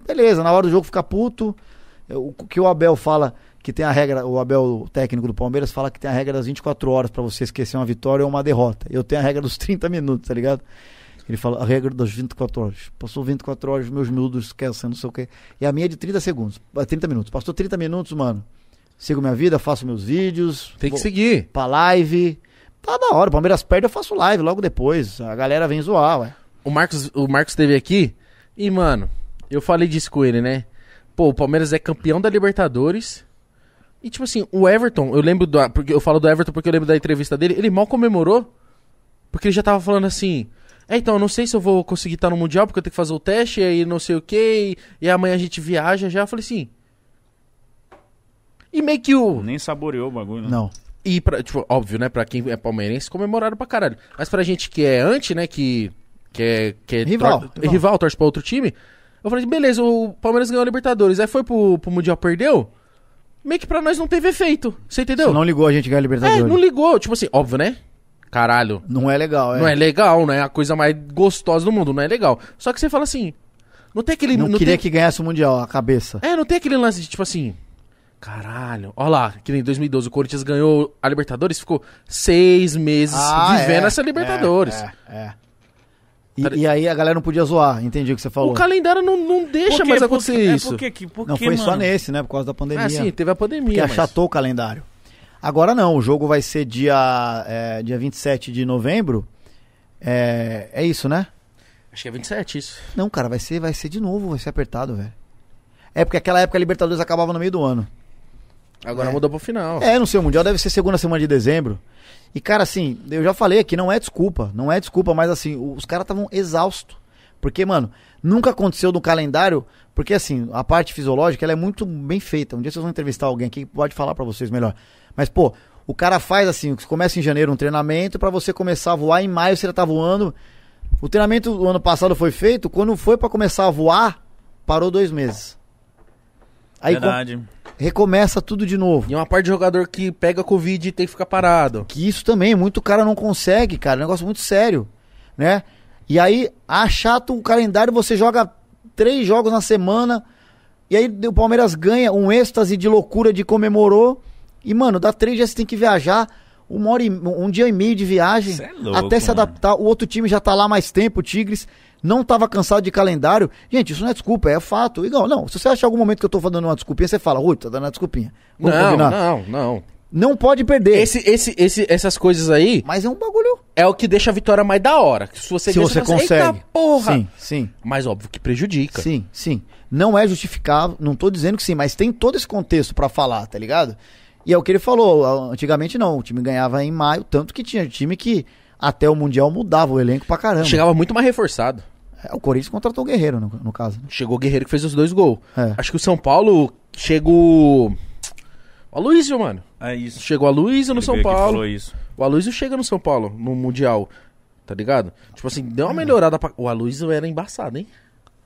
beleza, na hora do jogo fica puto. O que o Abel fala que tem a regra, o Abel, o técnico do Palmeiras, fala que tem a regra das 24 horas pra você esquecer uma vitória ou uma derrota. Eu tenho a regra dos 30 minutos, tá ligado? Ele fala a regra das 24 horas. Passou 24 horas, meus miúdos esquecem, não sei o quê. E a minha é de 30 segundos, ah, 30 minutos. Passou 30 minutos, mano. Sigo minha vida, faço meus vídeos. Tem que seguir. Pra live. Tá da hora. O Palmeiras perde, eu faço live logo depois. A galera vem zoar, ué. O Marcos, o Marcos esteve aqui e, mano, eu falei disso com ele, né? Pô, o Palmeiras é campeão da Libertadores. E, tipo assim, o Everton, eu lembro do. Porque eu falo do Everton porque eu lembro da entrevista dele. Ele mal comemorou. Porque ele já tava falando assim. É, então, eu não sei se eu vou conseguir estar no Mundial, porque eu tenho que fazer o teste, e aí não sei o que, e amanhã a gente viaja já. Eu falei assim. E meio que o. Nem saboreou o bagulho, né? Não. E, pra, tipo, óbvio, né? Pra quem é palmeirense, comemoraram pra caralho. Mas pra gente que é anti, né? Que, que é, que é Rival, tor- rival. rival, torce pra outro time. Eu falei, beleza, o Palmeiras ganhou a Libertadores. Aí foi pro, pro Mundial, perdeu. Meio que pra nós não teve efeito. Você entendeu? Você não ligou a gente ganhar a é, Libertadores. não ligou. Tipo assim, óbvio, né? Caralho, Não é legal, é. não é legal, não é a coisa mais gostosa do mundo, não é legal. Só que você fala assim, não tem aquele... Não, não queria tem- que ganhasse o Mundial, a cabeça. É, não tem aquele lance de tipo assim. Caralho, ó lá, que nem em 2012 o Corinthians ganhou a Libertadores, ficou seis meses Ah, vivendo é, essa Libertadores. É, é, é. E, e aí a galera não podia zoar, entendi o que você falou. O calendário não, não deixa mais Por acontecer? É, isso. Que- por não foi só mano? nesse, né? Por causa da pandemia. Ah, sim, teve a pandemia. Porque mas- achatou o calendário. Agora não, o jogo vai ser dia, é, dia 27 de novembro. É, é isso, né? Acho que é 27 isso. Não, cara, vai ser, vai ser de novo, vai ser apertado, velho. É porque aquela época a Libertadores acabava no meio do ano. Agora É. mudou pro final. É, não sei, o Mundial deve ser segunda semana de dezembro. E, cara, assim, eu já falei aqui, não é desculpa, não é desculpa, mas assim, os caras estavam exaustos. Porque, mano, nunca aconteceu no calendário, porque assim, a parte fisiológica ela é muito bem feita. Um dia vocês vão entrevistar alguém aqui que pode falar pra vocês melhor. Mas, pô, o cara faz assim, começa em janeiro um treinamento pra você começar a voar, em maio você já tá voando. O treinamento do ano passado foi feito, quando foi pra começar a voar, parou dois meses. Aí Verdade. recomeça tudo de novo. E uma parte de jogador que pega Covid e tem que ficar parado. Que isso também, muito cara não consegue, cara. É um negócio muito sério, né? E aí, achata o calendário, você joga três jogos na semana, e aí o Palmeiras ganha um êxtase de loucura de comemorou. E, mano, dá três dias você tem que viajar, uma hora e, um dia e meio de viagem, é louco, até se mano. adaptar. O outro time já tá lá mais tempo, o Tigres. Não tava cansado de calendário. Gente, isso não é desculpa, é fato. Igual, não, se você achar algum momento que eu tô dando uma desculpinha, você fala, ui, tá dando uma desculpinha. Vamos não, combinar? não, não. Não pode perder. Esse, esse, esse, essas coisas aí Mas é um bagulho. é o que deixa a vitória mais da hora. Se você, Se você assim, Eita consegue. porra! Sim, sim. Mas óbvio que prejudica. Sim, sim. Não é justificável, não tô dizendo que sim, mas tem todo esse contexto pra falar, tá ligado? E é o que ele falou, antigamente não, o time ganhava em maio, tanto que tinha time que até o Mundial mudava o elenco pra caramba. Chegava muito mais reforçado. É, o Corinthians contratou o Guerreiro, no, no caso. né? Chegou o Guerreiro que fez os dois gols. É. Acho que o São Paulo chegou. O Aloysio, mano. É isso. Chegou o Aloysio no Ele São Paulo. falou isso. O Aloysio chega no São Paulo, no Mundial. Tá ligado? Tipo assim, deu uma melhorada pra. O Aloysio era embaçado, hein?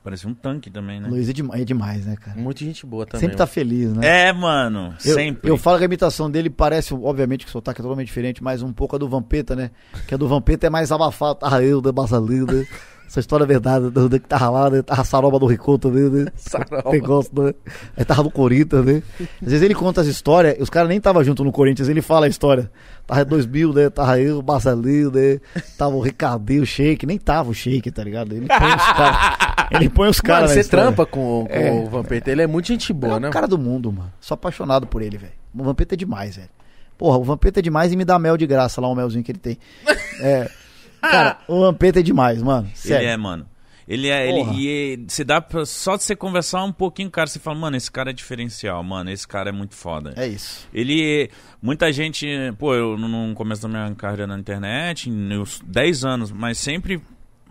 Parecia um tanque também, né? Luiz é, dema- é demais, né, cara? Muita gente boa também. Sempre tá mano. feliz, né? É, mano. Eu, sempre. eu falo que a imitação dele parece, obviamente, que o sotaque é totalmente diferente, mas um pouco a do Vampeta, né? Que a do Vampeta é mais abafado. Ah, eu, né, Basalino, né? [laughs] Essa história é verdade, do, do que tava lá, né? Tava saroba do Ricô também, né? [laughs] Saroba. Negócio, né? Aí tava no Corinthians, né? Às vezes ele conta as histórias, os caras nem tava junto no Corinthians, ele fala a história. Tava em 2000, né? Tava eu, o Marcelinho, né? Tava o Ricardinho, o Shake, nem tava o Shake, tá ligado? Ele põe os caras. Ele põe os caras. você história. trampa com, com É. o Vampeta. Ele é muito gente Ele é boa, o né? cara do mundo, mano. Sou apaixonado por ele, velho. O Vampeta é demais, velho. Porra, o Vampeta é demais e me dá mel de graça lá, o melzinho que ele tem. É. Cara, [laughs] o Vampeta é demais, mano. Sério. Ele é, mano. Ele é, Porra. ele, e você dá pra, só de você conversar um pouquinho, cara, você fala, mano, esse cara é diferencial, mano, esse cara é muito foda. É isso. Ele, muita gente, pô, eu no começo da minha carreira na internet, nos 10 anos, mas sempre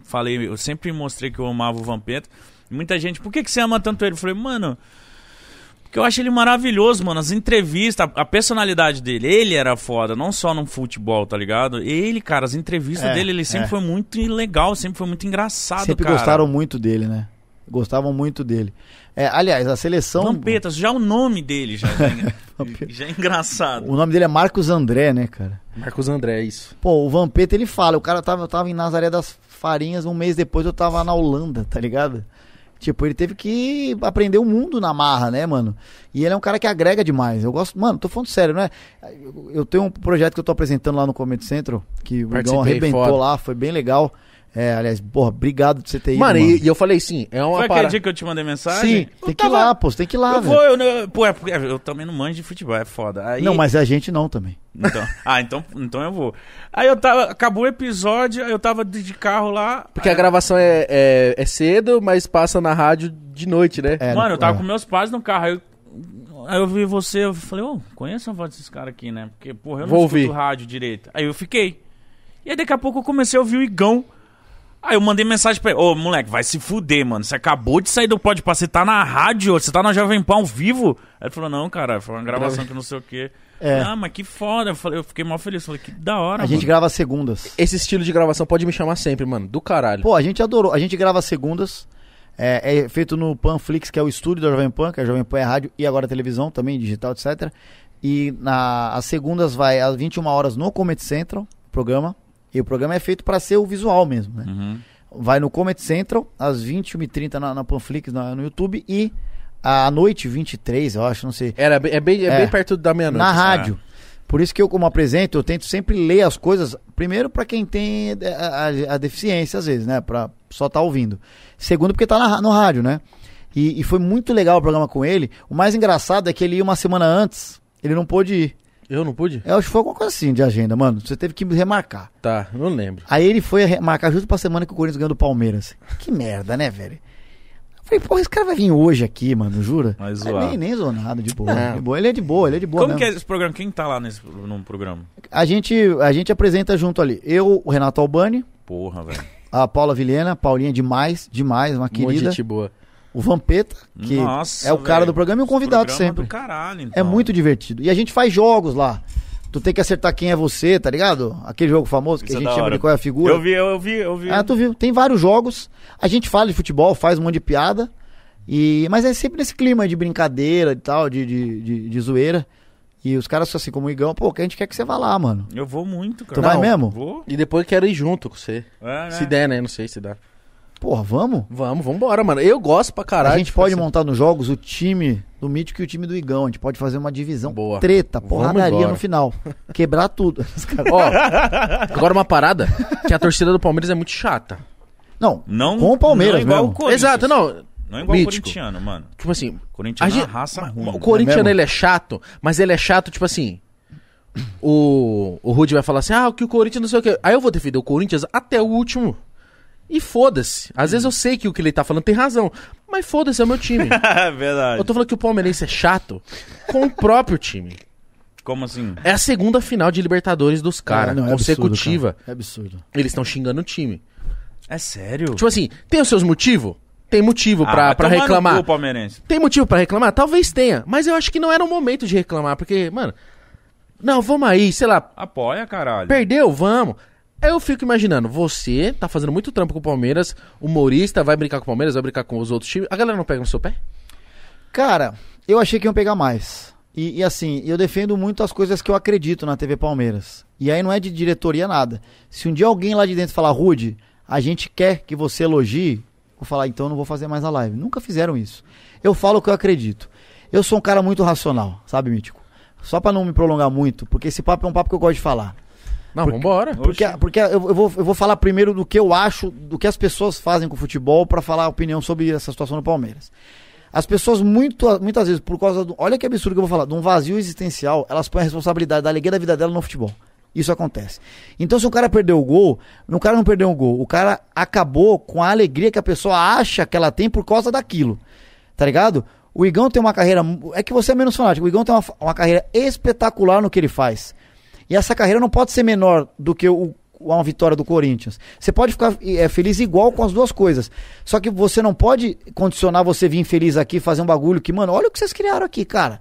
falei, eu sempre mostrei que eu amava o Vampeta. E Muita gente, por que, que você ama tanto ele? Eu falei, mano, porque eu acho ele maravilhoso, mano. As entrevistas, a, a personalidade dele, ele era foda, não só no futebol, tá ligado? Ele, cara, as entrevistas É, dele, ele sempre é. foi muito legal, sempre foi muito engraçado, Sempre cara. gostaram muito dele, né? Gostavam muito dele. É, aliás, a seleção. Vampetas, já o nome dele já, já, [laughs] Vampeta. já é engraçado. O nome dele é Marcos André, né, cara? Marcos André, é isso. Pô, o Vampeta ele fala, o cara tava, eu tava em Nazaré das Farinhas, um mês depois eu tava na Holanda, tá ligado? Tipo, ele teve que aprender o mundo na marra, né, mano? E ele é um cara que agrega demais. Eu gosto, mano, tô falando sério, né? Eu, eu tenho um projeto que eu tô apresentando lá no Comedy Central, que o Igão arrebentou foda. lá, foi bem legal. É, aliás, porra, obrigado por você ter ido, Mano, mano. e, e eu falei sim, é uma Foi aquele dia que eu te mandei mensagem? Sim, Eu tem que ir tava- lá, pô, você tem que ir lá, eu velho. vou, eu, não- pô, é porque eu também não manjo de futebol, é foda. Aí, Não, mas a gente não também. Então, [laughs] ah, então, então eu vou. Aí eu tava, acabou o episódio, aí eu tava de, carro lá. Porque aí, a gravação é, é, é cedo, mas passa na rádio de noite, né? É, Mano, eu tava é. com meus pais no carro, aí eu, aí eu vi você, eu falei, ô, conheço a voz desses caras aqui, né? Porque, porra, eu não Vou escuto ouvir. rádio direito. Aí eu fiquei. E aí daqui a pouco eu comecei a ouvir o Igão. Aí eu mandei mensagem pra ele, ô, moleque, vai se fuder, mano. Você acabou de sair do Pode Pá, você tá na rádio, você tá na Jovem Pan ao vivo. Aí ele falou, não, cara, foi uma gravação que não sei o quê. É. Ah, mas que foda. Eu, falei, eu fiquei mal feliz. Falei, que da hora, A gente mano. grava segundas. Esse estilo de gravação pode me chamar sempre, mano. Do caralho. Pô, a gente adorou. A gente grava segundas. É, é feito no Panflix, que é o estúdio da Jovem Pan, que a Jovem Pan é rádio e agora televisão também, digital, etc. E na, as segundas vai às 21 horas no Comedy Central, programa. E o programa é feito pra ser o visual mesmo, né? Uhum. Vai no Comedy Central, às 21h30 na, na Panflix, na- no YouTube, e à noite, 23, eu acho, não sei, Era, bem- é, bem, é, É. bem perto da meia-noite. na assim. rádio. Por isso que eu, como apresento, eu tento sempre ler as coisas, primeiro pra quem tem eh, a, a- a deficiência, às vezes, né? Pra só tá ouvindo. Segundo, porque tá na no rádio, né? E, e foi muito legal o programa com ele. O mais engraçado é que ele ia uma semana antes, ele não pôde ir. Eu não pude? Eu acho que foi alguma coisa assim de agenda, mano. Você teve que remarcar. Tá, não lembro. Aí ele foi remarcar justo pra semana que o Corinthians ganhou do Palmeiras. Que merda, né, velho? Eu falei, pô, esse cara vai vir hoje aqui, mano, jura? Mas nem, nem zoou nada, de boa, de boa. Ele é de boa, ele é de boa Como mesmo. que é esse programa? Quem tá lá nesse num programa? A gente, a gente apresenta junto ali. Eu, o Renato Albani, Porra, velho. a Paula Vilhena, Paulinha demais, demais, uma Um querida. gente boa. O Vampeta, que Nossa, é o cara velho. do programa e um convidado Programa sempre. do caralho, É então. muito divertido. E a gente faz jogos lá. Tu tem que acertar quem é você, tá ligado? Aquele jogo famoso que Isso a é gente da chama de qual é a figura. Eu vi, eu vi, eu vi. Ah, tu viu? Tem vários jogos. A gente fala de futebol, faz um monte de piada. E... Mas é sempre nesse clima de brincadeira e tal, de, de, de, de zoeira. E os caras, assim, como o Igão, pô, que a gente quer que você vá lá, mano. Eu vou muito, cara. Tu vai Não, mesmo? Vou. E depois quero ir junto com você. É, né? Se der, né? Não sei se dá. Porra, vamos? Vamos, vambora, mano. Eu gosto pra caralho. a gente tipo pode assim. montar nos jogos o time do Mítico e o time do Igão. A gente pode fazer uma divisão Boa. treta, Vamos porradaria embora. no final. Quebrar tudo. Ó, agora uma parada, que a torcida do Palmeiras é muito chata. Não, Não, com o Palmeiras não igual mesmo. Exato, não. Não igual Mítico. o corintiano, mano. Tipo assim, Corinthians A é uma gente- raça ruim. o corintiano mesmo? ele é chato, mas ele é chato, tipo assim. O, o Rudy vai falar assim: ah, que o Corinthians não sei o que. Aí eu vou defender o Corinthians até o último. E foda-se. Às vezes eu sei que o que ele tá falando tem razão. Mas foda-se, é o meu time. [laughs] É verdade. eu tô falando que o palmeirense é chato com o próprio time. Como assim? É a segunda final de Libertadores dos caras, É, é consecutiva. absurdo, cara. É absurdo. Eles estão xingando o time. É sério? Tipo assim, tem os seus motivos? Tem motivo Ah, pra, pra reclamar. cu, palmeirense. Tem motivo pra reclamar? Talvez tenha. Mas eu acho que não era o momento de reclamar, porque, mano. Não, vamos aí, sei lá, Apoia, caralho. perdeu, vamos. Eu fico imaginando, você tá fazendo muito trampo com o Palmeiras, humorista, vai brincar com o Palmeiras, vai brincar com os outros times. A galera não pega no seu pé? Cara, eu achei que iam pegar mais. E, e assim, eu defendo muito as coisas que eu acredito na TV Palmeiras. E aí não é de diretoria nada. Se um dia alguém lá de dentro falar, Rude, a gente quer que você elogie, vou falar, então não vou fazer mais a live. Nunca fizeram isso. Eu falo o que eu acredito. Eu sou um cara muito racional, sabe, Mítico? Só pra não me prolongar muito, porque esse papo é um papo que eu gosto de falar. Não, Porque- vambora. Porque, porque eu, eu vou, eu vou falar primeiro do que eu acho, do que as pessoas fazem com o futebol pra falar a opinião sobre essa situação do Palmeiras. As pessoas, muito, muitas vezes, por causa do. Olha que absurdo que eu vou falar, de um vazio existencial, elas põem a responsabilidade da alegria da vida dela no futebol. Isso acontece. Então, se o cara perdeu o gol, o cara não perdeu o gol, o cara acabou com a alegria que a pessoa acha que ela tem por causa daquilo. Tá ligado? O Igão tem uma carreira. É que você é menos fanático. O Igão tem uma, uma carreira espetacular no que ele faz. E essa carreira não pode ser menor do que o, uma vitória do Corinthians. Você pode ficar é, feliz igual com as duas coisas. Só que você não pode condicionar você vir feliz aqui, fazer um bagulho que, mano, olha o que vocês criaram aqui, cara.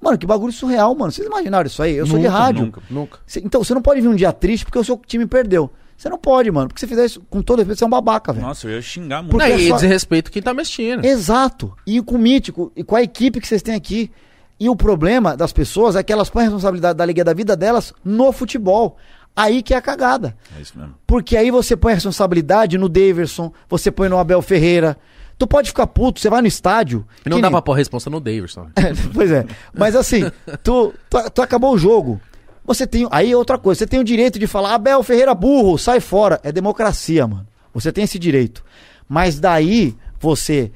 Mano, que bagulho surreal, mano. Vocês imaginaram isso aí? Eu sou de Nunca, rádio. nunca. Nunca. Cê- então, você não pode vir um dia triste porque o seu time perdeu. Você não pode, mano. Porque se você fizer isso com todo respeito, você é um babaca, velho. Nossa, eu ia xingar muito. Porque Não, é e só- desrespeito quem tá mexendo. Exato. E com o Mítico, e com a equipe que vocês têm aqui. E o problema das pessoas é que elas põem a responsabilidade da alegria da vida delas no futebol. Aí que é a cagada. É isso mesmo. Porque aí você põe a responsabilidade no Daverson, você põe no Abel Ferreira. Tu pode ficar puto, você vai no estádio. E não dá nem- pra pôr a responsa no Davidson. [laughs] pois é. Mas assim, tu, tu, tu acabou o jogo. Você tem. Aí é outra coisa. Você tem o direito de falar, Abel Ferreira burro, sai fora. É democracia, mano. Você tem esse direito. Mas daí você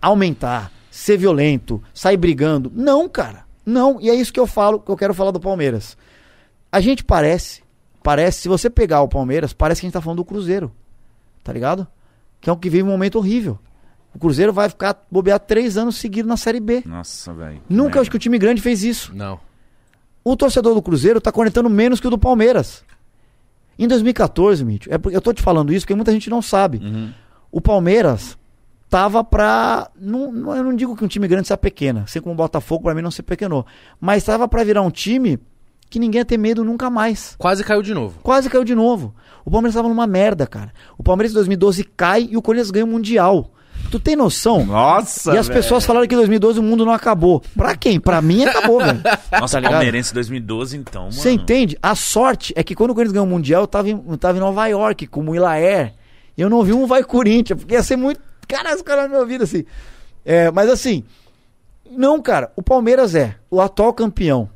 aumentar, ser violento, sair brigando. Não, cara. Não. E é isso que eu falo, que eu quero falar do Palmeiras. A gente parece, parece, se você pegar o Palmeiras, parece que a gente tá falando do Cruzeiro. Tá ligado? Que é um que vive um momento horrível. O Cruzeiro vai ficar bobear três anos seguidos na Série B. Nossa, velho. Nunca acho que o time grande fez isso. Não. O torcedor do Cruzeiro tá cornetando menos que o do Palmeiras. Em 2014, Mitch, é porque eu tô te falando isso porque muita gente não sabe. Uhum. O Palmeiras tava pra. Não, não- eu não digo que um time grande seja pequena. Assim como o Botafogo, pra mim, não se pequenou. Mas tava pra virar um time que ninguém ia ter medo nunca mais. Quase caiu de novo. Quase caiu de novo. O Palmeiras tava numa merda, cara. O Palmeiras em 2012 cai e o Corinthians ganha o Mundial. Tu tem noção? Nossa, e as velho. pessoas falaram que em 2012 o mundo não acabou. Pra quem? Pra mim acabou, velho. [laughs] Nossa, tá? Palmeirense 2012, então, mano. Você entende? A sorte é que quando o Corinthians ganhou o Mundial, eu tava em, eu tava em Nova York com o Ilaer. E eu não vi um vai Corinthians, porque ia ser muito. Cara, os caras na minha vida, assim. É, mas assim, não, cara, o Palmeiras é o atual campeão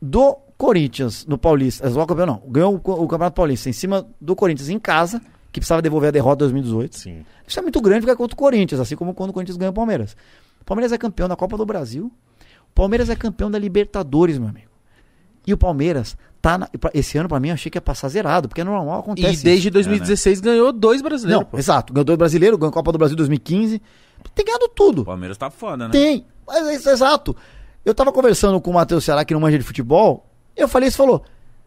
do Corinthians no Paulista. Atual campeão não, ganhou o, o Campeonato Paulista em cima do Corinthians em casa, que precisava devolver a derrota de 2018. Sim. Isso é muito grande ficar contra o Corinthians, assim como quando o Corinthians ganha o Palmeiras. O Palmeiras é campeão da Copa do Brasil. O Palmeiras é campeão da Libertadores, meu amigo. E o Palmeiras tá na, esse ano pra mim eu achei que ia passar zerado, porque é normal acontece. E isso. desde 2016 ganhou dois brasileiros. Não, pô. exato. Ganhou dois brasileiros, ganhou a Copa do Brasil 2015. Tem ganhado tudo. O Palmeiras tá foda, né? Tem. Mas é isso, exato. Eu tava conversando com o Matheus Ceará, que não manja de futebol. Eu falei isso, falou: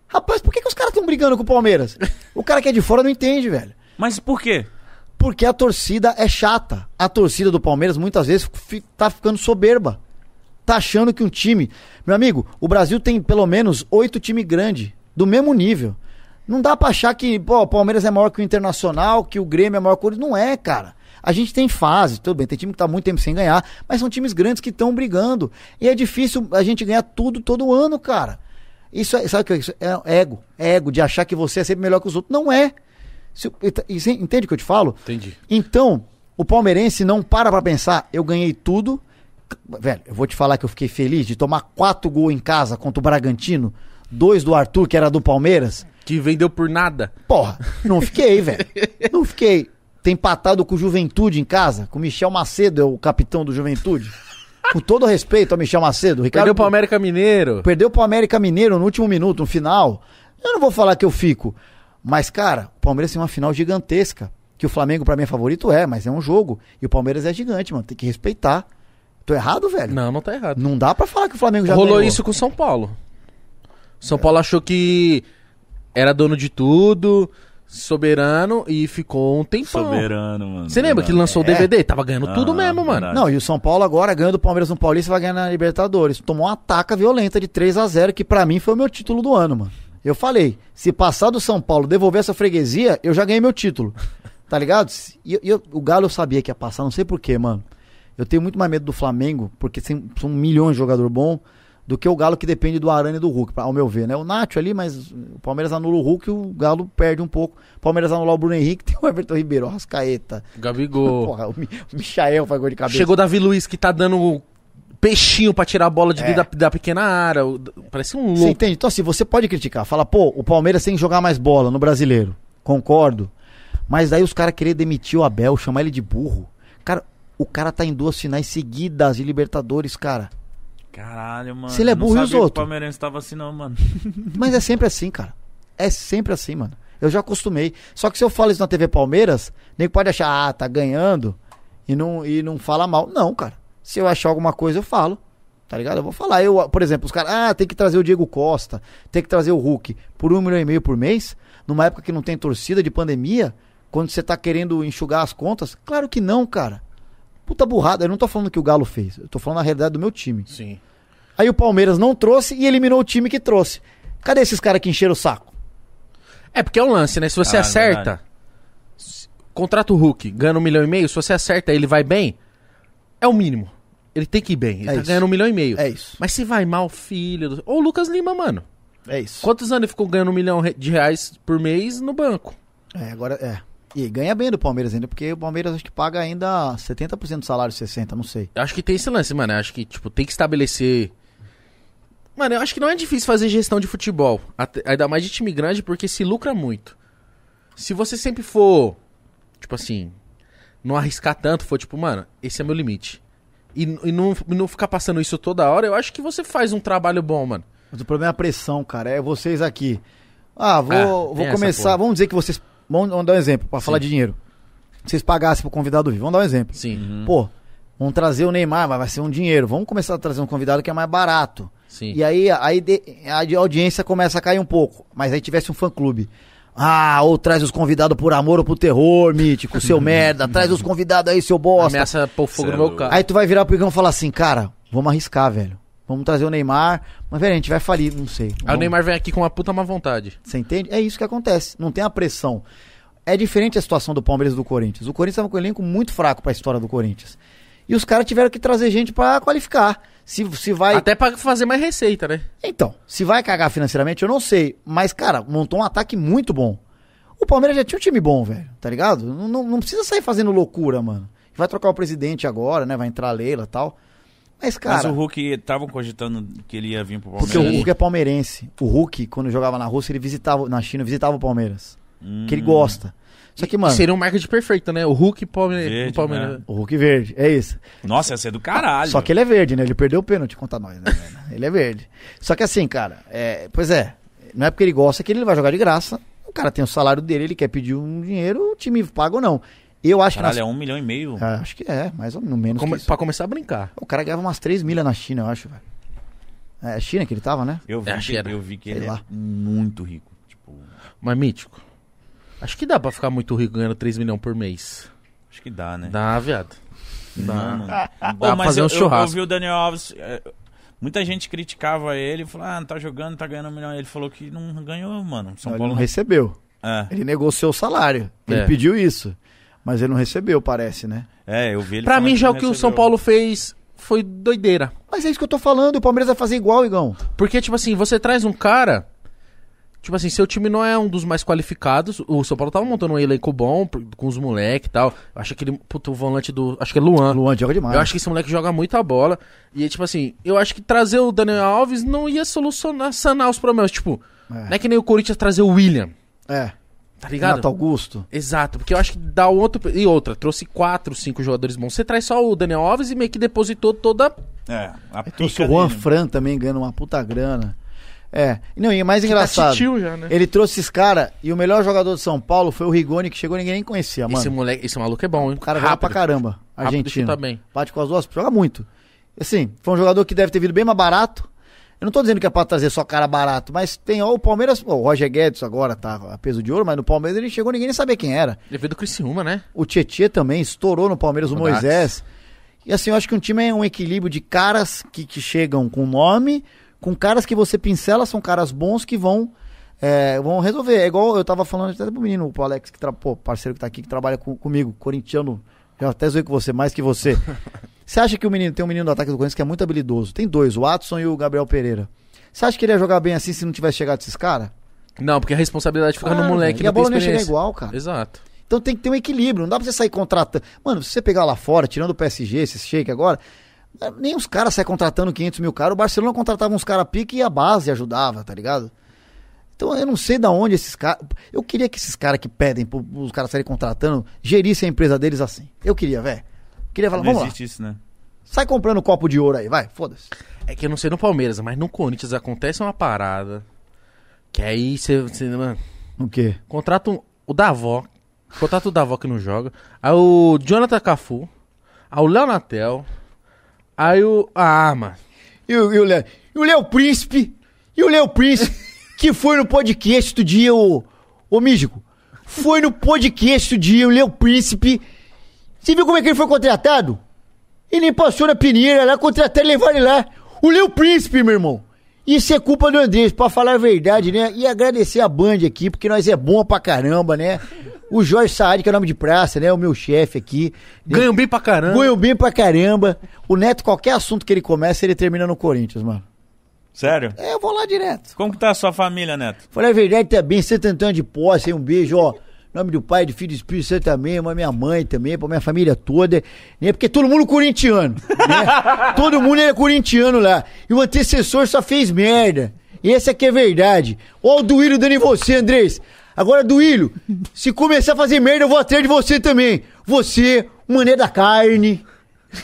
Rapaz, por que, que os caras estão brigando com o Palmeiras? [laughs] o cara que é de fora não entende, velho. Mas por quê? Porque a torcida é chata. A torcida do Palmeiras muitas vezes tá ficando soberba. Tá achando que um time. Meu amigo, o Brasil tem pelo menos oito times grandes, do mesmo nível. Não dá pra achar que pô, o Palmeiras é maior que o Internacional, que o Grêmio é maior que o. Não é, cara. A gente tem fase, tudo bem, tem time que tá muito tempo sem ganhar, mas são times grandes que estão brigando. E é difícil a gente ganhar tudo todo ano, cara. Isso é, sabe o que é isso? É ego. É ego de achar que você é sempre melhor que os outros. Não é. Se, entende o que eu te falo? Entendi. Então, o palmeirense não para pra pensar, eu ganhei tudo. Velho, eu vou te falar que eu fiquei feliz de tomar quatro gols em casa contra o Bragantino, dois do Arthur, que era do Palmeiras. Que vendeu por nada. Porra, não fiquei, velho. Não fiquei. Tem empatado com o Juventude em casa, com o Michel Macedo, é o capitão do Juventude. Com todo respeito ao Michel Macedo, Ricardo. Perdeu pro América Mineiro. Perdeu pro América Mineiro no último minuto, no final. Eu não vou falar que eu fico. Mas, cara, o Palmeiras tem uma final gigantesca. Que o Flamengo, pra mim, é favorito, é, mas é um jogo. E o Palmeiras é gigante, mano. Tem que respeitar. Tô errado, velho? Não, não tá errado. Não dá pra falar que o Flamengo já Rolou ganhou. isso com o São Paulo. São Paulo achou que era dono de tudo, soberano, e ficou um tempão. Soberano, mano. Você lembra que lançou o É. DVD? Tava ganhando tudo Ah, mesmo, mano. verdade. Não, e o São Paulo agora, ganhando do Palmeiras no Paulista, vai ganhar na Libertadores. Tomou uma ataca violenta de 3 a 0 que pra mim foi o meu título do ano, mano. Eu falei, se passar do São Paulo, devolver essa freguesia, eu já ganhei meu título. Tá ligado? E, e eu- o Galo eu sabia que ia passar, não sei porquê, mano. Eu tenho muito mais medo do Flamengo, porque são milhões de jogador bom, do que o Galo que depende do Arana e do Hulk, ao meu ver, né? O Nacho ali, mas o Palmeiras anula o Hulk e o Galo perde um pouco. O Palmeiras anular o Bruno Henrique, [laughs] tem o Everton Ribeiro, o Rascaeta. Gabigol. [laughs] Porra, o, Mi- o Michael faz gol de cabeça. Chegou Davi Luiz que tá dando peixinho pra tirar a bola de É. da, da pequena área. o- Parece um Você louco. entende? Então, assim, você pode criticar. Fala, pô, o Palmeiras tem que jogar mais bola no brasileiro. Concordo. Mas daí os caras querer demitir o Abel, chamar ele de burro. Cara, o cara tá em duas finais seguidas de Libertadores, cara. Caralho, mano. Se ele é burro, e os outros? O Palmeirense tava assim, não, mano. [laughs] Mas é sempre assim, cara. É sempre assim, mano. Eu já acostumei. Só que se eu falo isso na TV Palmeiras, nem pode achar, ah, tá ganhando e não, e não fala mal. Não, cara. Se eu achar alguma coisa, eu falo. Tá ligado? Eu vou falar. Eu, por exemplo, os caras, ah, tem que trazer o Diego Costa, tem que trazer o Hulk por um milhão e meio por mês, numa época que não tem torcida de pandemia, quando você tá querendo enxugar as contas. Claro que não, cara. Puta burrada. Eu não tô falando que o Galo fez. Eu tô falando a realidade do meu time. Sim. Aí o Palmeiras não trouxe e eliminou o time que trouxe. Cadê esses caras que encheram o saco? É porque é um lance, né? Se você Ah, acerta, verdade. s- contrata o Hulk, ganha um milhão e meio, se você acerta ele vai bem, é o mínimo. Ele tem que ir bem. Ele É tá isso. ganhando um milhão e meio. É isso. Mas se vai mal, filho. Do... Ou o Lucas Lima, mano. É isso. Quantos anos ele ficou ganhando um milhão de reais por mês no banco? É, agora é. E ganha bem do Palmeiras ainda, porque o Palmeiras acho que paga ainda 70% do salário, 60%, não sei. Eu acho que tem esse lance, mano. Acho que, tipo, tem que estabelecer. Mano, eu acho que não é difícil fazer gestão de futebol. Até- Ainda mais de time grande, porque se lucra muito. Se você sempre for, tipo assim, não arriscar tanto, for tipo, mano, esse é meu limite. E, e não, não ficar passando isso toda hora, eu acho que você faz um trabalho bom, mano. Mas o problema é a pressão, cara. É vocês aqui. Ah, vou, Ah, vou começar. Vamos dizer que vocês. Vamos, vamos dar um exemplo, pra falar de dinheiro. Vocês pagassem pro convidado vir. Vamos dar um exemplo. Sim, Pô, vamos trazer o Neymar, mas vai ser um dinheiro. Vamos começar a trazer um convidado que é mais barato. sim. E aí, aí de- a de- audiência começa a cair um pouco. Mas aí tivesse um fã clube. Ah, ou traz os convidados por amor ou por terror, mítico, seu [laughs] merda. Traz os convidados aí, seu bosta. Ameaça pôr fogo Cê no é meu carro. Aí tu vai virar pro Igão e falar assim, cara, vamos arriscar, velho. Vamos trazer o Neymar. Mas, velho, a gente vai falir, não sei. Aí o Neymar vem aqui com uma puta má vontade. Você entende? É isso que acontece. Não tem a pressão. é diferente a situação do Palmeiras e do Corinthians. O Corinthians estava com um elenco muito fraco pra história do Corinthians. E os caras tiveram que trazer gente pra qualificar. Se, se vai. Até pra fazer mais receita, né? Então, se vai cagar financeiramente, eu não sei. Mas, cara, montou um ataque muito bom. O Palmeiras já tinha um time bom, velho, tá ligado? Não, não, não precisa sair fazendo loucura, mano. Vai trocar o presidente agora, né? Vai entrar a Leila e tal. Mas, cara. Mas o Hulk estavam cogitando que ele ia vir pro Palmeiras. Porque o. Hulk é palmeirense. O Hulk, quando jogava na Rússia, ele visitava, na China, visitava o Palmeiras. Que ele gosta. Só que, mano, seria um marketing perfeito, né? O Hulk e o Palme- Verde, o Palmeiras. o Hulk verde, é isso. Nossa, ia ser do caralho. Só que ele é verde, né? Ele perdeu o pênalti contra nós, né? velho? [laughs] ele é verde. Só que assim, cara, é, pois é, não é porque ele gosta que ele vai jogar de graça. O cara tem o salário dele, ele quer pedir um dinheiro, o time paga ou não. Eu acho Caralho, que. é nas- um milhão e meio. Ah, acho que é, mais ou menos. Come- isso. Pra começar a brincar. O cara ganhava umas 3 milhas na China, eu acho, velho. É China que ele tava, né? Eu vi, É, que, eu vi que Sei ele lá. é muito rico. Tipo, Mas mítico. Acho que dá pra ficar muito rico ganhando 3 milhões por mês. acho que dá, né? Dá, viado. Dá. Mano. Dá Pô, pra mas fazer eu, um eu- churrasco. Eu vi o Daniel Alves. é, muita gente criticava ele, falou: ah, não tá jogando, tá ganhando um milhão. Ele falou que não ganhou, mano. São ele Paulo não não. recebeu. É, Ele negociou o salário. Ele É. pediu isso. Mas ele não recebeu, parece, né? é, eu vi ele. Pra mim, já o que o. São Paulo fez foi doideira. Mas é isso que eu tô falando, o Palmeiras vai fazer igual, Igão. Porque, tipo assim, você traz um cara. Tipo assim, seu time não é um dos mais qualificados. O São Paulo tava montando um elenco bom com os moleques e tal. Eu acho que ele. Puta, o volante do. Acho que é Luan. Luan joga demais. Eu acho que esse moleque joga muita bola. E, tipo assim, eu acho que trazer o Daniel Alves não ia solucionar, sanar os problemas. Tipo, É. não é que nem o Corinthians trazer o William. É. Tá ligado? Renato Augusto. Exato, porque eu acho que dá outro. E outra, trouxe quatro, cinco jogadores bons. Você traz só o Daniel Alves e meio que depositou toda. É, a Aí trouxe o pica Juan dele. Fran também ganhando uma puta grana. É. Não, e é mais engraçado. titio já, né? Ele trouxe esses caras e o melhor jogador de São Paulo foi o Rigoni, que chegou e ninguém nem conhecia, mano. Esse moleque, esse maluco é bom, hein? O cara joga pra caramba. Rápido Argentino. bem. Bate com as duas, joga muito. Assim, foi um jogador que deve ter vindo bem mais barato. Eu não tô dizendo que é pra trazer só cara barato, mas tem ó, o Palmeiras, ó, o Roger Guedes agora tá a peso de ouro, mas no Palmeiras ele chegou ninguém nem sabia quem era. Ele veio do Criciúma, né? O Tietê também estourou no Palmeiras, o O Moisés. E assim, eu acho que um time é um equilíbrio de caras que, que chegam com nome, com caras que você pincela, são caras bons que vão é, vão resolver. É igual eu tava falando até pro menino, pro Alex, que tra... pô, parceiro que tá aqui, que trabalha com- comigo, corintiano, eu até zoei com você, mais que você. [laughs] Você acha que o menino, tem um menino do ataque do Corinthians que é muito habilidoso? Tem dois, o Watson e o Gabriel Pereira. Você acha que ele ia jogar bem assim se não tivesse chegado esses caras? Não, porque a responsabilidade fica no moleque. E a bola não ia chegar experiência. igual, cara. Exato. Então tem que ter um equilíbrio, não dá pra você sair contratando. Mano, se você pegar lá fora, tirando o PSG, esse shake agora, nem os caras saem contratando 500 mil caras. O Barcelona contratava uns caras pique e a base ajudava, tá ligado? Então eu não sei da onde esses caras. Eu queria que esses caras que pedem os caras saírem contratando gerissem a empresa deles assim. Eu queria, velho. Queria falar, Não vamos lá. existe isso, né? Sai comprando copo de ouro aí, vai, foda-se. É que eu não sei no Palmeiras, mas no Corinthians acontece uma parada. Que aí você. você, mano, O quê? contrata um- o Davó. Contrata o Davó que não joga. Aí o Jonathan Cafu. Aí o Léo Natel. Aí o. Ah, mano. E o, e o Léo, e o Léo Príncipe, e o Léo Príncipe, [laughs] que foi no podcast do dia, o, o Mígico, foi no podcast do dia, o Léo Príncipe, você viu como é que ele foi contratado? Ele passou na peneira lá, contrataram e levaram ele lá. O Léo Príncipe, meu irmão. Isso é culpa do Andrés, pra falar a verdade, né? E agradecer a Band aqui, porque nós é bom pra caramba, né? O Jorge Saad, que é nome de praça, né? O meu chefe aqui. Ganham bem pra caramba. Ganhou bem pra caramba. O Neto, qualquer assunto que ele começa, ele termina no Corinthians, mano. Sério? É, eu vou lá direto. Como que tá a sua família, Neto? Falei a verdade, tá bem, Santo Antônio de Posse, aí um beijo, ó. Em nome do Pai, do Filho e do Espírito Santo também, pra minha mãe também, pra minha família toda, né? Porque todo mundo corintiano, né? [laughs] todo mundo é corintiano lá. E o antecessor só fez merda. E essa aqui é verdade. Ó o Duílio dando em você, Andrés. Agora, Duílio, se começar a fazer merda, eu vou atrás de você também. Você, o Mané da Carne.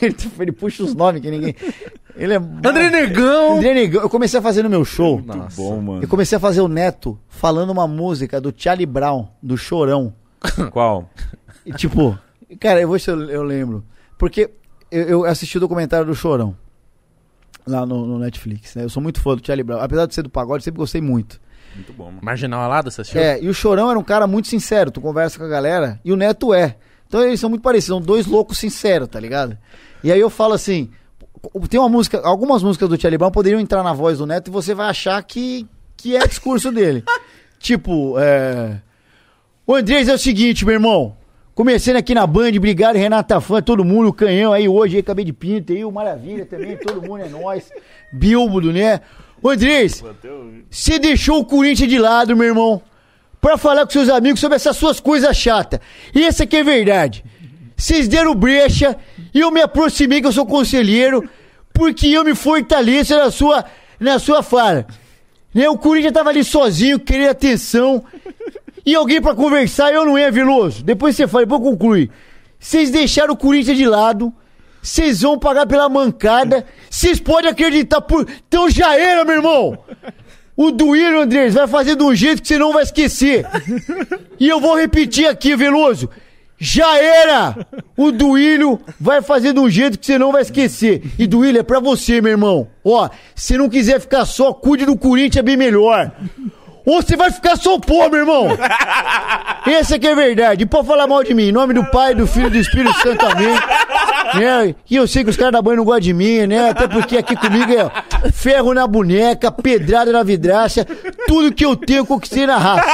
[laughs] Ele puxa os nomes que ninguém... Ele é... André Negão. André Negão. Eu comecei a fazer no meu show. Nossa. Bom, mano. Eu comecei a fazer o Neto falando uma música do Charlie Brown, do Chorão. [laughs] Qual? E, tipo, cara, eu vou ver se eu, eu lembro. Porque eu, eu assisti o documentário do Chorão. Lá no, no Netflix, né? Eu sou muito fã do Charlie Brown. Apesar de ser do pagode, sempre gostei muito. Muito bom, mano. Marginal Alada, você assistiu? É, e o Chorão era um cara muito sincero. Tu conversa com a galera. E o Neto é. Então eles são muito parecidos. São dois loucos sinceros, tá ligado? E aí eu falo assim. Tem uma música. Algumas músicas do Charlie Brown poderiam entrar na voz do Neto e você vai achar que, que é discurso dele. [laughs] tipo, é. Ô Andrés, é o seguinte, meu irmão. Começando aqui na Band, obrigado, Renata Fã, todo mundo, o Canhão aí hoje, aí, acabei de pinta aí, o Maravilha também, todo mundo é nós. Bilbo, né? Ô Andrés, você deixou o Corinthians de lado, meu irmão, pra falar com seus amigos sobre essas suas coisas chatas. E essa aqui é verdade. Vocês deram brecha e eu me aproximei, que eu sou conselheiro, porque eu me fortaleço na sua, na sua fala. Né? O Corinthians tava ali sozinho, querendo atenção. E alguém pra conversar, eu não ia, Veloso. Depois você fala, depois conclui. Vocês deixaram o Corinthians de lado. Vocês vão pagar pela mancada. Vocês podem acreditar por. Então já era, meu irmão! O Duílio, Andrés, vai fazer de um jeito que você não vai esquecer. E eu vou repetir aqui, Veloso. Já era! O Duílio vai fazer de um jeito que você não vai esquecer. E Duílio é pra você, meu irmão. Ó, se não quiser ficar só, cuide do Corinthians é bem melhor. Ou você vai ficar só pô, meu irmão. [laughs] Essa aqui é verdade. E pode falar mal de mim. Em nome do Pai, do Filho e do Espírito Santo, amém. Né? E eu sei que os caras da banha não gostam de mim, né? Até porque aqui comigo é ferro na boneca, pedrada na vidraça, tudo que eu tenho eu conquistei na raça.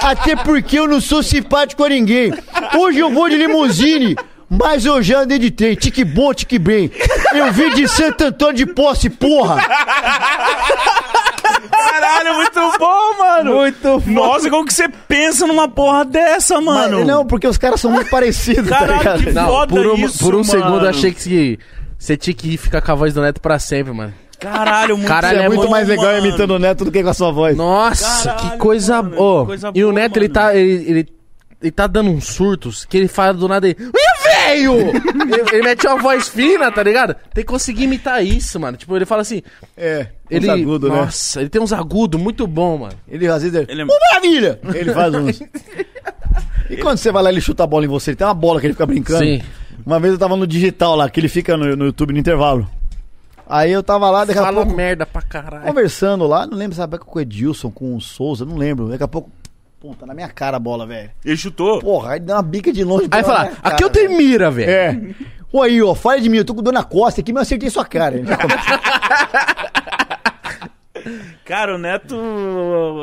Até porque eu não sou simpático a ninguém. Hoje eu vou de limusine, mas eu já andei de trem. Tique bom, tique bem. Eu vim de Santo Antônio de Posse, porra. Caralho, muito bom, mano. Muito Nossa, como que você pensa numa porra dessa, mano? Mas, não, porque os caras são muito parecidos, tá Caralho, ligado? que Não, foda por um, isso, por um mano. segundo eu achei que você tinha que ficar com a voz do Neto pra sempre, mano. Caralho, muito Caralho, Você é, é muito bom, mais legal mano. imitando o Neto do que com a sua voz. Nossa, Caralho, que coisa mano, boa. coisa E o boa, Neto, ele mano. tá. Ele, ele, ele tá dando uns surtos que ele fala do nada aí. Ih, velho! [laughs] ele, ele mete uma voz fina, tá ligado? Tem que conseguir imitar isso, mano. Tipo, ele fala assim. É, Ele, uns agudo, né? nossa, ele tem uns agudos muito bom, mano. Ele às vezes... Ele é- Ô, maravilha! Ele faz uns... [laughs] E quando você vai lá, ele chuta a bola em você, ele tem uma bola que ele fica brincando. Sim. Uma vez eu tava no digital lá, que ele fica no, no YouTube no intervalo. Aí eu tava lá, daqui a Fala pouco, merda pra caralho. conversando lá, não lembro, sabe, com o Edilson, com o Souza, não lembro. Daqui a pouco, puta, na minha cara a bola, velho. Ele chutou. Porra, aí dá uma bica de longe. Aí fala, cara, aqui eu tenho mira, velho. É. Ô aí, ó, fala de mim, eu tô com dor na costa aqui, mas eu acertei sua cara. [laughs] Cara, o Neto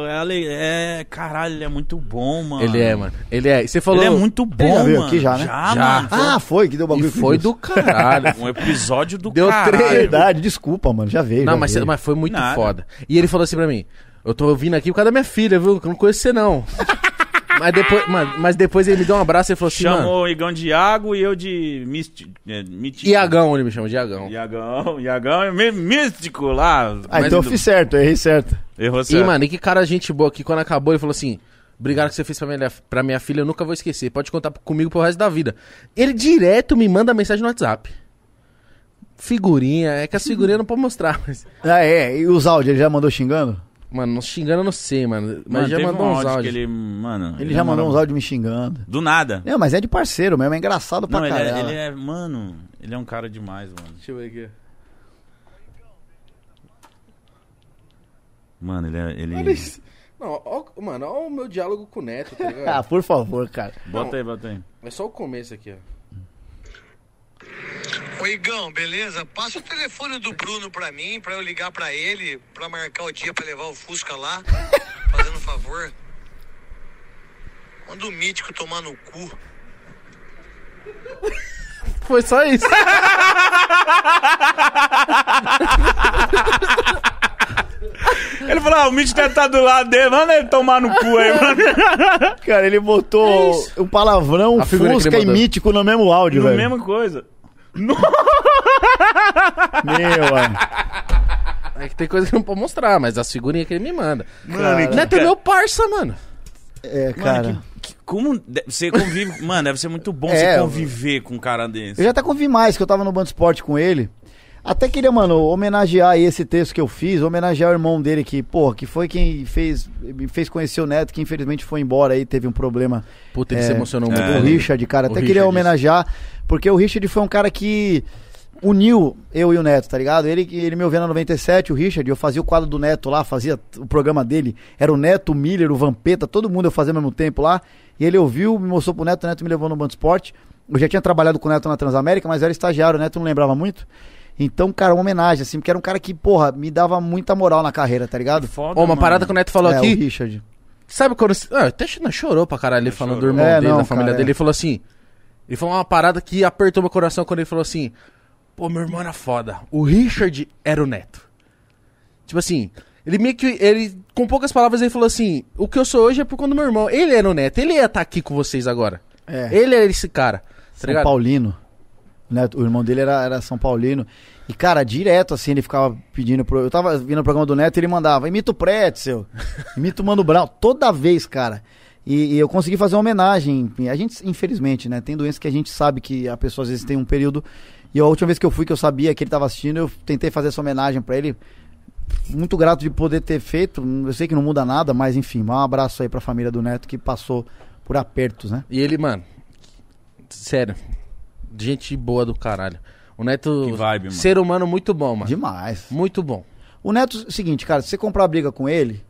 é, é. Caralho, ele é muito bom, mano. Ele é, mano. Ele é. Você falou. Ele é muito Ele bom, já veio mano. aqui já, né? Já, Já. mano. ah, foi que deu bagulho E foi do caralho. [laughs] Um episódio do Deu caralho. três. Verdade, desculpa, mano, já veio. Não, já mas, veio. mas foi muito Nada. foda. E ele falou assim pra mim: Eu tô ouvindo aqui por causa da minha filha, viu? Que eu não conheço você, não. [laughs] mas, depois, mano, mas depois ele me deu um abraço e falou assim: Mano, Chamou o Igão de Iago e eu de Místico. É, mítico. Iagão, ele me chama de Iagão. Iagão, Iagão é mí- místico lá. Ah, Mas então eu do- fiz certo, eu errei certo. Errou E, certo. mano, e que cara gente boa aqui. Quando acabou, ele falou assim: Obrigado que você fez pra minha, pra minha filha, eu nunca vou esquecer. Pode contar comigo pro resto da vida. Ele direto me manda mensagem no WhatsApp. Figurinha, é que as figurinhas não pode mostrar, mas. Ah, é, e os áudios, ele já mandou xingando? Mano, não xingando eu não sei, mano. Mas Mano, já mandou um uns áudio áudios. que ele, mano, Ele, já mandou uns áudios me xingando. Do nada. Não, mas é de parceiro mesmo, é engraçado pra Não, ele caralho. é, ele é, mano, ele é um cara demais, mano. Deixa eu ver aqui. Mano, ele é, ele... Olha isso. Não, ó, mano, olha o meu diálogo com o Neto, tá [laughs] Ah, ligado? por favor, cara. Bota aí, bota aí. é só o começo aqui, ó. Ô Igão, beleza? Passa o telefone do Bruno pra mim, pra eu ligar pra ele, pra marcar o dia pra levar o Fusca lá. [laughs] Fazendo um favor. Manda o mítico tomar no cu. Foi só isso. [laughs] Ele falou, ah, o Mitch deve estar do lado dele, manda ele tomar no cu aí, mano. Cara, ele botou um palavrão, A que fusca e mandou. mítico no mesmo áudio, No velho. mesma coisa. [laughs] Meu, mano. É que tem coisa que não pode mostrar, mas as figurinhas que ele me manda. Mano, e que Neto é meu parça, mano. É, cara. Mano, que, que- como de- você convive... Mano, deve ser muito bom É, você eu- conviver com um cara desse. Eu já até convi mais, que eu tava no Band Esporte com ele. Até queria, mano, homenagear esse texto que eu fiz, homenagear o irmão dele que, porra, que foi quem fez, me fez conhecer o Neto, que infelizmente foi embora aí, teve um problema Puta, ele É, se emocionou muito. é. o Richard, cara. O Até queria Richard, homenagear, porque o Richard foi um cara que uniu eu e o Neto, tá ligado? Ele, ele me ouviu na 97, o Richard, eu fazia o quadro do Neto lá, fazia o programa dele. Era o Neto, o Miller, o Vampeta, todo mundo eu fazia ao mesmo tempo lá. E ele ouviu, me mostrou pro Neto, o Neto me levou no Band Esporte. Eu já tinha trabalhado com o Neto na Transamérica, mas era estagiário, o Neto não lembrava muito. Então, cara, uma homenagem, assim, porque era um cara que, porra, me dava muita moral na carreira, tá ligado? Foda, Ó, uma mano. parada que o Neto falou é, o aqui. Richard. Sabe quando. Ah, até chorou pra caralho ele falando do irmão É, dele, não, da família cara, dele. é. Ele falou assim. Ele falou uma parada que apertou meu coração quando ele falou assim: Pô, meu irmão era foda. O Richard era o neto. Tipo assim, ele meio que. Ele, com poucas palavras, ele falou assim: O que eu sou hoje é por conta do meu irmão. Ele era o neto, ele ia estar aqui com vocês agora. É. Ele é esse cara. Tá São ligado? Paulino. Né? O irmão dele era, era São Paulino. E, cara, direto assim, ele ficava pedindo pro. Eu tava vindo no programa do Neto e ele mandava: imita o Pretzel, imita o Mano Brown. Toda vez, cara. E, e eu consegui fazer uma homenagem. A gente, infelizmente, né? Tem doenças que a gente sabe que a pessoa às vezes tem um período. E a última vez que eu fui, que eu sabia que ele tava assistindo, eu tentei fazer essa homenagem pra ele. Muito grato de poder ter feito. Eu sei que não muda nada, mas enfim, um abraço aí pra família do Neto que passou por apertos, né? E ele, mano. Sério. Gente boa do caralho. O Neto. Que vibe, mano. Ser humano muito bom, mano. Demais. Muito bom. O Neto, é o seguinte, cara, se você comprar briga com ele,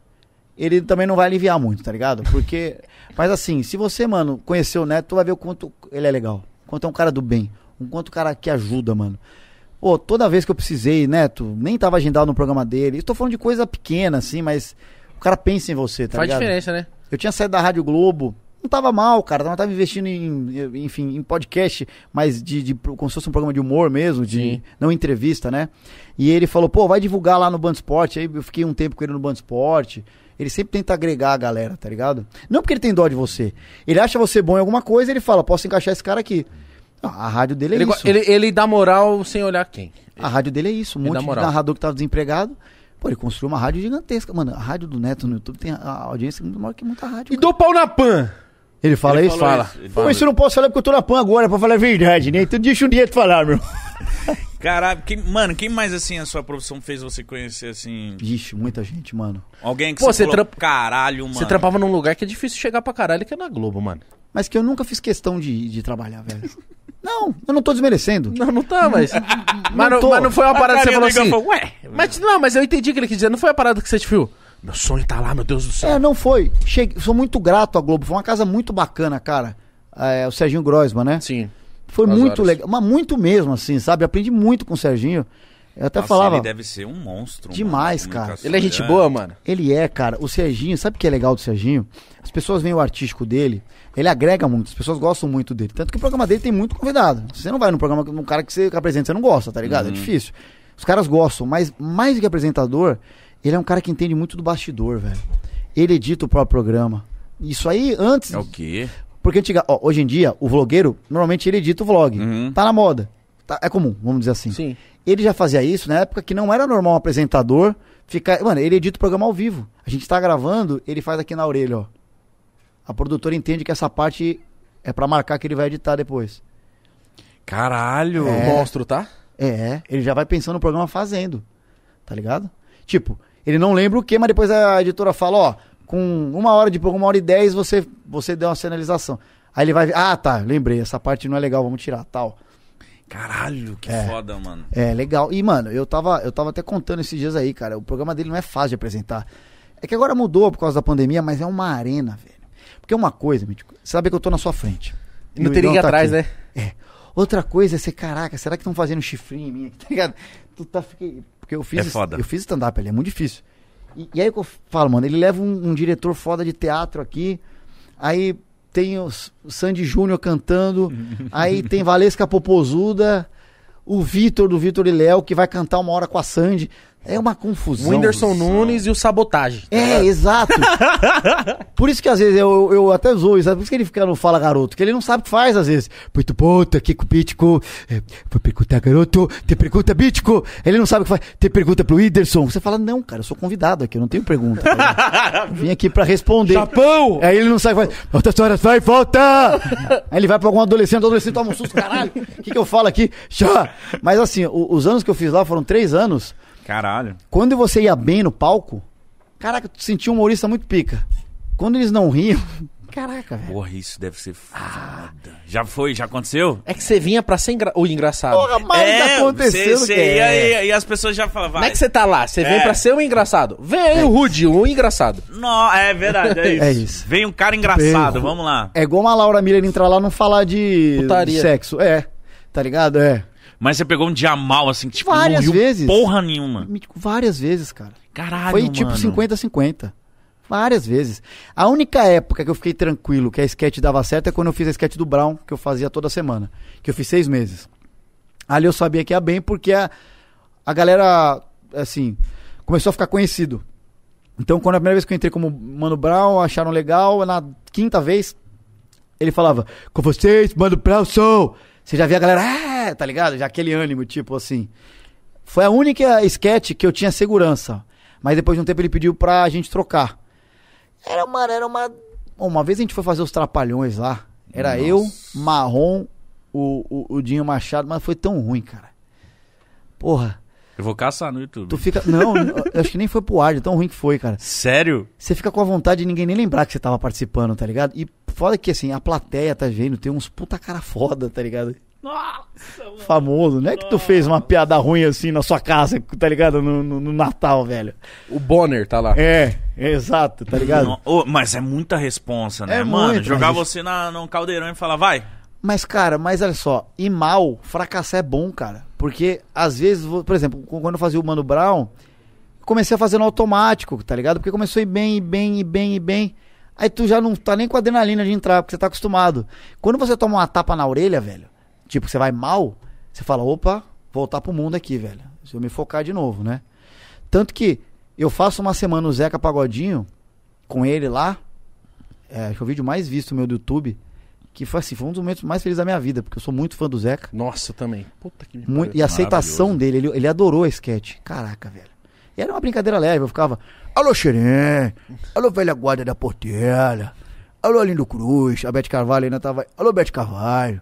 ele também não vai aliviar muito, tá ligado? Porque. [laughs] Mas assim, se você, mano, conhecer o Neto, tu vai ver o quanto ele é legal. O quanto é um cara do bem. O quanto o cara que ajuda, mano. Pô, toda vez que eu precisei, Neto, nem tava agendado no programa dele. Estou falando de coisa pequena, assim, mas o cara pensa em você, tá Faz ligado? diferença, né? Eu tinha saído da Rádio Globo. Não tava mal, cara. Não tava investindo em, enfim, em podcast, mas de, de, como se fosse um programa de humor mesmo, de Sim. não entrevista, né? E ele falou, pô, vai divulgar lá no Band Esporte. Aí eu fiquei um tempo com ele no Band Esporte. Ele sempre tenta agregar a galera, tá ligado? Não porque ele tem dó de você. Ele acha você bom em alguma coisa, ele fala, posso encaixar esse cara aqui. Ah, a rádio dele é Ele, isso. ele, ele dá moral sem olhar quem. A rádio dele é isso. Um Ele monte de narrador que tava desempregado. Pô, ele construiu uma rádio gigantesca. Mano, a rádio do Neto no YouTube tem a- audiência muito maior que muita rádio. E cara. dou pau na pan. Ele fala Ele isso? Fala. isso, ele Pô, falou isso eu não posso falar porque eu tô na PAN agora, pra falar a verdade, né? Então deixa um dia de falar, meu. [laughs] Caralho, quem, mano, quem mais assim a sua profissão fez você conhecer assim? Vixe, muita gente, mano. Alguém que Pô, você você falou, caralho, mano. Você trampava num lugar que é difícil chegar pra caralho, que é na Globo, mano. Mas que eu nunca fiz questão de, de trabalhar, velho. Não, eu não tô desmerecendo. Não, não tá, mas. mas, não, mas não foi uma A parada que você falou assim. Falou, Ué, Mas não, mas eu entendi o que ele quis dizer. Não foi a parada que você te viu. Meu sonho tá lá, meu Deus do céu. É, não foi. Cheguei, sou muito grato à Globo. Foi uma casa muito bacana, cara. É, o Serginho Groisman, né? Sim. Foi muito horas. legal. Mas muito mesmo, assim, sabe? Aprendi muito com o Serginho. Eu até Nossa, falava. ele deve ser um monstro. Demais, cara. Ele é gente boa, mano. Ele é, cara. O Serginho, sabe o que é legal do Serginho? As pessoas veem o artístico dele, ele agrega muito, as pessoas gostam muito dele. Tanto que o programa dele tem muito convidado. Você não vai num programa num cara que você apresenta, você não gosta, tá ligado? É difícil. Os caras gostam, mas mais do que apresentador, ele é um cara que entende muito do bastidor, velho. Ele edita o próprio programa. Isso aí antes. É o quê? Porque antiga, ó, hoje em dia, o vlogueiro, normalmente ele edita o vlog. Uhum. Tá na moda. Tá- é comum, vamos dizer assim. Sim. Ele já fazia isso na época que não era normal um apresentador ficar. Mano, ele edita o programa ao vivo. A gente tá gravando, ele faz aqui na orelha, ó. A produtora entende que essa parte é pra marcar que ele vai editar depois. Caralho. É. Monstro, tá? É, ele já vai pensando no programa fazendo. Tá ligado? Tipo, ele não lembra o que, mas depois a editora fala, ó, com uma hora de programa, uma hora e dez, você, você deu uma sinalização. Aí ele vai ver, ah, tá, lembrei, essa parte não é legal, vamos tirar, tal. Caralho, que É. foda, mano. É, legal. E, mano, eu tava, eu tava até contando esses dias aí, cara. O programa dele não é fácil de apresentar. É que agora mudou por causa da pandemia, mas é uma arena, velho. Porque uma coisa, Mítico, você sabe que eu tô na sua frente. E não teria que ir tá atrás, aqui. né? É. Outra coisa é ser, caraca, será que estão fazendo chifrinho em mim aqui, [laughs] tá ligado? Tu tá, fiquei, porque eu fiz, É foda. eu fiz stand-up ali, é muito difícil. E, e aí que eu falo, mano, ele leva um, um diretor foda de teatro aqui, aí tem o Sandy Júnior cantando, [laughs] aí tem Valesca Popozuda, o Vitor do Vitor e Léo, que vai cantar uma hora com a Sandy. É uma confusão. O Whindersson Nunes e o Sabotagem. É, exato. [laughs] Por isso que às vezes eu, eu até zoo, sabe? Por isso que ele fica no Fala Garoto, que ele não sabe o que faz às vezes. Muito puta, aqui com o Bitico. É, vou perguntar, garoto. Te pergunta, Bitico. Ele não sabe o que faz. Te pergunta pro Whindersson. Você fala, não, cara, eu sou convidado aqui, eu não tenho pergunta. cara. [laughs] Vim aqui pra responder. Chapão! Aí ele não sabe o que faz. Outras horas, vai, volta! Aí ele vai pra algum adolescente, o adolescente toma um susto, caralho. O que, que eu falo aqui? Já! Mas assim, os anos que eu fiz lá foram três anos. Caralho. Quando você ia bem no palco, caraca, tu sentia um humorista muito pica. Quando eles não riam, [laughs] caraca, velho. Porra, isso deve ser foda. Já foi, já aconteceu? É que você vinha pra ser engra... o engraçado. Porra, mas tá acontecendo cê- cê que é. e, e as pessoas já falam, Não vai. é que você tá lá, você vem É. pra ser o engraçado. Vem aí o Rude, o engraçado. Não, é verdade, é [laughs] isso. É isso. Vem um cara engraçado, Bem, vamos lá. É igual uma Laura Miller entrar lá e não falar de, Putaria. de sexo. É, tá ligado? É. Mas você pegou um dia mal, assim, que, tipo, Várias não vezes. porra nenhuma. Mítico, Várias vezes, cara. Caralho, Foi tipo mano. 50-50. Várias vezes. A única época que eu fiquei tranquilo que a sketch dava certo é quando eu fiz a sketch do Brown, que eu fazia toda semana. Que eu fiz seis meses. Ali eu sabia que ia bem porque a, a galera, assim, começou a ficar conhecido. Então, quando a primeira vez que eu entrei como Mano Brown, acharam legal. Na quinta vez, ele falava, com vocês, Mano Brown, sou. Você já via a galera, ah, tá ligado? Já aquele ânimo, tipo assim. Foi a única sketch que eu tinha segurança. Mas depois de um tempo ele pediu pra gente trocar. Era uma. Era uma, uma vez a gente foi fazer os trapalhões lá. Era eu, Marrom, o, o, o Dinho Machado, mas foi tão ruim, cara. Porra. Eu vou caçar no YouTube. Tu fica. Não, [laughs] eu acho que nem foi pro ar, de tão ruim que foi, cara. Sério? Você fica com a vontade de ninguém nem lembrar que você tava participando, tá ligado? E foda que assim, a plateia tá vendo, tem uns puta cara foda, tá ligado? Famoso, não é que tu fez uma piada ruim assim na sua casa, tá ligado? No, no- no Natal, velho. O Bonner tá lá. É, exato, tá ligado? Não, ô, mas é muita responsa, né, É mano? muito, Jogar mas- você na, num caldeirão e falar, vai. Mas, cara, mas olha só, e mal, fracassar é bom, cara. Porque às vezes, por exemplo, quando eu fazia o Mano Brown, comecei a fazer no automático, tá ligado? Porque começou a ir bem, e bem, e bem, e bem. Aí tu já não tá nem com adrenalina de entrar, porque você tá acostumado. Quando você toma uma tapa na orelha, velho, tipo, você vai mal, você fala, opa, voltar pro mundo aqui, velho. Se eu me focar de novo, né? Tanto que eu faço uma semana o Zeca Pagodinho com ele lá. É, acho que é o vídeo mais visto meu do YouTube. Que foi assim, foi um dos momentos mais felizes da minha vida, porque eu sou muito fã do Zeca. Nossa, eu também. Puta que me Muito, e a aceitação dele, ele, ele adorou a sketch. Caraca, velho. E era uma brincadeira leve, eu ficava, alô Xerém, alô velha guarda da Portela, alô Lindo Cruz, a Bete Carvalho ainda tava, alô Bete Carvalho,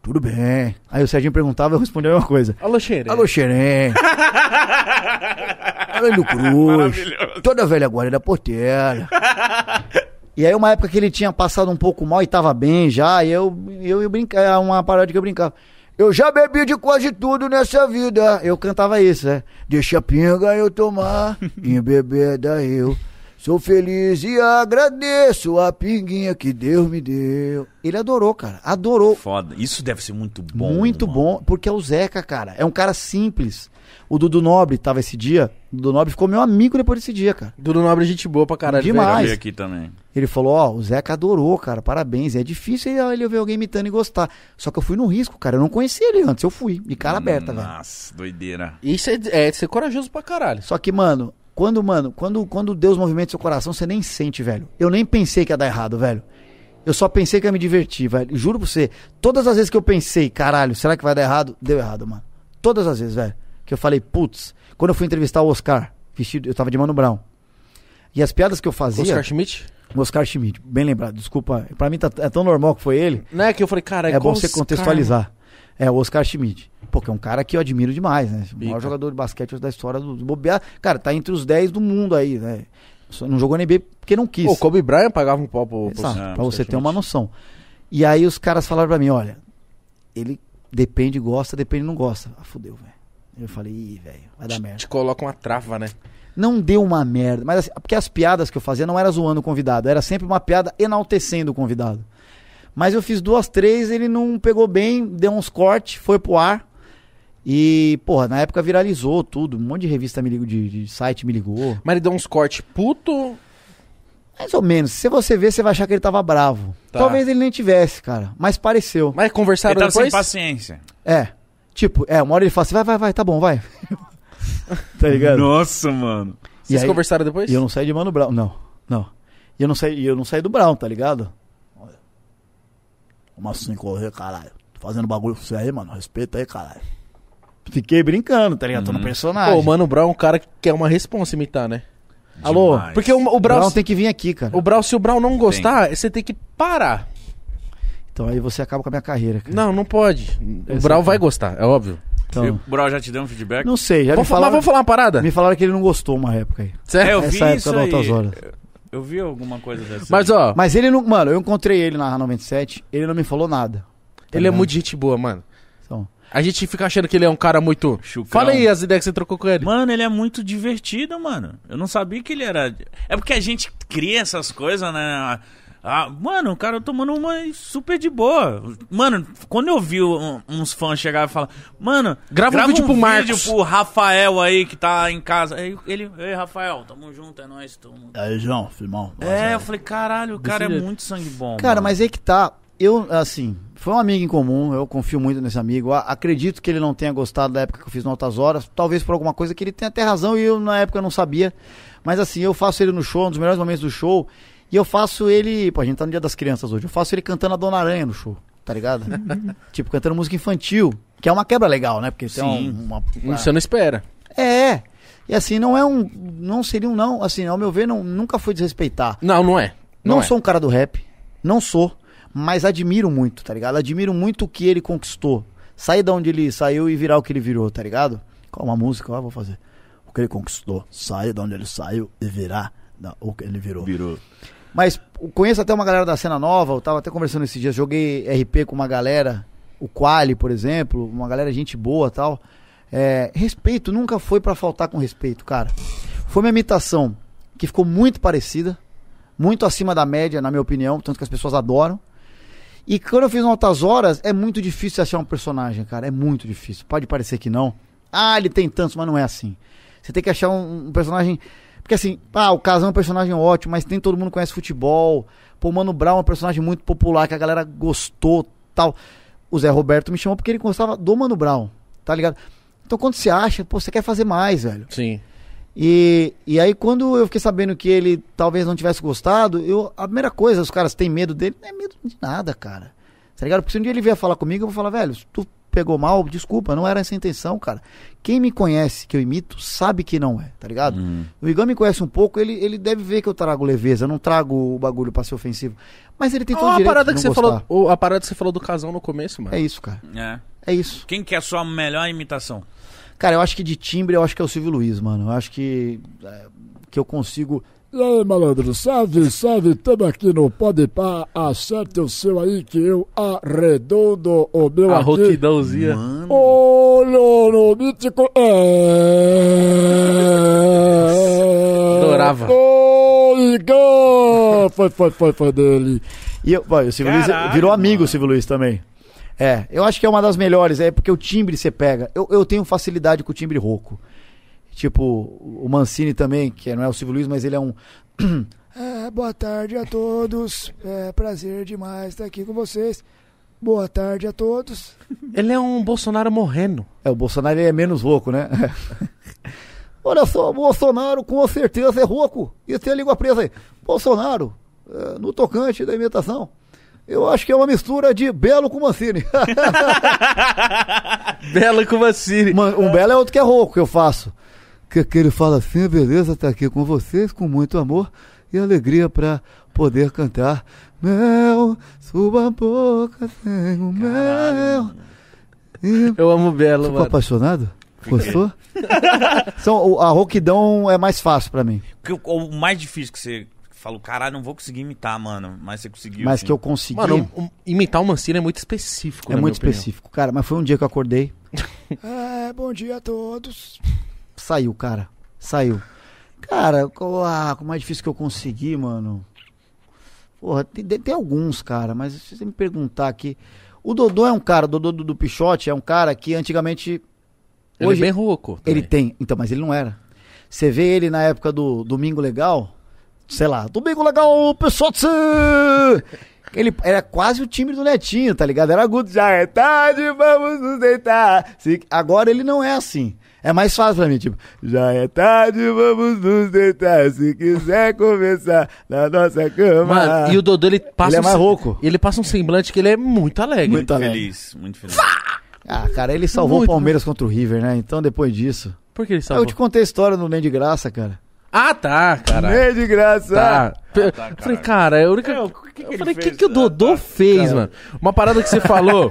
tudo bem. Aí o Serginho perguntava, eu respondia a mesma coisa. Alô, Xerê. Alô Xerém, [laughs] alô Lindo Cruz, toda velha guarda da Portela. [laughs] E aí uma época que ele tinha passado um pouco mal e tava bem já, e eu, eu, eu brincava, uma parada que eu brincava. Eu já bebi de quase tudo nessa vida. Eu cantava isso, né? Deixa a pinga eu tomar, [laughs] em bebida eu. Sou feliz e agradeço a pinguinha que Deus me deu. Ele adorou, cara. Adorou. Foda. Isso deve ser muito bom. Muito mano. bom, porque é o Zeca, cara. É um cara simples. O Dudu Nobre tava esse dia. O Dudu Nobre ficou meu amigo depois desse dia, cara. Dudu Nobre, gente boa pra caralho. Demais. aqui também. Ele falou, ó, o Zeca adorou, cara, parabéns. É difícil ele ele ver alguém imitando e gostar. Só que eu fui no risco, cara. Eu não conhecia ele antes, eu fui, de cara aberta, velho. Nossa, doideira. Isso é, é ser corajoso pra caralho. Só que, mano, quando, mano, quando, quando Deus movimenta seu coração, você nem sente, velho. Eu nem pensei que ia dar errado, velho. Eu só pensei que ia me divertir, velho. Juro pra você, todas as vezes que eu pensei, caralho, será que vai dar errado? Deu errado, mano. Todas as vezes, velho. Que eu falei, putz, quando eu fui entrevistar o Oscar, vestido, eu tava de Mano Brown. E as piadas que eu fazia. Oscar Schmidt? Oscar Schmidt, bem lembrado, desculpa. Pra mim tá, é tão normal que foi ele. Não é que eu falei, cara, É bom qual você contextualizar. É, o Oscar Schmidt. Pô, que é um cara que eu admiro demais, né? O maior jogador de basquete da história do do bobear. Cara, tá entre os 10 do mundo aí, né? Só não jogou NBA porque não quis. O Kobe Bryant pagava um pau pro... pro- Exato, Ah, pra você ter uma noção. E aí os caras falaram pra mim, olha, ele depende, gosta, depende, não gosta. Ah, fudeu, velho. Eu falei, ih, velho, vai dar merda. Te coloca uma trava, né? Não deu uma merda, mas assim, porque as piadas que eu fazia não era zoando o convidado, era sempre uma piada enaltecendo o convidado. Mas eu fiz duas, três, ele não pegou bem, deu uns cortes, foi pro ar. E, porra, na época viralizou tudo. Um monte de revista me ligou, de, de site me ligou. Mas ele deu uns cortes puto... Mais ou menos. Se você ver, você vai achar que ele tava bravo. Tá. Talvez ele nem tivesse, cara. Mas pareceu. Mas conversaram Ele tava sem depois? paciência. É. Tipo, é, uma hora ele fala assim, vai, vai, vai, tá bom, vai. [laughs] tá ligado? Nossa, mano. E Vocês aí- conversaram depois? E eu não saí de Mano Brown, não. Não. E eu não saí, eu não saí do Brown, tá ligado? Olha. Como assim correr, caralho? Tô fazendo bagulho com você aí, mano. Respeita aí, caralho. Fiquei brincando, tá ligado? Tô no personagem. Pô, o Mano Brown é um cara que quer uma responsa imitar, né? Alô? Demais. Porque o, o o Brown... Brown tem que vir aqui, cara. O Brown, se o Brown não gostar, você tem que parar. Então aí você acaba com a minha carreira, cara. Não, não pode. O Brown é- vai gostar, é óbvio. Então, E o Brau já te deu um feedback? não sei, já me Vamos, falar, falaram, vamos falar uma parada? me falaram que ele não gostou uma época aí. Certo? É, eu Essa vi época isso do aí. Altas Horas. Eu vi alguma coisa dessa. Mas, aí. ó, Mas ele não, mano, eu encontrei ele na 97, ele não me falou nada. Tá ele é ligado? muito gente boa, mano. Então, A gente fica achando que ele é um cara muito... Chucrão. Fala aí as ideias que você trocou com ele. Mano, ele é muito divertido, mano. Eu não sabia que ele era. É porque a gente cria essas coisas, né? Ah, mano, o cara tomando uma super de boa. Mano, quando eu vi um- uns fãs chegar e falar, mano, Grava um vídeo pro Marcos." pro Rafael aí que tá em casa. Aí ele, ei, Rafael, tamo junto, é nóis, tamo. Aí, João, filmão. É, eu falei, caralho, o cara é jeito. muito sangue bom. Cara, mano. mas aí que tá. Eu, assim, foi um amigo em comum, eu confio muito nesse amigo. Acredito que ele não tenha gostado da época que eu fiz no Altas Horas, talvez por alguma coisa que ele tenha até razão e eu na época não sabia. Mas assim, eu faço ele no show, um dos melhores momentos do show, e eu faço ele. Pô, a gente tá no Dia das Crianças hoje, eu faço ele cantando a Dona Aranha no show, tá ligado? tipo, cantando música infantil, que é uma quebra legal, né? Porque tem Sim. um, uma, Você não espera. É. E assim, não é um. Não seria um não. Assim, ao meu ver, não, nunca foi desrespeitar. Não, não é. Não, é. sou um cara do rap, não sou, mas admiro muito, tá ligado? Admiro muito o que ele conquistou. Sair da onde ele saiu e virar o que ele virou, tá ligado? Qual uma música, ó, vou fazer. O que ele conquistou, sair da onde ele saiu e virar da- o que ele virou. Virou. Mas conheço até uma galera da cena nova, eu tava até conversando esses dias, joguei RP com uma galera, o Quali, por exemplo, uma galera gente boa tal. É, respeito nunca foi pra faltar com respeito, cara. Foi uma imitação que ficou muito parecida, muito acima da média, na minha opinião, tanto que as pessoas adoram. E quando eu fiz no Altas Horas, é muito difícil achar um personagem, cara. É muito difícil. Pode parecer que não. Ah, ele tem tantos, mas não é assim. Você tem que achar um, um personagem. Porque assim, ah, o Casão é um personagem ótimo, mas nem todo mundo conhece futebol. Pô, o Mano Brown é um personagem muito popular que a galera gostou tal. O Zé Roberto me chamou porque ele gostava do Mano Brown, tá ligado? Então quando você acha, pô, você quer fazer mais, velho. Sim. E, e aí, quando eu fiquei sabendo que ele talvez não tivesse gostado, eu, a primeira coisa, os caras têm medo dele, não é medo de nada, cara. Tá ligado? Porque se um dia ele vier falar comigo, eu vou falar, velho, tu pegou mal, desculpa, não era essa a intenção, cara. Quem me conhece, que eu imito, sabe que não é, tá ligado? O Igor me conhece um pouco, ele, ele deve ver que eu trago leveza, eu não trago o bagulho pra ser ofensivo. Mas ele tem todo o Ó, a direito parada de que não você gostar. falou, a parada que você falou do casão no começo, mano. É isso, cara. É. É isso. Quem que é a sua melhor imitação? Cara, eu acho que de timbre, eu acho que é o Silvio Luiz, mano. Eu acho que, é, que eu consigo E aí, malandro, salve, salve, tamo aqui no Pode Pá, acerte o seu aí que eu arredondo o meu A aqui. roquidãozinha. Olho no mítico. É... Adorava. Foi, foi, foi, foi dele. E eu, o Silvio Luiz Caralho, virou amigo, mano. o Silvio Luiz também. É, eu acho que é uma das melhores, é porque o timbre você pega. Eu, eu tenho facilidade com o timbre rouco. Tipo, o Mancini também, que não é o Silvio Luiz, mas ele é um. [clears throat] É, boa tarde a todos. É prazer demais estar aqui com vocês. Boa tarde a todos. [laughs] Ele é um Bolsonaro morrendo. É, o Bolsonaro é menos rouco, né? [laughs] Olha só, Bolsonaro com certeza é rouco. E tem a língua presa aí. Bolsonaro, é, no tocante da imitação, eu acho que é uma mistura de Belo com Mancini. [laughs] Bela com. Uma- um Belo é outro que é rouco que eu faço. Que, que ele fala assim, beleza, tá aqui com vocês, com muito amor e alegria pra poder cantar. Mel, sua boca tem o mel. E Eu amo Belo, ficou mano. apaixonado? Gostou? [laughs] São, a rouquidão é mais fácil pra mim. O, o mais difícil que você falou, caralho, não vou conseguir imitar, mano. Mas você conseguiu. Mas assim. que eu consegui. Mano, um- imitar o Mancini é muito específico. é na muito minha opinião. específico. Cara, mas foi um dia que eu acordei. [laughs] É, bom dia a todos. Saiu, cara. Saiu. Cara, qual- ah, o mais difícil que eu consegui, mano. Porra, tem, tem alguns, cara, mas se você me perguntar aqui. O Dodô é um cara, o Dodô do, do Pichote é um cara que antigamente. Ele Hoje- é bem rouco. Ele também. tem. Então, mas ele não era. Você vê ele na época do Domingo Legal. Sei lá, Domingo Legal, Pichote! Ele era quase o time do Netinho, tá ligado? Era agudo. Já é tarde, vamos nos deitar. Agora ele não é assim. É mais fácil pra mim, tipo, já é tarde, vamos nos deitar. Se quiser conversar na nossa cama. Mano, e o Dodô, ele passa. Ele é um mais se- rouco. Ele passa um semblante que ele é muito alegre. Muito alegre. Feliz, muito feliz. Ah, cara, ele salvou Muito, o Palmeiras contra o River, né? Então depois disso. Por que ele Eu salvou? te contei a história no Nem de Graça, cara. Ah, tá, caralho. Nem de Graça! Tá. Eu tá, falei, cara, a única. É, o que que eu falei, o que, que o Dodô Ah, tá. fez, mano? Uma parada que você falou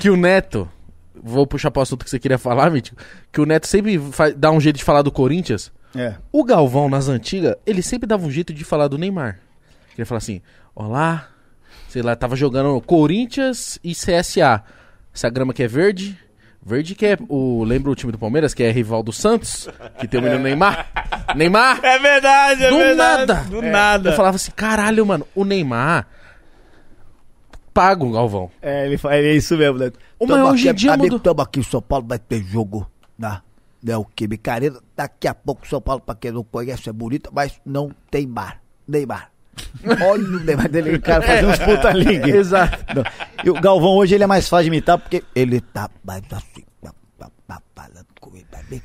que o Neto. Vou puxar pro assunto que você queria falar, Mítico. Que o Neto sempre fa- dá um jeito de falar do Corinthians. É. O Galvão, nas antigas, ele sempre dava um jeito de falar do Neymar. Ele fala assim: Olá, sei lá, tava jogando Corinthians e CSA. Essa grama que é verde Verde que é o. Lembra o time do Palmeiras, que é rival do Santos? Que tem o menino [laughs] Neymar? Neymar? É verdade, é Do verdade. nada. Do É. nada. Eu falava assim, caralho, mano, o Neymar paga o Galvão. É, ele fala, é isso mesmo, né? Ô, mas hoje em dia amigo, mudou. tamo aqui em São Paulo, vai ter jogo na Neoquímica Daqui a pouco São Paulo, pra quem não conhece, é bonita, mas não tem bar. Neymar. [laughs] Olha o Neymar dele, o cara [laughs] fazendo uns puta ligue. [laughs] Exato. Não. E o Galvão hoje ele é mais fácil de imitar porque Ele tá mais assim, tá, tá, tá falando comigo, tá bem?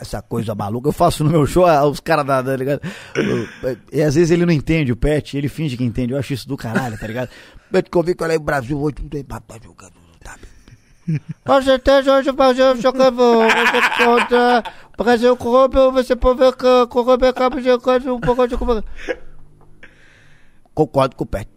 Essa coisa maluca. eu faço no meu show, ah, os caras da, tá ligado? E às vezes ele não entende o pet, ele finge que entende. Eu acho isso do caralho, tá ligado? [laughs] Pet comigo, olha aí, o Brasil hoje não tem bar, tá jogando, tá? Com certeza hoje o Brasil jogando contra o Brasil corrompe, você pode ver que corrompe acaba jogando um pouco de Concordo com o Pet.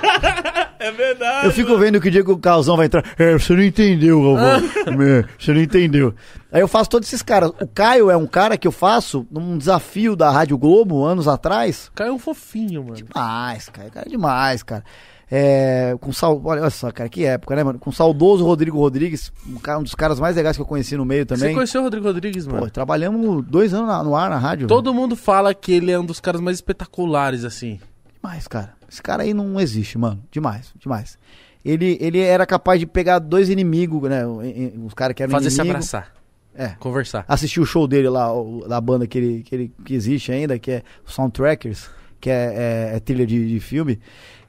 [laughs] É verdade. Eu fico vendo que o dia que o Carlzão vai entrar. É, você não entendeu, Galvão. [laughs] É, você não entendeu. Aí eu faço todos esses caras. O Caio é um cara que eu faço num desafio da Rádio Globo, anos atrás. Caiu um fofinho, mano. Demais, cara. É demais, cara. É, com sal... Olha só, cara, que época, né, mano? Com o saudoso Rodrigo Rodrigues, um, cara- um dos caras mais legais que eu conheci no meio Você também. conheceu o Rodrigo Rodrigues, mano? Pô, trabalhamos dois anos na- no ar na rádio. Todo mundo fala que ele é um dos caras mais espetaculares, assim. Demais, cara. Esse cara aí não existe, mano. Demais, demais. Ele, ele era capaz de pegar dois inimigos, né? Os caras que eram Fazer se inimigos. abraçar. É. Conversar. Assistir o show dele lá, o- da banda que, ele, que, ele, que existe ainda, que é Soundtrackers, que é, é- é trilha de, de filme,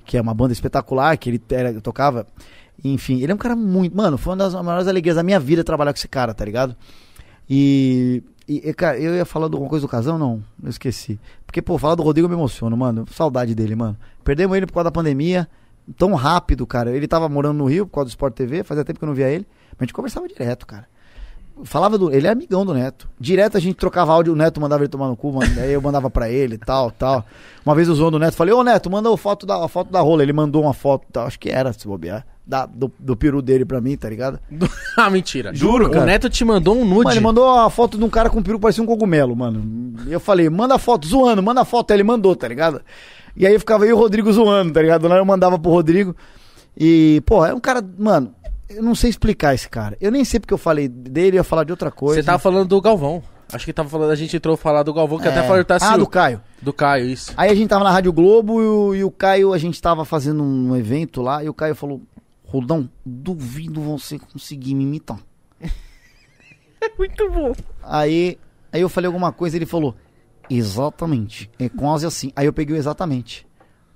que é uma banda espetacular, que ele era- tocava. Enfim, ele é um cara muito. Mano, foi uma das maiores alegrias da minha vida trabalhar com esse cara, tá ligado? E. e, cara, eu ia falar de alguma coisa do casão? Não, eu esqueci. Porque, pô, falar do Rodrigo eu me emociono, mano. Saudade dele, mano. Perdemos ele por causa da pandemia. Tão rápido, cara. Ele tava morando no Rio por causa do Sport TV, fazia tempo que eu não via ele. Mas a gente conversava direto, cara. Falava do. Ele é amigão do Neto. Direto a gente trocava áudio, o Neto mandava ele tomar no cu, mano. Aí eu mandava pra ele tal, tal. Uma vez usou do Neto, falei, ô Neto, manda foto da, a foto da rola. Ele mandou uma foto, tal, acho que era, se bobear, da, do, do peru dele pra mim, tá ligado? [laughs] ah, mentira. Juro, cara. O Neto te mandou um nude. Mano, ele mandou a foto de um cara com um peru que parecia um cogumelo, mano. E eu falei, manda a foto, zoando, manda a foto. Aí ele mandou, tá ligado? E aí ficava eu e o Rodrigo zoando, tá ligado? Lá eu mandava pro Rodrigo. E, pô, é um cara, mano, eu não sei explicar esse cara. Eu nem sei porque eu falei dele, eu ia falar de outra coisa. Você tava falando do Galvão. Acho que tava falando, a gente entrou falar do Galvão, que É. até falou que tá Ah, do Caio. do Caio, isso. Aí a gente tava na Rádio Globo e o, e o Caio, a gente tava fazendo um evento lá e o Caio falou: Rodão, duvido você conseguir me imitar. [laughs] Muito bom. Aí, aí eu falei alguma coisa ele falou: Exatamente. É quase assim. Aí eu peguei o exatamente.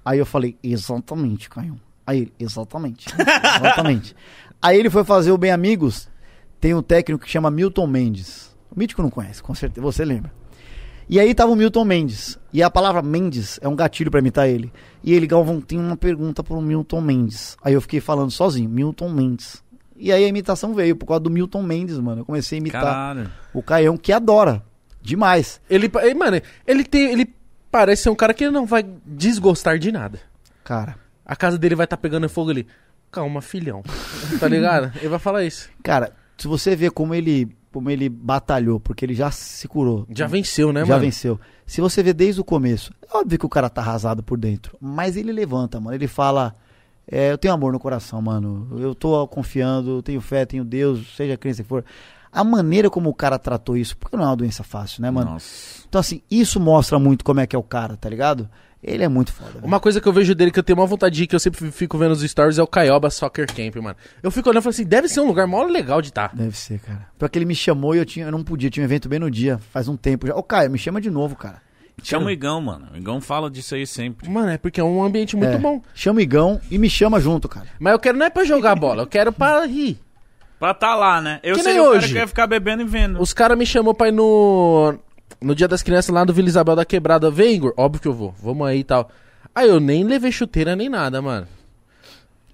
Aí eu falei: Exatamente, Caio. Aí ele: Exatamente. Exatamente. [laughs] aí ele foi fazer o Bem Amigos. Tem um técnico que chama Milton Mendes. O Mítico não conhece, com certeza. Você lembra. E aí tava o Milton Mendes. E a palavra Mendes é um gatilho pra imitar ele. E ele, Galvão, tem uma pergunta pro Milton Mendes. Aí eu fiquei falando sozinho, Milton Mendes. E aí a imitação veio por causa do Milton Mendes, mano. Eu comecei a imitar Caralho. o Caião, que adora. Demais. Ele, mano, ele tem, ele parece ser um cara que não vai desgostar de nada. Cara, A casa dele vai estar pegando fogo ali. Calma, filhão. Tá ligado? [laughs] Ele vai falar isso. cara, se você ver como ele, como ele batalhou, porque ele já se curou. Já venceu, né, já mano? venceu. Se você ver desde o começo, é óbvio que o cara tá arrasado por dentro, mas ele levanta, mano. Ele fala: é, Eu tenho amor no coração, mano. Eu tô confiando, eu tenho fé, tenho Deus, seja a crença que for. A maneira como o cara tratou isso, porque não é uma doença fácil, né, mano? Nossa. Então, assim, isso mostra muito como é que é o cara, tá ligado? Ele é muito foda. velho. Uma coisa que eu vejo dele que eu tenho uma vontade de ir, que eu sempre fico vendo os stories, é o Caioba Soccer Camp, mano. Eu fico olhando e falo assim, deve ser um lugar mó legal de estar. Deve ser, cara. Pior que ele me chamou e eu, tinha, eu não podia, tinha um evento bem no dia, faz um tempo já. Ô, Caio, me chama de novo, cara. Chama o Igão, mano. O Igão fala disso aí sempre. Mano, é porque é um ambiente muito É, bom. Chama o Igão e me chama junto, cara. Mas eu quero não é pra jogar bola, eu quero pra rir. Pra tá lá, né? Eu Que sei nem o cara hoje. que quer ficar bebendo e vendo. Os caras me chamou pra ir no. No dia das crianças lá do Vila Isabel da Quebrada. Vem, Igor? Óbvio que eu vou. Vamos aí e tal. Aí eu nem levei chuteira nem nada, mano.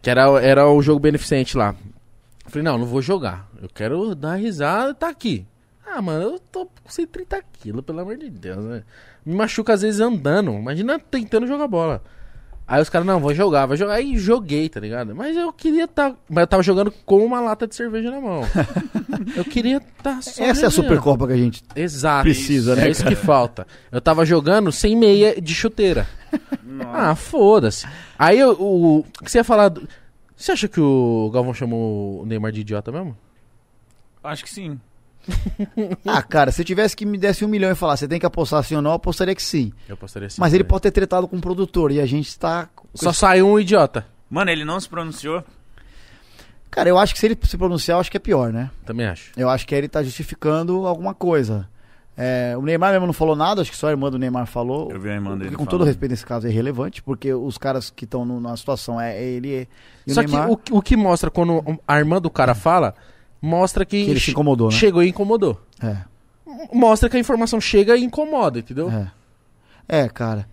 Que era, era o jogo beneficente lá. Falei, não, não vou jogar. Eu quero dar risada tá aqui. Ah, mano, eu tô com 130 quilos, pelo amor de Deus, né? Me machuca às vezes andando. Imagina tentando jogar bola. Aí os caras, não, vou jogar, vou jogar. Aí joguei, tá ligado? Mas eu queria estar. Mas eu tava jogando com uma lata de cerveja na mão. eu queria estar só. Essa é a. Supercopa que a gente. Exato. Precisa, é né, isso que falta. Eu tava jogando sem meia de chuteira. ah, foda-se. Aí eu- o, o que você ia falar? do- Você acha que o Galvão chamou o Neymar de idiota mesmo? Acho que sim. [laughs] Ah, cara, se eu tivesse que me desse um milhão e falar, você tem que apostar sim ou não, eu apostaria que sim. Eu apostaria assim. Mas ele também. pode ter tretado com um produtor e a gente está. Só saiu um idiota. Mano, ele não se pronunciou. Cara, eu acho que se ele se pronunciar, eu acho que é pior, né? Também acho. Eu acho que ele tá justificando alguma coisa. É, o Neymar mesmo não falou nada, acho que só a irmã do Neymar falou. Eu vi a irmã O dele que, com falando. todo respeito nesse caso é irrelevante, porque os caras que estão na situação é ele e o Só Neymar. que o, o que mostra quando a irmã do cara fala, mostra que, Que ele se incomodou, né? chegou e incomodou. É, Mostra que a informação chega e incomoda, entendeu? é. É, cara.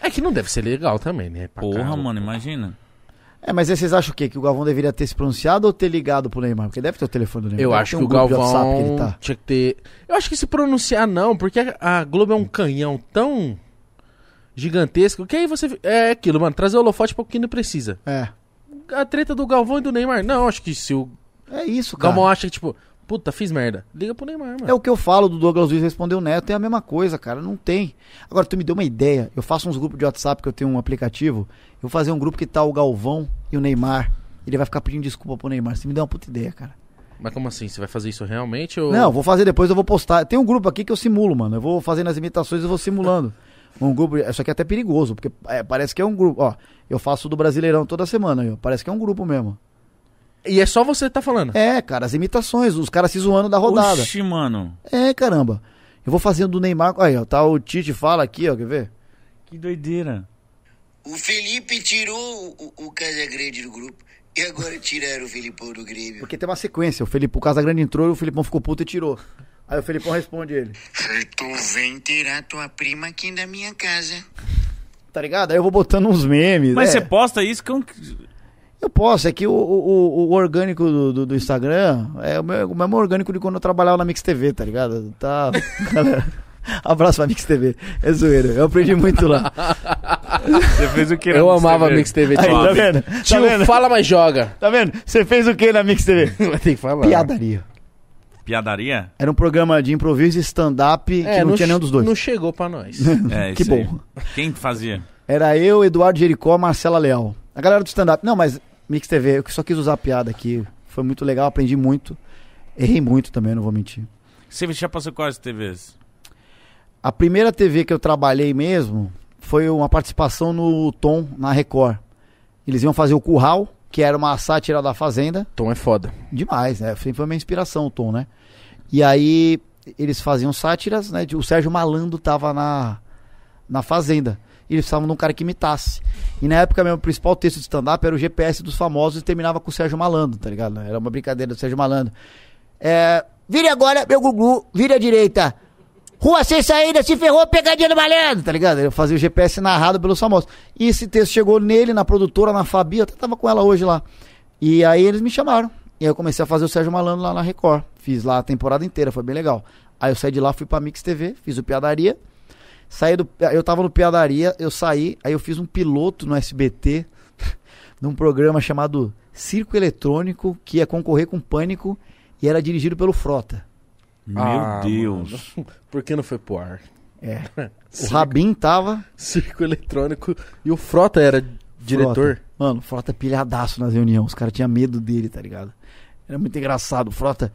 É que não deve ser legal também, né? Pra Porra, caramba. mano, imagina. É, mas aí vocês acham o quê? Que o Galvão deveria ter se pronunciado ou ter ligado pro Neymar? Porque deve ter o telefone do Neymar. Eu Deve acho ter que um o Galvão que ele tá. tinha que ter. Eu acho que se pronunciar não, porque a- Globo é um canhão tão gigantesco que aí você. É aquilo, mano. Trazer o holofote pra o que não precisa. É. A treta do Galvão e do Neymar. Não, acho que se o É isso, cara. Galvão acha que, tipo, puta, fiz merda. Liga pro Neymar, mano. É o que eu falo do Douglas Luiz responder o Neto, é a mesma coisa, cara. Não tem. Agora, tu me deu uma ideia. Eu faço uns grupos de WhatsApp que eu tenho um aplicativo. Eu vou fazer um grupo que tá o Galvão e o Neymar. Ele vai ficar pedindo desculpa pro Neymar. Você me deu uma puta ideia, cara. Mas como assim? Você vai fazer isso realmente? Ou... Não, vou fazer depois, eu vou postar. Tem um grupo aqui que eu simulo, mano. Eu vou fazendo as imitações e vou simulando. [laughs] Um grupo. Isso aqui é até perigoso, porque é, parece que é um grupo. Ó, eu faço do Brasileirão toda semana. ó. Parece que é um grupo mesmo. E é só você que tá falando. É, cara, as imitações, os caras se zoando da rodada. Oxi, mano. É, caramba. Eu vou fazendo do Neymar. Aí, ó, tá o Tite fala aqui, ó, quer ver? Que doideira. O Felipe tirou o, o Casagrande do grupo e agora tiraram o Felipão do Grêmio. Porque tem uma sequência. O Felipe, o Casagrande entrou e o Felipão ficou puto e tirou. Aí o Felipão responde ele. Tu vem tirar tua prima aqui da minha casa. Tá ligado? Aí eu vou botando uns memes. Mas é. você posta isso que eu... Posso, é que o, o, o orgânico do, do, do Instagram é o, meu, o mesmo orgânico de quando eu trabalhava na Mix TV, tá ligado? Tá. [laughs] Galera, abraço pra Mix TV. É zoeira. Eu aprendi muito lá. Você fez o que? Eu amava a Mix TV. Aí, tá vendo? Tá Tio, vendo? fala, mas joga. Tá vendo? Você fez o que na Mix TV? [laughs] Vai ter que falar. Piadaria. Piadaria? Era um programa de improviso e stand-up que não, tinha nenhum dos dois. É, Não chegou pra nós. [laughs] É, Que aí. bom. Quem fazia? Era eu, Eduardo Jericó, Marcela Leal. A galera do stand-up. Não, mas Mix TV, eu só quis usar a piada aqui. Foi muito legal, aprendi muito. Errei muito também, não vou mentir. Você já passou quais TVs? A primeira TV que eu trabalhei mesmo foi uma participação no Tom, na Record. Eles iam fazer o Curral, que era uma sátira da Fazenda. Tom é foda. Demais, né? Sempre foi minha inspiração o Tom, né? E aí eles faziam sátiras, né? O Sérgio Malandro tava na, na Fazenda. E eles precisavam de um cara que imitasse. E na época, meu principal texto de stand-up era o GPS dos famosos e terminava com o Sérgio Malandro, tá ligado? Era uma brincadeira do Sérgio Malandro. É, vire agora, meu Gugu, vire à direita. Rua sem saída, se ferrou, pegadinha do malandro, tá ligado? Eu fazia o GPS narrado pelos famosos. E esse texto chegou nele, na produtora, na Fabi, eu até tava com ela hoje lá. E aí eles me chamaram. E aí eu comecei a fazer o Sérgio Malandro lá na Record. Fiz lá a temporada inteira, foi bem legal. Aí eu saí de lá, fui pra Mix TV, fiz o Piadaria. Saí do, eu tava no Piadaria, eu saí, aí eu fiz um piloto no SBT, [laughs] num programa chamado Circo Eletrônico, que ia concorrer com Pânico e era dirigido pelo Frota. Meu Ah, Deus. mano. [laughs] Por que não foi pro ar? É. [laughs] O Rabin tava. Circo eletrônico. E o Frota era diretor. Frota. Mano, o Frota é pilhadaço nas reuniões. Os caras tinham medo dele, tá ligado? Era muito engraçado. O Frota,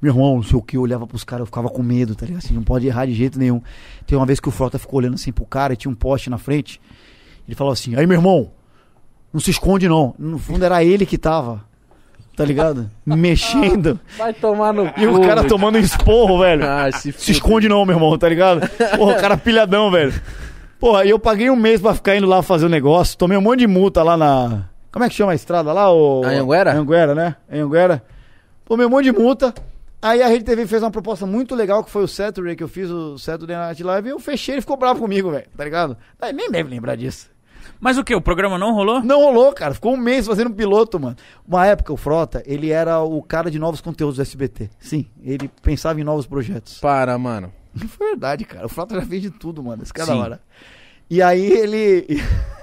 meu irmão, não sei o que, eu olhava pros caras, eu ficava com medo, tá ligado? Assim, não pode errar de jeito nenhum. Tem uma vez que o Frota ficou olhando assim pro cara e tinha um poste na frente. Ele falou assim: Aí, meu irmão, não se esconde não. No fundo era ele que tava, tá ligado? [laughs] Mexendo. Vai tomar no E o cara tomando um esporro, velho. Ah, se, Se esconde não, meu irmão, tá ligado? Porra, o cara pilhadão, velho. Porra, e eu paguei um mês pra ficar indo lá fazer o negócio. Tomei um monte de multa lá na. Como é que chama a estrada lá? O... Anhanguera? Anhanguera, né? Anhanguera. Tomei um monte de multa. Aí a Rede TV fez uma proposta muito legal, que foi o Saturday, que eu fiz o Saturday Night Live, e eu fechei, ele ficou bravo comigo, velho, tá ligado? Aí nem deve lembrar disso. Mas o que? O programa não rolou? Não rolou, cara. Ficou um mês fazendo um piloto, mano. Uma época, o Frota, ele era o cara de novos conteúdos do SBT. Sim, ele pensava em novos projetos. Para, mano. Não [laughs] foi verdade, cara. O Frota já fez de tudo, mano. Esse cara Sim. da hora. E aí ele. [laughs]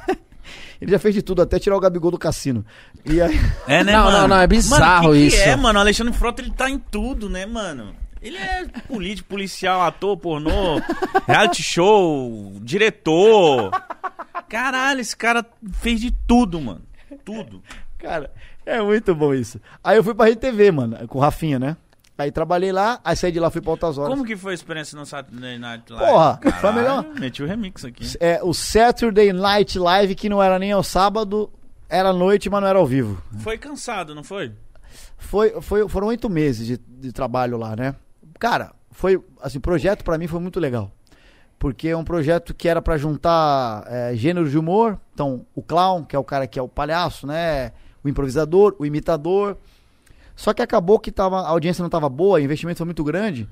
ele já fez de tudo, até tirar o Gabigol do cassino. E aí. É, né, Não, mano? não, não, é bizarro mano, que isso. Que é, mano? O Alexandre Frota, ele tá em tudo, né, mano? Ele é político, policial, ator, pornô, reality show, diretor. Caralho, esse cara fez de tudo, mano. Tudo. Cara, é muito bom isso. Aí eu fui pra RTV, mano, com o Rafinha, né? Aí trabalhei lá, aí saí de lá, fui pra Altas Horas. Como que foi a experiência no Saturday Night Live? Porra, Caralho, foi melhor. Meti o remix aqui. É, o Saturday Night Live, que não era nem ao sábado, era à noite, mas não era ao vivo. Foi cansado, não foi? Foi, foi, foram oito meses de, de trabalho lá, né? Cara, foi, assim, o projeto pra mim foi muito legal. Porque é um projeto que era pra juntar é, gêneros de humor. Então, o clown, que é o cara que é o palhaço, né? O improvisador, o imitador. Só que acabou que tava, a audiência não estava boa, o investimento foi muito grande.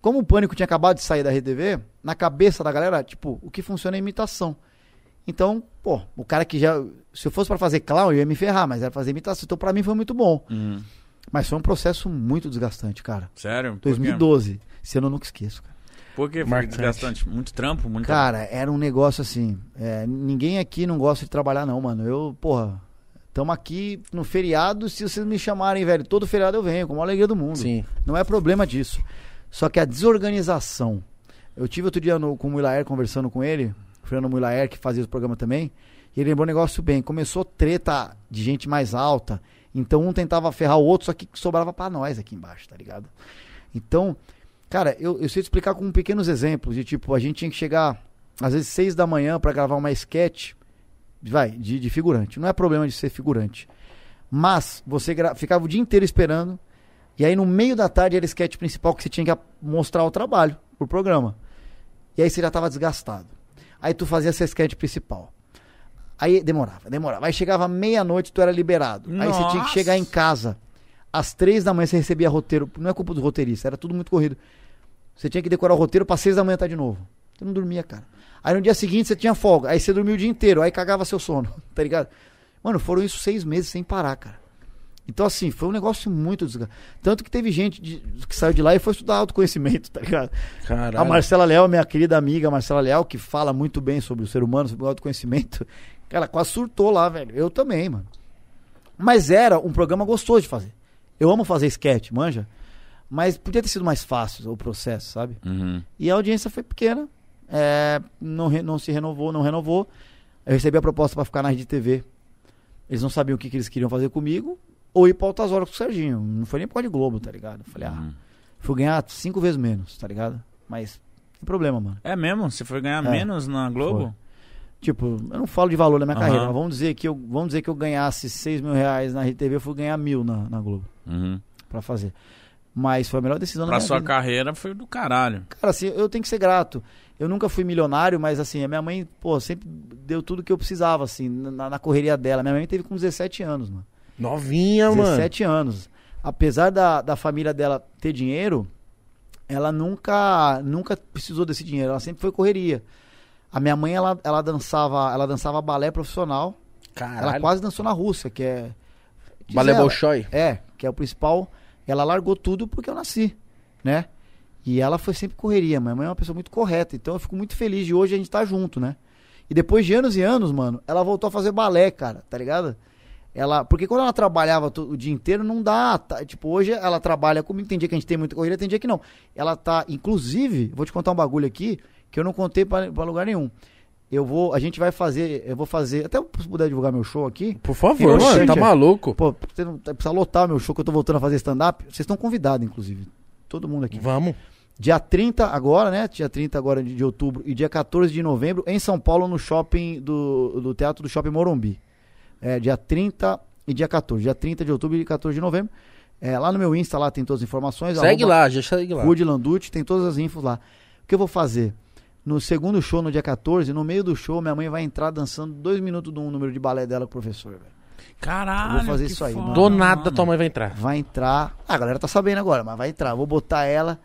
Como o Pânico tinha acabado de sair da RTV, na cabeça da galera, tipo, o que funciona é imitação. Então, pô, o cara que já. Se eu fosse pra fazer clown, eu ia me ferrar, mas era fazer imitação. Então, pra mim foi muito bom. Uhum. Mas foi um processo muito desgastante, cara. Sério? Por quê? 2012. Esse ano eu nunca esqueço, cara. Por que foi Marcante. desgastante? Muito trampo? Muito Cara, era um negócio assim. é, ninguém aqui não gosta de trabalhar, não, mano. Eu, porra, tamo aqui no feriado. Se vocês me chamarem, velho, todo feriado eu venho, com a maior alegria do mundo. Sim. Não é problema disso. Só que a desorganização. Eu tive outro dia no, com o Muilaer conversando com ele, o Fernando Muilaer, que fazia o programa também, e ele lembrou um negócio bem. Começou treta de gente mais alta, então um tentava ferrar o outro, só que sobrava pra nós aqui embaixo, tá ligado? Então, cara, eu, eu sei te explicar com pequenos exemplos, de tipo, a gente tinha que chegar às vezes seis da manhã pra gravar uma sketch, vai, de, de figurante. Não é problema de ser figurante. Mas você ficava o dia inteiro esperando, e aí no meio da tarde era a sketch principal que você tinha que mostrar o trabalho pro programa. E aí você já tava desgastado. Aí tu fazia essa sketch principal. Aí demorava, demorava. Aí chegava meia-noite, tu era liberado. Aí você tinha que Nossa. chegar em casa. Às três da manhã você recebia roteiro. Não é culpa do roteirista, era tudo muito corrido. Você tinha que decorar o roteiro pra seis da manhã tá de novo. Você não dormia, cara. Aí no dia seguinte você tinha folga. Aí você dormia o dia inteiro. Aí cagava seu sono, [laughs] tá ligado? Mano, foram isso seis meses sem parar, cara. Então, assim, foi um negócio muito desgastante. Tanto que teve gente de- que saiu de lá e foi estudar autoconhecimento, [laughs] tá ligado? Caralho. A Marcela Leal, minha querida amiga Marcela Leal, que fala muito bem sobre o ser humano, sobre o autoconhecimento, [laughs] ela quase surtou lá, velho. Eu também, mano. Mas era um programa gostoso de fazer. Eu amo fazer sketch, manja. Mas podia ter sido mais fácil o processo, sabe? Uhum. E a audiência foi pequena. É, não, re- não se renovou, não renovou. Eu recebi a proposta pra ficar na Rede TV. Eles não sabiam o que, que eles queriam fazer comigo. Ou ir pra altas horas com o Serginho. Não foi nem por causa de Globo, tá ligado? Eu falei, ah, Uhum. fui ganhar cinco vezes menos, tá ligado? Mas, sem problema, mano. É mesmo? Você foi ganhar É. menos na Globo? Tipo, eu não falo de valor na minha Aham. carreira, mas vamos dizer que eu, vamos dizer que eu ganhasse 6 mil reais na RTV, eu fui ganhar mil na, na Globo Uhum. pra fazer. Mas foi a melhor decisão da Pra minha sua vida. carreira foi do caralho. Cara, assim, eu tenho que ser grato. Eu nunca fui milionário, mas assim, a minha mãe, pô, sempre deu tudo que eu precisava, assim, na, na correria dela. Minha mãe teve com 17 anos, mano. Novinha, mano. 17 anos. Apesar da, da família dela ter dinheiro, ela nunca nunca precisou desse dinheiro. Ela sempre foi correria. A minha mãe, ela, ela dançava ela dançava balé profissional. Ela Caralho. quase dançou na Rússia, que é... Balé ela- Bolshoi. É, que é o principal. Ela largou tudo porque eu nasci, né? E ela foi sempre correria. Minha mãe é uma pessoa muito correta. Então eu fico muito feliz de hoje a gente estar junto, né? E depois de anos e anos, mano, ela voltou a fazer balé, cara, tá ligado? Ela, porque quando ela trabalhava o dia inteiro, não dá. tá? tipo, hoje ela trabalha comigo. Tem dia que a gente tem muita corrida, tem dia que não. Ela tá, inclusive, vou te contar um bagulho aqui que eu não contei pra lugar nenhum. Eu vou, a gente vai fazer, eu vou fazer, até se puder divulgar meu show aqui. Por favor, mano. Tá maluco? Pô, você não precisa lotar meu show que eu tô voltando a fazer stand-up. Vocês estão convidados, inclusive. Todo mundo aqui. Vamos. Dia 30 agora, né? Dia 30 agora de, de outubro e dia 14 de novembro em São Paulo no shopping do, do Teatro do Shopping Morumbi. É, dia 30 e dia 14. Dia 30 de outubro e 14 de novembro. É, lá no meu Insta lá tem todas as informações. Segue arroba lá, já segue lá. Rude Landucci, tem todas as infos lá. O que eu vou fazer? No segundo show, no dia 14, no meio do show, minha mãe vai entrar dançando dois minutos de um número de balé dela com o professor, velho. Caralho. Eu vou fazer que isso aí, foda, mano. Do nada mano. tua mãe vai entrar. Vai entrar. Ah, a galera tá sabendo agora, mas vai entrar. Vou botar ela.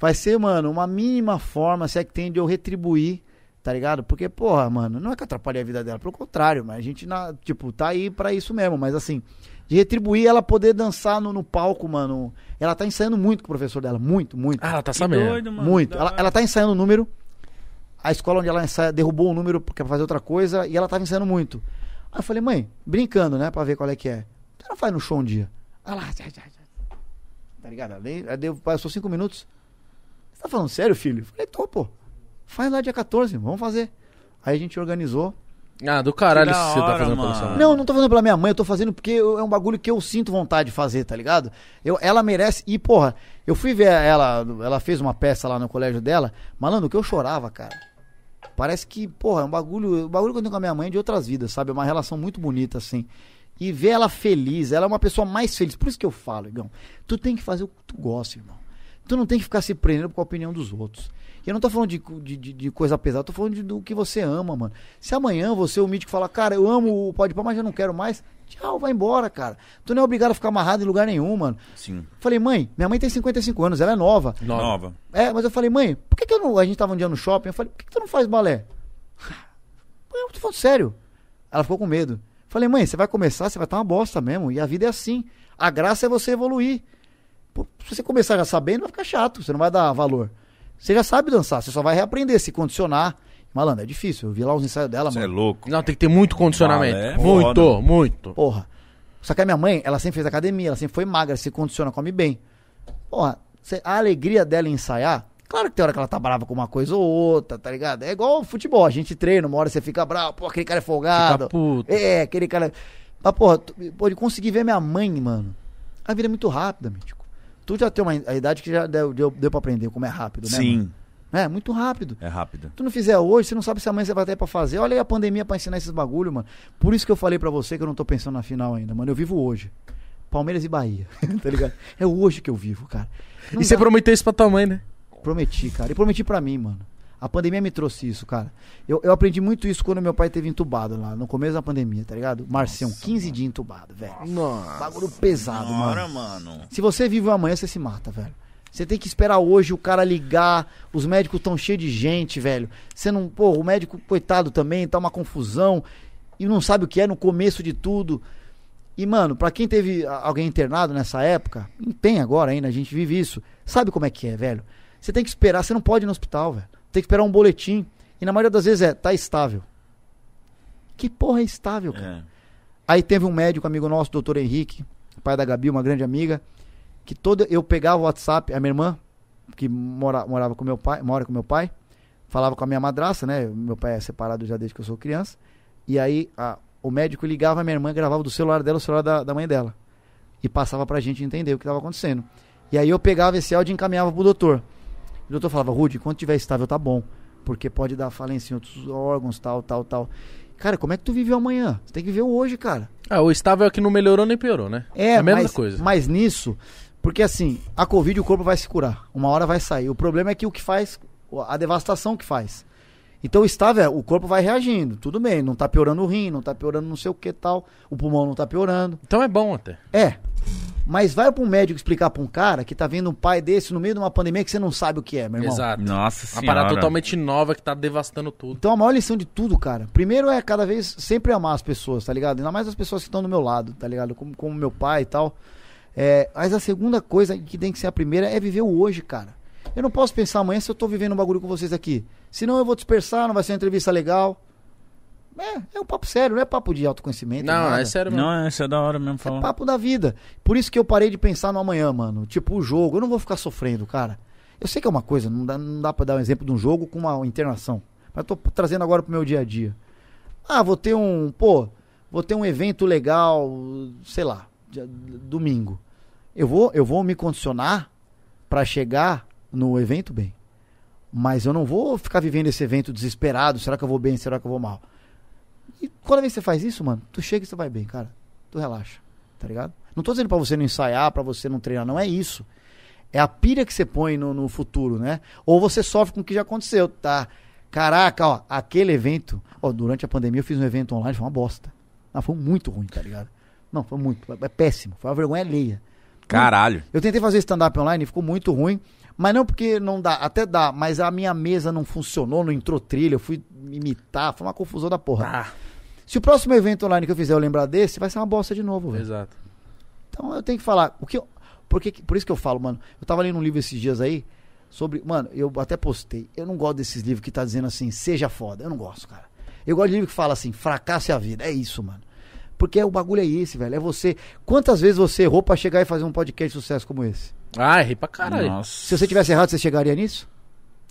Vai ser, mano, uma mínima forma, se é que tem de eu retribuir, tá ligado? Porque, porra, mano, não é que eu atrapalhei a vida dela, pelo contrário, mas a gente, na, tipo, tá aí pra isso mesmo. Mas assim, de retribuir ela poder dançar no, no palco, mano. Ela tá ensaiando muito com o professor dela. Muito, muito. Ah, ela tá sabendo. doido, mano. Muito. Ela, ela tá ensaiando o número. A escola onde ela ensaia derrubou o número porque pra fazer outra coisa e ela tava ensaiando muito. Aí eu falei, mãe, brincando, né, pra ver qual é que é. Ela faz no show um dia? Aí lá, já, já, já. Tá ligado? Aí aí deu, passou cinco minutos. Você tá falando sério, filho? Eu falei, tô, pô. Faz lá dia 14, vamos fazer. Aí a gente organizou. Ah, do caralho isso que você tá hora, fazendo pela mano. sua mãe. Não, não tô fazendo pela minha mãe, eu tô fazendo porque eu- é um bagulho que eu sinto vontade de fazer, tá ligado? Eu, ela merece. E, porra, eu fui ver ela, ela fez uma peça lá no colégio dela. Malandro, que eu chorava, cara. Parece que, porra, é um bagulho. O bagulho que eu tenho com a minha mãe é de outras vidas, sabe? É uma relação muito bonita, assim. E ver ela feliz, ela é uma pessoa mais feliz. Por isso que eu falo, Igão. Tu tem que fazer o que tu gosta, irmão. Tu não tem que ficar se prendendo com a opinião dos outros. E eu não tô falando de, de, de- coisa pesada, eu tô falando de- do que você ama, mano. Se amanhã você, o mítico, falar, cara, eu amo o Pode Pá, mas eu não quero mais, tchau, vai embora, cara. Tu não é obrigado a ficar amarrado em lugar nenhum, mano. Sim. Falei, mãe, minha mãe tem 55 anos, ela é nova. Nova. Nova. É, mas eu falei, mãe, por que, que eu não. A gente tava um dia no shopping, eu falei, por que, que tu não faz balé? [laughs] Eu tô falando sério. Ela ficou com medo. Falei, mãe, você vai começar, você vai estar uma bosta mesmo. E a vida é assim. A graça é você evoluir. Pô, se você começar já sabendo, vai ficar chato, você não vai dar valor. Você já sabe dançar, você só vai reaprender, se condicionar. Malandro, é difícil. Eu vi lá os ensaios dela, Você é mano. louco. Não, tem que ter muito condicionamento. Balé é muito, foda. muito. Porra. Só que a minha mãe, ela sempre fez academia, ela sempre foi magra, se condiciona, come bem. Porra, cê- a alegria dela em ensaiar, claro que tem hora que ela tá brava com uma coisa ou outra, tá ligado? É igual futebol, a gente treina, uma hora você fica bravo, pô, aquele cara é folgado. Fica puto. É, aquele cara. Mas, porra, tu- pode conseguir ver minha mãe, mano. A vida é muito rápida, mítico. Tu já tem uma a idade que já deu, deu, deu pra aprender como é rápido, né? Sim. mano? É, muito rápido. É rápido. Tu não fizer hoje, você não sabe se amanhã você vai ter pra fazer. Olha aí a pandemia pra ensinar esses bagulho, mano. Por isso que eu falei pra você que eu não tô pensando na final ainda, mano. Eu vivo hoje. Palmeiras e Bahia, [laughs] tá ligado? É hoje que eu vivo, cara. Não E você dá- prometeu isso pra tua mãe, né? Prometi, cara. E prometi pra mim, mano. A pandemia me trouxe isso, cara. Eu, eu aprendi muito isso quando meu pai teve entubado lá, no começo da pandemia, tá ligado? Marcião, 15 dias entubado, velho. Nossa. Bagulho pesado, mano. mano. Se você vive o amanhã, você se mata, velho. Você tem que esperar hoje o cara ligar, os médicos tão cheios de gente, velho. Você não, pô, o médico, coitado também, tá uma confusão e não sabe o que é no começo de tudo. E, mano, pra quem teve alguém internado nessa época, tem agora ainda, a gente vive isso, sabe como é que é, velho? Você tem que esperar, você não pode ir no hospital, velho. Tem que esperar um boletim. E na maioria das vezes é, tá estável. Que porra é estável, cara? É. Aí teve um médico amigo nosso, doutor Henrique, pai da Gabi, uma grande amiga, que todo eu pegava o WhatsApp, a minha irmã, que mora, morava com meu pai, mora com meu pai, falava com a minha madraça, né? Meu pai é separado já desde que eu sou criança. E aí a- o médico ligava a minha irmã, gravava do celular dela o celular da, da mãe dela. E passava pra gente entender o que estava acontecendo. E aí eu pegava esse áudio e encaminhava pro doutor. O doutor falava, Rude, quando tiver estável tá bom. Porque pode dar falência em outros órgãos, tal, tal, tal. Cara, como é que tu viveu amanhã? Você tem que viver o hoje, cara. Ah, o estável é que não melhorou nem piorou, né? É, a mesma mas, coisa. mas nisso, porque assim, a Covid o corpo vai se curar. Uma hora vai sair. O problema é que o que faz, a devastação que faz. Então o estável, é, o corpo vai reagindo. Tudo bem, não tá piorando o rim, não tá piorando não sei o que tal. O pulmão não tá piorando. Então é bom até. É. Mas vai pra um médico explicar pra um cara que tá vendo um pai desse no meio de uma pandemia que você não sabe o que é, meu irmão. Exato. Nossa Uma senhora. parada totalmente nova que tá devastando tudo. Então a maior lição de tudo, cara, primeiro é cada vez sempre amar as pessoas, tá ligado? Ainda mais as pessoas que estão do meu lado, tá ligado? Como, como meu pai e tal. É, mas a segunda coisa que tem que ser a primeira é viver o hoje, cara. Eu não posso pensar amanhã se eu tô vivendo um bagulho com vocês aqui. Senão eu vou dispersar, não vai ser uma entrevista legal. É, é um papo sério, não é papo de autoconhecimento. Não, nada. é sério mesmo. Não, isso é da hora mesmo É falar. papo da vida. Por isso que eu parei de pensar no amanhã, mano. Tipo, o jogo. Eu não vou ficar sofrendo, cara. Eu sei que é uma coisa, não dá, não dá pra dar um exemplo de um jogo com uma internação. Mas eu tô trazendo agora pro meu dia a dia. Ah, vou ter um. Pô, vou ter um evento legal, sei lá, dia- domingo. Eu vou, eu vou me condicionar pra chegar no evento bem. Mas eu não vou ficar vivendo esse evento desesperado. Será que eu vou bem? Será que eu vou mal? E toda vez que você faz isso, mano, tu chega e você vai bem, cara. Tu relaxa, tá ligado? Não tô dizendo pra você não ensaiar, pra você não treinar, não é isso. É a pilha que você põe no, no futuro, né? Ou você sofre com o que já aconteceu, tá? Caraca, ó, aquele evento. Ó, durante a pandemia eu fiz um evento online, foi uma bosta. Não, foi muito ruim, tá ligado? Não, foi muito. É péssimo. Foi uma vergonha alheia. Caralho. Eu tentei fazer stand-up online, ficou muito ruim. Mas não porque não dá, até dá, mas a minha mesa não funcionou, não entrou trilha, eu fui imitar, foi uma confusão da porra. Ah, Se o próximo evento online que eu fizer eu lembrar desse, vai ser uma bosta de novo, velho. exato. Então eu tenho que falar. O que eu, porque, por isso que eu falo, mano. Eu tava lendo um livro esses dias aí sobre. Mano, eu até postei. Eu não gosto desses livros que tá dizendo assim, seja foda. Eu não gosto, cara. Eu gosto de livro que fala assim, fracasse a vida. É isso, mano. Porque o bagulho é esse, velho. É você. Quantas vezes você errou pra chegar e fazer um podcast de sucesso como esse? Ah, errei pra caralho. Nossa. Se você tivesse errado, você chegaria nisso?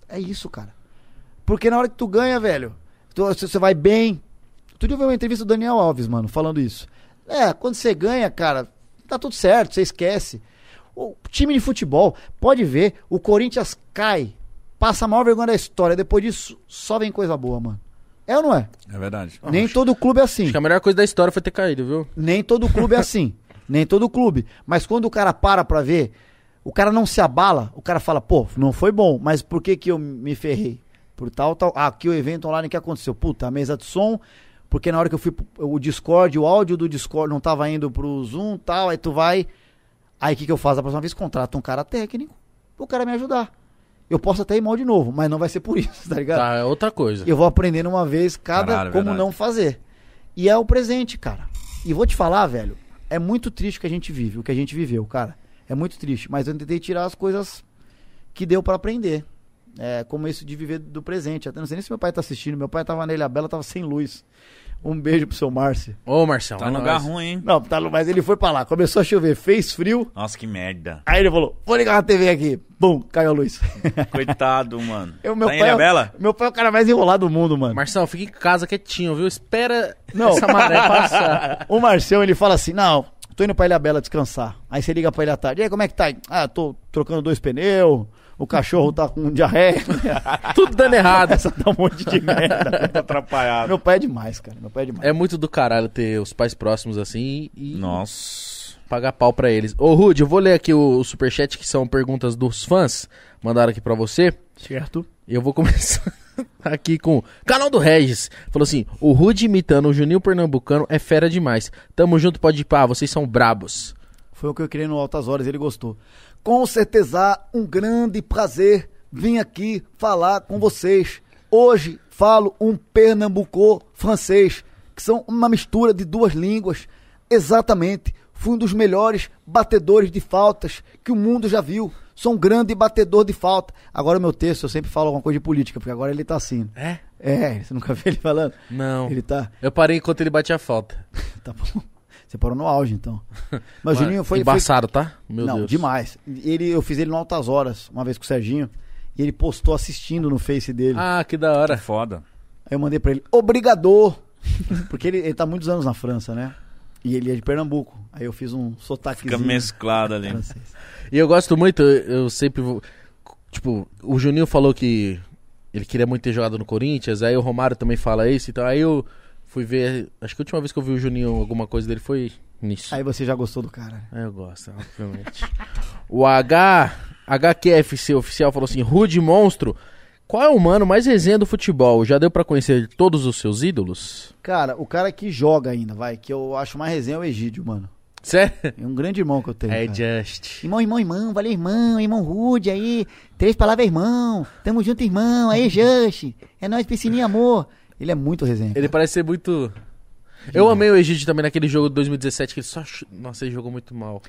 É isso, cara. Porque na hora que tu ganha, velho, tu- você vai bem, Outro dia eu vi uma entrevista do Daniel Alves, mano, falando isso. É, quando você ganha, cara, tá tudo certo, você esquece. O time de futebol, pode ver, o Corinthians cai, passa a maior vergonha da história. Depois disso, só vem coisa boa, mano. É ou não é? É verdade. Nem todo clube é assim. Acho que a melhor coisa da história foi ter caído, viu? Nem todo clube é assim. [laughs] Nem todo clube. Mas quando o cara para pra ver, o cara não se abala, o cara fala, pô, não foi bom, mas por que que eu me ferrei? Por tal, tal. Ah, aqui o evento online, o que aconteceu? Puta, a mesa de som, porque na hora que eu fui, pro- o Discord, o áudio do Discord não tava indo pro Zoom tal, aí tu vai. Aí o que que eu faço? A próxima vez contrato um cara técnico, o cara me ajudar. Eu posso até ir mal de novo, mas não vai ser por isso, [laughs] tá ligado? Tá, é outra coisa. Eu vou aprendendo uma vez cada Caralho, como verdade. não fazer. E é o presente, cara. E vou te falar, velho, é muito triste o que a gente vive, o que a gente viveu, cara. É muito triste, mas eu tentei tirar as coisas que deu pra aprender. É, como isso de viver do presente. Até não sei nem se meu pai tá assistindo. Meu pai tava na Ilha Bela, tava sem luz. Um beijo pro seu Márcio. Ô, Marcelo. Tá é no lugar nóis. ruim, hein? Não, tá, mas ele foi pra lá. Começou a chover, fez frio. Nossa, que merda. Aí ele falou: Vou ligar a TV aqui. Bum, caiu a luz. [laughs] Coitado, mano. Eu, meu tá pai, é- Ilhabela? Meu pai é o cara mais enrolado do mundo, mano. Marcelo, fica em casa quietinho, viu? Espera Não. essa maré [laughs] passar. O Marcião, ele fala assim, não, tô indo pra Ilha Bela descansar. Aí você liga pra ele à tarde, e aí, como é que tá? Ah, tô trocando dois pneus, o cachorro tá com diarreia. [laughs] Tudo dando errado. Essa dá um monte de merda. [laughs] Tô atrapalhado. Meu pai é demais, cara, meu pai é demais. É muito do caralho ter os pais próximos assim e Nossa. pagar pau pra eles. Ô, Rude, eu vou ler aqui o, o superchat que são perguntas dos fãs. Mandaram aqui pra você. Certo. E eu vou começar [laughs] aqui com canal do Regis. Falou assim: o Rude imitando o Juninho Pernambucano é fera demais. Tamo junto, pode ir pá, vocês são brabos. Foi o que eu criei no Altas Horas, ele gostou. Com certeza, um grande prazer vir aqui falar com vocês. Hoje falo um pernambuco francês, que são uma mistura de duas línguas. Exatamente, fui um dos melhores batedores de faltas que o mundo já viu. Sou um grande batedor de falta. Agora o meu texto, eu sempre falo alguma coisa de política, porque agora ele tá assim. É? É, você nunca viu ele falando? Não. Ele tá. Eu parei enquanto ele batia a falta. [laughs] Tá bom. Você parou no auge, então. [laughs] Mas o Juninho foi. foi- Embaçado, tá? Meu não, Deus. demais. Ele, eu fiz ele no Altas Horas, uma vez com o Serginho. E ele postou assistindo no Face dele. Ah, que da hora. Foda. Aí eu mandei pra ele, obrigador. [laughs] Porque ele, ele tá muitos anos na França, né? E ele é de Pernambuco. Aí eu fiz um sotaquezinho. Fica mesclado ali. E eu gosto muito, eu eu sempre vou. Tipo, o Juninho falou que ele queria muito ter jogado no Corinthians, aí o Romário também fala isso, então aí eu fui ver. Acho que a última vez que eu vi o Juninho, alguma coisa dele foi nisso. Aí você já gostou do cara. Aí eu gosto, obviamente. [laughs] o H. HQFC oficial falou assim: Rude Monstro, qual é o mano mais resenha do futebol? Já deu pra conhecer todos os seus ídolos? Cara, o cara que joga ainda, vai, que eu acho mais resenha é o Egídio, mano. Sério? É um grande irmão que eu tenho. É cara. Just. Irmão, irmão, irmão, valeu, irmão, irmão Rude aí. Três palavras, irmão. Tamo junto, irmão. Aí, Just. É nóis, piscininha, amor. Ele é muito resenha. Ele parece ser muito. Eu amei o Egídio também naquele jogo de 2017 que ele só. chu- Nossa, ele jogou muito mal.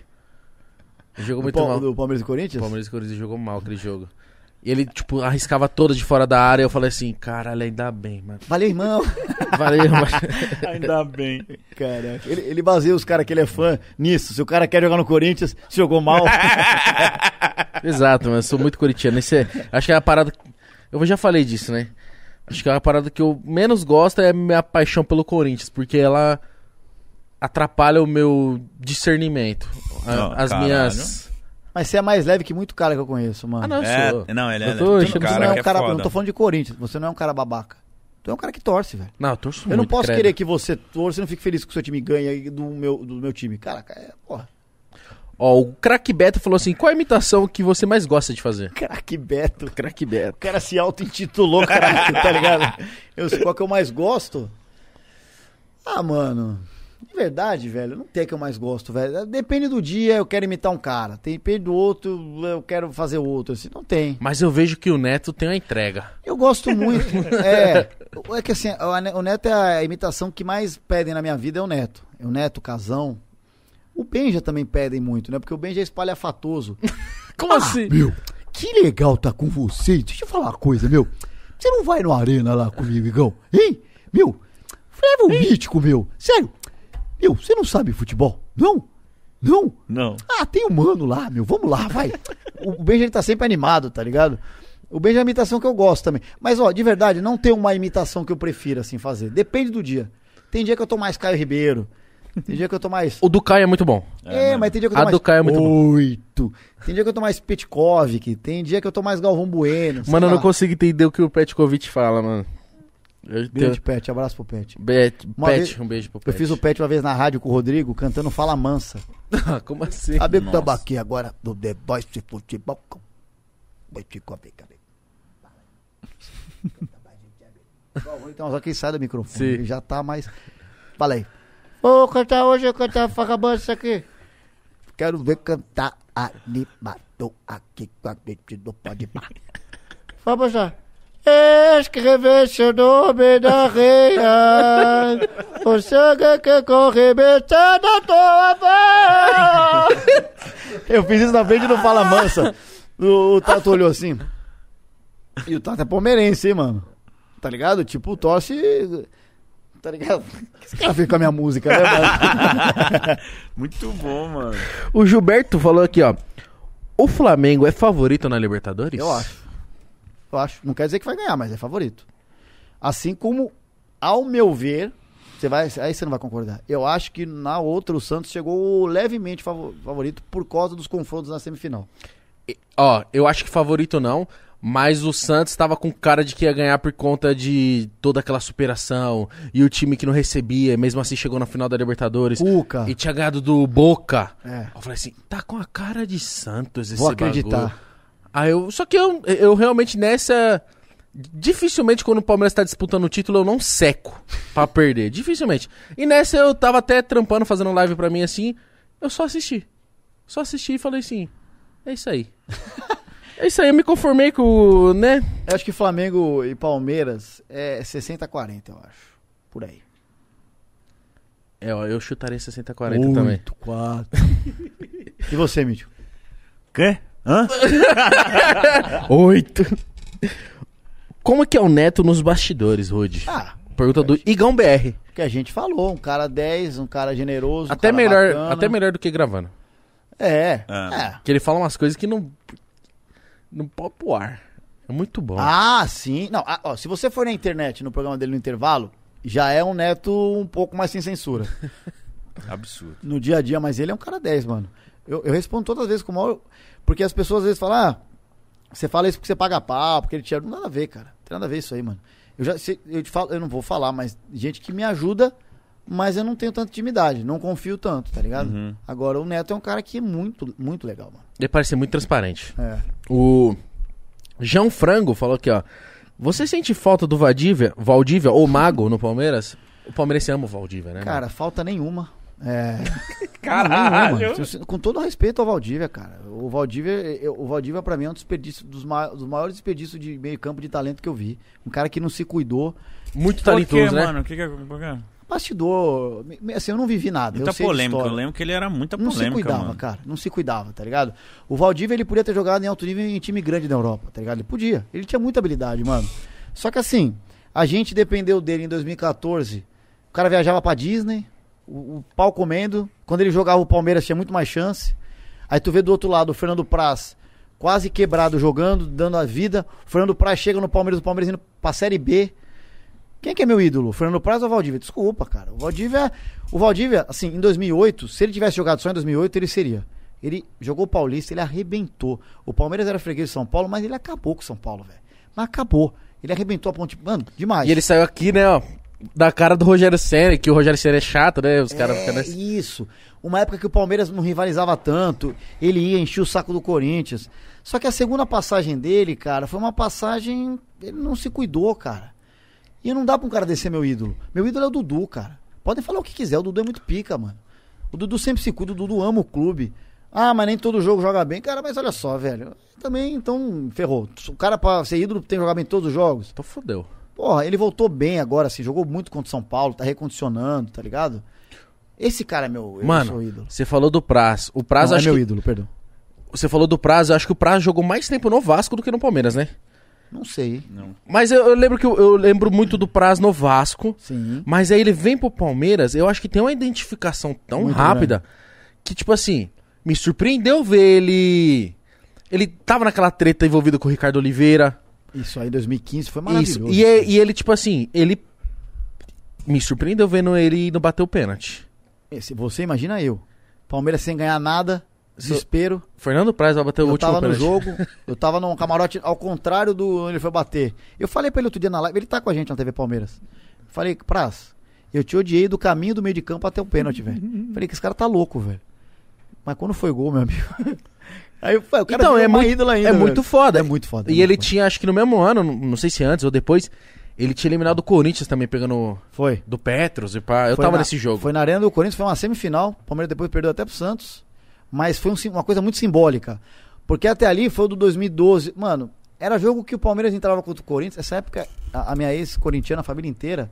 Ele jogou muito mal. do Palmeiras e O Corinthians? Palmeiras e Corinthians jogou mal aquele jogo. E ele, tipo, arriscava todas de fora da área. Eu falei assim, caralho, ainda bem, mano. Valeu, irmão. [laughs] Valeu, mano. [laughs] Ainda bem. Caraca. Ele, ele baseia os caras que ele é fã nisso. Se o cara quer jogar no Corinthians, se jogou mal. [laughs] Exato, mas eu sou muito corintiano. Isso é, acho que é a parada. Eu já falei disso, né? Acho que é a parada que eu menos gosto é a minha paixão pelo Corinthians, porque ela atrapalha o meu discernimento. A- Não, as caralho. minhas. Mas você é mais leve que muito cara que eu conheço, mano. Ah, não, eu É, sou. não, ele é. Eu tô enchendo- Você cara não é que um é cara. Eu foda. não tô falando de Corinthians. Você não é um cara babaca. Tu é um cara que torce, velho. Não, eu torço Eu não muito, posso credo. querer que você torça e não fique feliz que o seu time ganha do meu, do meu time. Cara, é, porra. Ó, o Crack Beto falou assim: qual a imitação que você mais gosta de fazer? Craque Beto. Crack Beto. O cara se auto-intitulou, craque, tá ligado? Eu sei qual que eu mais gosto. Ah, mano. De verdade, velho, não tem que eu mais gosto, velho. Depende do dia, eu quero imitar um cara. Depende do outro, eu quero fazer outro. Assim, não tem. Mas eu vejo que o Neto tem uma entrega. Eu gosto muito. [laughs] é, é que assim, o o Neto é a imitação que mais pedem na minha vida, é o Neto. É o Neto, o Casão. O Benja também pedem muito, né? Porque o Benja é espalhafatoso. [laughs] Como assim? Meu, que legal tá com você. Deixa eu falar uma coisa, meu. Você não vai no Arena lá comigo, Igão? Hein? Meu, leva o mítico, meu. Sério. Meu, você não sabe futebol? Não? Não? Não. Ah, tem um mano lá, meu. Vamos lá, vai. [laughs] O Benja ele tá sempre animado, tá ligado? O Benja é a imitação que eu gosto também. Mas, ó, de verdade, não tem uma imitação que eu prefiro, assim, fazer. Depende do dia. Tem dia que eu tô mais Caio Ribeiro. Tem dia que eu tô mais. O do Caio é muito bom. É, mas tem dia que eu tô A mais. do Caio é muito bom. Oito. Tem dia que eu tô mais Petkovic. Tem dia que eu tô mais Galvão Bueno. Mano, eu não consigo entender o que o Petkovic fala, mano. Eu Beijo, tenho... Pet. Abraço pro Pet. Bet, Uma Pet, vez- um beijo pro Eu Pet. fiz o Pet uma vez na rádio com o Rodrigo cantando Fala Mansa. [laughs] Como assim? Sabe que Nossa. estamos aqui agora do The Voice de Futebol. com- Vai te comer, cabe. Então, só que sai do microfone. Sim. Ele já tá mais. Fala aí. Vou cantar hoje, eu cantar Fala Mansa aqui. Quero ver cantar animado aqui com a gente do Pode Pá. Vamos lá. Escrever seu nome na reia. O sangue que corre metade da tua voz. Eu fiz isso na frente do Fala Mansa. O, o Tato olhou assim. E o Tato é palmeirense, hein, mano? Tá ligado? Tipo, torce. Tá ligado? O que esse cara fez com a minha música, né, mano? [laughs] Muito bom, mano. O Gilberto falou aqui, ó. O Flamengo é favorito na Libertadores? Eu acho. Eu acho. Não quer dizer que vai ganhar, mas é favorito. Assim como, ao meu ver, você vai, aí você não vai concordar. Eu acho que na outra o Santos chegou levemente favo- favorito por causa dos confrontos na semifinal. Ó, eu acho que favorito não, mas o Santos tava com cara de que ia ganhar por conta de toda aquela superação e o time que não recebia, mesmo assim chegou na final da Libertadores Cuca. e tinha ganhado do Boca. É. Eu falei assim, tá com a cara de Santos esse Vou acreditar. bagulho. Aí eu, só que eu, eu realmente nessa dificilmente quando o Palmeiras tá disputando o título eu não seco pra perder, dificilmente. E nessa eu tava até trampando, fazendo live pra mim assim, eu só assisti. Só assisti e falei assim, é isso aí. [laughs] é isso aí, eu me conformei com, o, né? Eu acho que Flamengo e Palmeiras é 60-40, eu acho. Por aí. É, ó, eu chutaria 60-40 também. 4. [laughs] e você, Mítico? Quê? Hã? [laughs] Oito. Como que é o Neto nos bastidores, Rude? Ah, Pergunta do Igão BR. que a gente falou. Um cara 10, um cara generoso. um Até cara melhor, bacana. até melhor do que gravando. É. Ah. é. Que ele fala umas coisas que não. Não pode pro ar. É muito bom. Ah, sim. Não, ah, ó, se você for na internet, no programa dele no intervalo, já é um neto um pouco mais sem censura. [laughs] Absurdo. no dia a dia, mas ele é um cara 10, mano. Eu, eu respondo todas as vezes com o maior. Porque as pessoas às vezes falam, ah, você fala isso porque você paga pau, porque ele te. Não tem nada a ver, cara. Não tem nada a ver isso aí, mano. Eu já eu te falo, eu não vou falar, mas gente que me ajuda, mas eu não tenho tanta intimidade, não confio tanto, tá ligado? Uhum. Agora o Neto é um cara que é muito, muito legal, mano. Ele parece ser muito transparente. É. O João Frango falou aqui, ó. Você sente falta do Valdívia, Valdívia ou Mago no Palmeiras? O Palmeiras ama o Valdívia, né? Cara, falta nenhuma. É. [laughs] Caralho. Nenhuma. Com todo respeito ao Valdívia, cara. O Valdívia, eu- o Valdívia pra mim é um desperdício dos, ma- dos maiores desperdícios de meio campo de talento que eu vi. Um cara que não se cuidou. mano? Muito Por quê, talentoso, né? mano? O que que é? Bastidor, assim, eu não vivi nada. Muita eu polêmica. Eu lembro que ele era muita Não polêmica, se cuidava, mano. cara. Não se cuidava, tá ligado? O Valdívia, ele podia ter jogado em alto nível em time grande da Europa, tá ligado? Ele podia. Ele tinha muita habilidade, mano. Só que assim, a gente dependeu dele em 2014. O cara viajava pra Disney, o, o pau comendo. Quando ele jogava o Palmeiras tinha muito mais chance. Aí tu vê do outro lado o Fernando Praz quase quebrado jogando, dando a vida. O Fernando Praz chega no Palmeiras, o Palmeiras indo pra Série B. Quem que é meu ídolo? Fernando Praz ou o Valdívia? Desculpa, cara. O Valdívia, o Valdívia, assim, em 2008, se ele tivesse jogado só em 2008, ele seria. Ele jogou o Paulista, ele arrebentou. O Palmeiras era freguês de São Paulo, mas ele acabou com o São Paulo, velho. Mas acabou. Ele arrebentou a ponte. Mano, demais. E ele saiu aqui, né, ó, da cara do Rogério Senna, que o Rogério Senna é chato, né? Os caras ficam É, nessa... isso. Uma época que o Palmeiras não rivalizava tanto, ele ia encher o saco do Corinthians. Só que a segunda passagem dele, cara, foi uma passagem. Ele não se cuidou, cara. E não dá pra um cara descer meu ídolo. Meu ídolo é o Dudu, cara. Podem falar o que quiser, o Dudu é muito pica, mano. O Dudu sempre se cuida, o Dudu ama o clube. Ah, mas nem todo jogo joga bem. Cara, mas olha só, velho. Também, então, ferrou. O cara pra ser ídolo tem que jogar bem em todos os jogos. Então fodeu. Porra, ele voltou bem agora, assim, jogou muito contra o São Paulo, tá recondicionando, tá ligado? Esse cara é meu, eu Mano, sou ídolo. você falou do Praz. O Praz, Não, é acho meu que... ídolo, perdão. Você falou do Praz, eu acho que o Praz jogou mais tempo no Vasco do que no Palmeiras, né? Não sei. Não. Mas eu, eu lembro que eu, eu lembro muito do Praz no Vasco. Sim. Mas aí ele vem pro Palmeiras, eu acho que tem uma identificação tão Muito rápida que, tipo assim, me surpreendeu ver ele. Ele tava naquela treta envolvida com o Ricardo Oliveira. Isso aí, 2015, foi Isso. maravilhoso. E, é- e ele, tipo assim, ele me surpreendeu vendo ele não bater o pênalti. Esse, você imagina eu. Palmeiras sem ganhar nada, desespero. Fernando Praz vai bater o Eu último tava no pênalti. jogo, [laughs] eu tava num camarote ao contrário do onde ele foi bater. Eu falei pra ele outro dia na live, ele tá com a gente na TV Palmeiras. Falei, Praz, eu te odiei do caminho do meio de campo até o pênalti, velho. Falei que esse cara tá louco, velho. Mas quando foi gol, meu amigo. [laughs] Aí eu falei, o cara Então, é muito- ídola ainda. é velho. muito foda. É muito foda. é E muito ele foda. tinha, acho que no mesmo ano, não não sei se antes ou depois, ele tinha eliminado o Corinthians também, pegando Foi. do Petros e pá. Eu Foi tava na- nesse jogo. Foi na Arena do Corinthians, foi uma semifinal. O Palmeiras depois perdeu até pro Santos. Mas foi um uma coisa muito simbólica. Porque até ali foi o do 2012. Mano, era jogo que o Palmeiras entrava contra o Corinthians. Essa época, a, a minha ex-corintiana, a família inteira,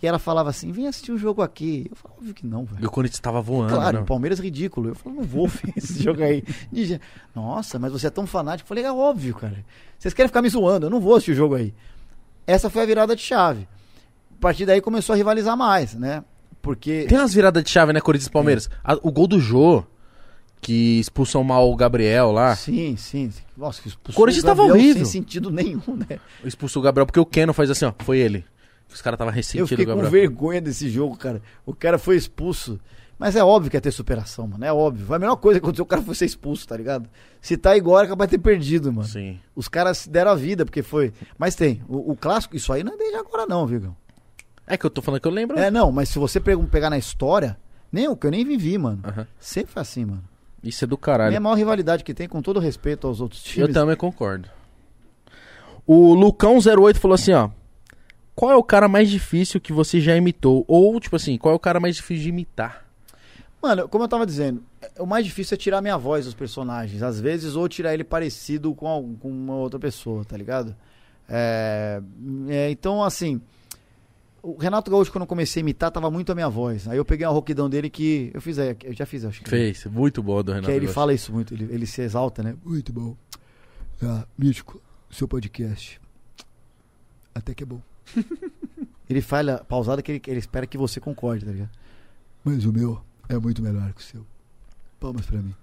e ela falava assim: vem assistir um jogo aqui. Eu falava, óbvio que não, E velho. o Corinthians tava voando, Claro, né? o Palmeiras é ridículo. Eu falei, não vou [laughs] ver esse jogo aí. Je- Nossa, mas você é tão fanático. Eu falei, é óbvio, cara. Vocês querem ficar me zoando, eu não vou assistir o jogo aí. Essa foi a virada de chave. A partir daí começou a rivalizar mais, né? Porque. Tem umas viradas de chave, né, Corinthians e Palmeiras? A- o gol do Jô, que expulsam mal o Gabriel lá. Sim, sim. Nossa, que expulsou Corinthians o tava Gabriel horrível. Sem sentido nenhum, né? Expulsou o Gabriel, porque o Keno faz assim, ó. Foi ele. Os caras tava Eu ressentindo fiquei com Gabriel. vergonha desse jogo, cara. O cara foi expulso. Mas é óbvio que ia ter superação, mano. É óbvio. A melhor coisa que aconteceu, o cara foi ser expulso, tá ligado? Se tá igual, é capaz de ter perdido, mano. Sim. Os caras deram a vida, porque foi. Mas tem. O, o clássico, isso aí não é desde agora, não, Vigão. É que eu tô falando que eu lembro. É, não, mas se você pe- pegar na história, nem o que eu nem vivi, mano. Aham. Sempre foi assim, mano. Isso é do É caralho. a maior rivalidade que tem, com todo respeito aos outros times. Eu também concordo. O Lucão08 falou assim, ó. Qual é o cara mais difícil que você já imitou? Ou, tipo assim, qual é o cara mais difícil de imitar? Mano, como eu tava dizendo, é- o mais difícil é tirar minha voz dos personagens. Às vezes, ou tirar ele parecido com, algum- com uma outra pessoa, tá ligado? É, é, então, assim, o Renato Gaúcho, quando eu comecei a imitar, tava muito a minha voz. Aí eu peguei uma rouquidão dele que eu fiz aí, eu já fiz, acho que. Fez. Muito bom do Renato. Que aí ele Gaúcho. fala isso muito, ele, ele se exalta, né? Muito bom. Ah, Mítico, seu podcast. Até que é bom. [laughs] Ele fala pausada que ele, ele espera que você concorde, tá ligado? Mas o meu é muito melhor que o seu. Palmas pra mim.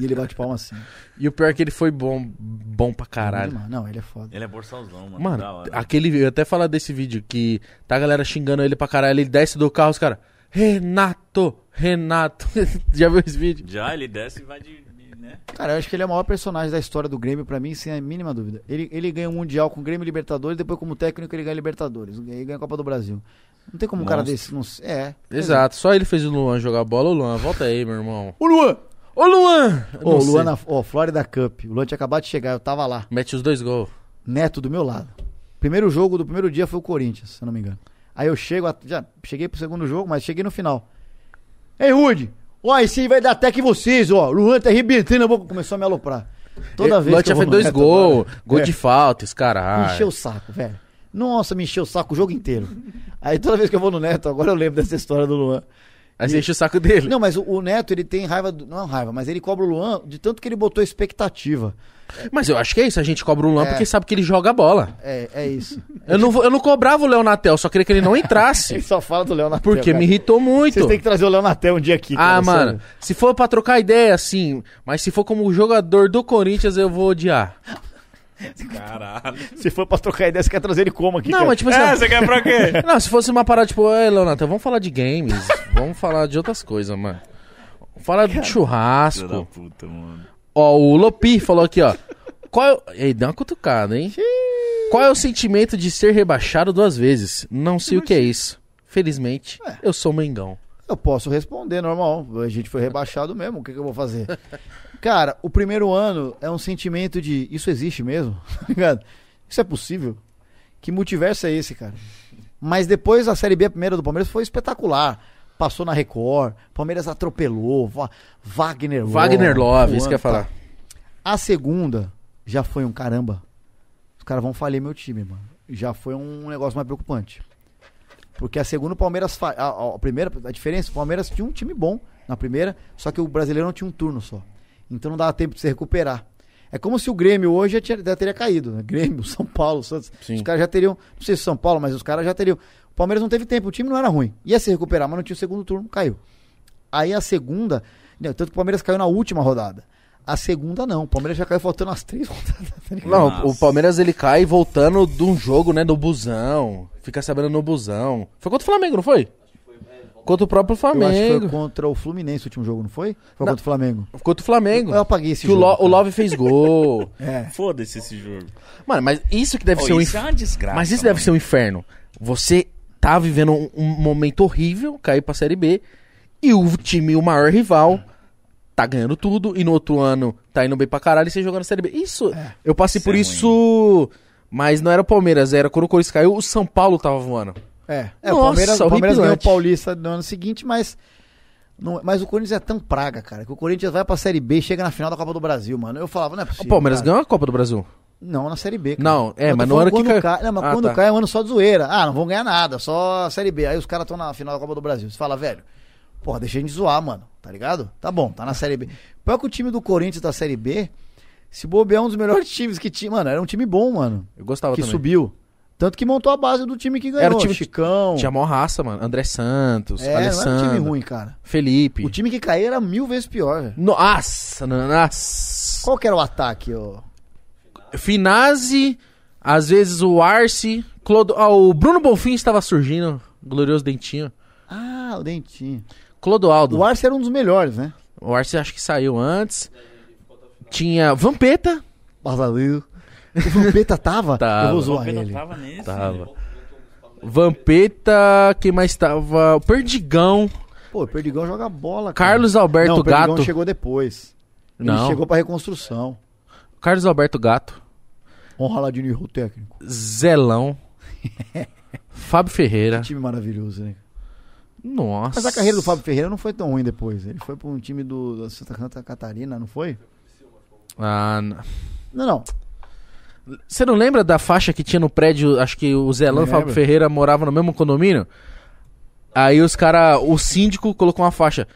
E ele bate palma assim. [laughs] E o pior é que ele foi bom, bom pra caralho. Mano, Não, ele é foda. Ele é borsalzão, mano. Mano, hora. aquele. Eu ia até falar desse vídeo que tá a galera xingando ele pra caralho. Ele desce do carro, os caras. Renato! Renato! [laughs] Já viu esse vídeo? Já, ele desce e vai de. né? Cara, eu acho que ele é o maior personagem da história do Grêmio, pra mim, sem a mínima dúvida. Ele, ele ganha o Mundial com o Grêmio e Libertadores, depois como técnico ele ganha Libertadores. Ele ganha a Copa do Brasil. Não tem como um cara Monstro. desse não... É. Exato, só ele fez o Luan jogar bola. Ô Luan, volta aí, meu irmão. O Luan! Ô Luan! Ô, não o Luan sei. na ó, Florida Cup. O Luan tinha acabado de chegar, eu tava lá. Mete os dois gols. Neto do meu lado. Primeiro jogo do primeiro dia foi o Corinthians, se eu não me engano. Aí eu chego, a- já cheguei pro segundo jogo, mas cheguei no final. Ei, Rude! Ó, esse aí vai dar até que vocês, ó. O Luan tá arrebentando a boca. Começou a me aloprar. Toda vez Luan que eu tinha vou feito no dois Neto gols. agora- Gol É. de falta, esse Me cara. encheu o saco, velho. Nossa, me encheu o saco o jogo inteiro. Aí toda vez que eu vou no Neto, agora eu lembro dessa história do Luan. Aí você enche o saco dele. Não, mas o, o Neto, ele tem raiva, do, não é raiva, mas ele cobra o Luan de tanto que ele botou expectativa. Mas eu acho que é isso. A gente cobra o Luan É. porque sabe que ele joga bola. É, é isso. Eu não, eu não cobrava o Leonatel, só queria que ele não entrasse. [laughs] Ele só fala do Léo Natel. porque cara. me irritou muito. Vocês têm que trazer o Léo Natel um dia aqui. Ah, cara, mano, sério. se for pra trocar ideia, assim, mas se for como jogador do Corinthians, eu vou odiar. Caralho. Se for pra trocar ideia, você quer trazer ele como aqui? Não, cara? mas tipo assim. É, você quer pra quê? [laughs] Não, se fosse uma parada tipo, ei, Leonardo, vamos falar de games, vamos falar de outras coisas, mano. Vamos falar de Filho da churrasco. puta, mano. Ó, o Lopi falou aqui, ó. Qual é... o- Ei, dá uma cutucada, hein? Qual é o sentimento de ser rebaixado duas vezes? Não sei o que é isso. Felizmente, eu sou Mengão. Eu posso responder, normal. A gente foi rebaixado mesmo, o que, que eu vou fazer? [laughs] Cara, o primeiro ano é um sentimento de isso existe mesmo, [laughs] tá? Isso é possível? Que multiverso é esse, cara? Mas depois a Série B, a primeira do Palmeiras, foi espetacular. Passou na Record, Palmeiras atropelou, Wagner Love. Wagner Love, isso que eu ia Juan, tá. falar. A segunda já foi um caramba. Os caras vão falir meu time, mano. Já foi um negócio mais preocupante. Porque a segunda o Palmeiras. A, a- a primeira, a diferença, o Palmeiras tinha um time bom na primeira, só que o brasileiro não tinha um turno só. Então não dava tempo de se recuperar. É como se o Grêmio hoje já, tinha- já teria caído, né? Grêmio, [laughs] São Paulo, Santos. Sim. Os caras já teriam. Não sei se São Paulo, mas os caras já teriam. O Palmeiras não teve tempo, o time não era ruim. Ia se recuperar, mas não tinha o segundo turno, caiu. Aí a segunda. né, Tanto que o Palmeiras caiu na última rodada. A segunda não. O Palmeiras já caiu faltando as três [laughs] rodadas. tá? Não, Nossa. o Palmeiras ele cai voltando de um jogo, né, do busão. Fica sabendo no busão. Foi contra o Flamengo, não foi? Contra o próprio Eu acho que Flamengo. foi contra o Fluminense o último jogo, não foi? Foi Não. contra o Flamengo. Contra o Flamengo. Eu apaguei esse Que o, jogo. Lo- o. Love fez gol. [laughs] É. Foda-se esse jogo. Mano, mas isso que deve Ô, ser um isso é uma desgraça. Mas isso mano. deve ser um inferno. Você tá vivendo um, um momento horrível, cair pra Série B, e o time, o maior rival, tá ganhando tudo, e no outro ano tá indo bem pra caralho e você jogando na Série B. Isso, eu passei Isso por é isso, mas não era o Palmeiras, era quando o Corinthians caiu, o São Paulo tava voando. É, é o Nossa, Palmeiras, o Palmeiras ganhou o. Paulista no ano seguinte, mas. não- mas o Corinthians é tão praga, cara, que o Corinthians vai pra Série B e chega na final da Copa do Brasil, mano. Eu falava, não é O possível. Palmeiras cara. ganhou a Copa do Brasil. Não, na Série B. cara. Não, é, mas no ano que cai- cai. Não, mas Ah, quando tá. cai é um ano só de zoeira. Ah, não vão ganhar nada, só Série B. Aí os caras estão na final da Copa do Brasil. Você fala, velho, porra, deixa a gente zoar, mano, tá ligado? Tá bom, tá na Série B. Pior que o time do Corinthians da Série B, se bobear é um dos melhores [laughs] times que tinha. Mano, era um time bom, mano. Eu gostava que também. subiu. Tanto que montou a base do time que ganhou. Era o time Chicão. Tinha mó raça, mano. André Santos, É, não era um Alessandro, time ruim, cara. Felipe. O time que caiu era mil vezes pior, velho. Nossa, nossa. Qual que era o ataque, ô? Finazzi, às vezes o Arce, Clodo... ah, o Bruno Bonfim estava surgindo, glorioso dentinho. Ah, o Dentinho. Clodoaldo. O Arce era um dos melhores, né? O Arce acho que saiu antes. Tinha Vampeta. Basaleu. O Vampeta tava? Tava. Eu vou zoar Vampeta ele. tava nesse. Tava. Vampeta, quem mais tava? O Perdigão, Pô, o Perdigão joga bola, cara. Carlos Alberto Não, o Perdigão Gato. chegou depois. Ele Não, chegou pra reconstrução. Carlos Alberto Gato, Honra lá de nível técnico. Zelão, [laughs] Fábio Ferreira. Time maravilhoso, né? Nossa. Mas a carreira do Fábio Ferreira não foi tão ruim depois. Ele foi pra um time do da Santa Santa Catarina, não foi? Ah, n- Não, não. Você não lembra da faixa que tinha no prédio? Acho que o Zelão e o Fábio. Ferreira moravam no mesmo condomínio. Aí os caras, o síndico colocou uma faixa.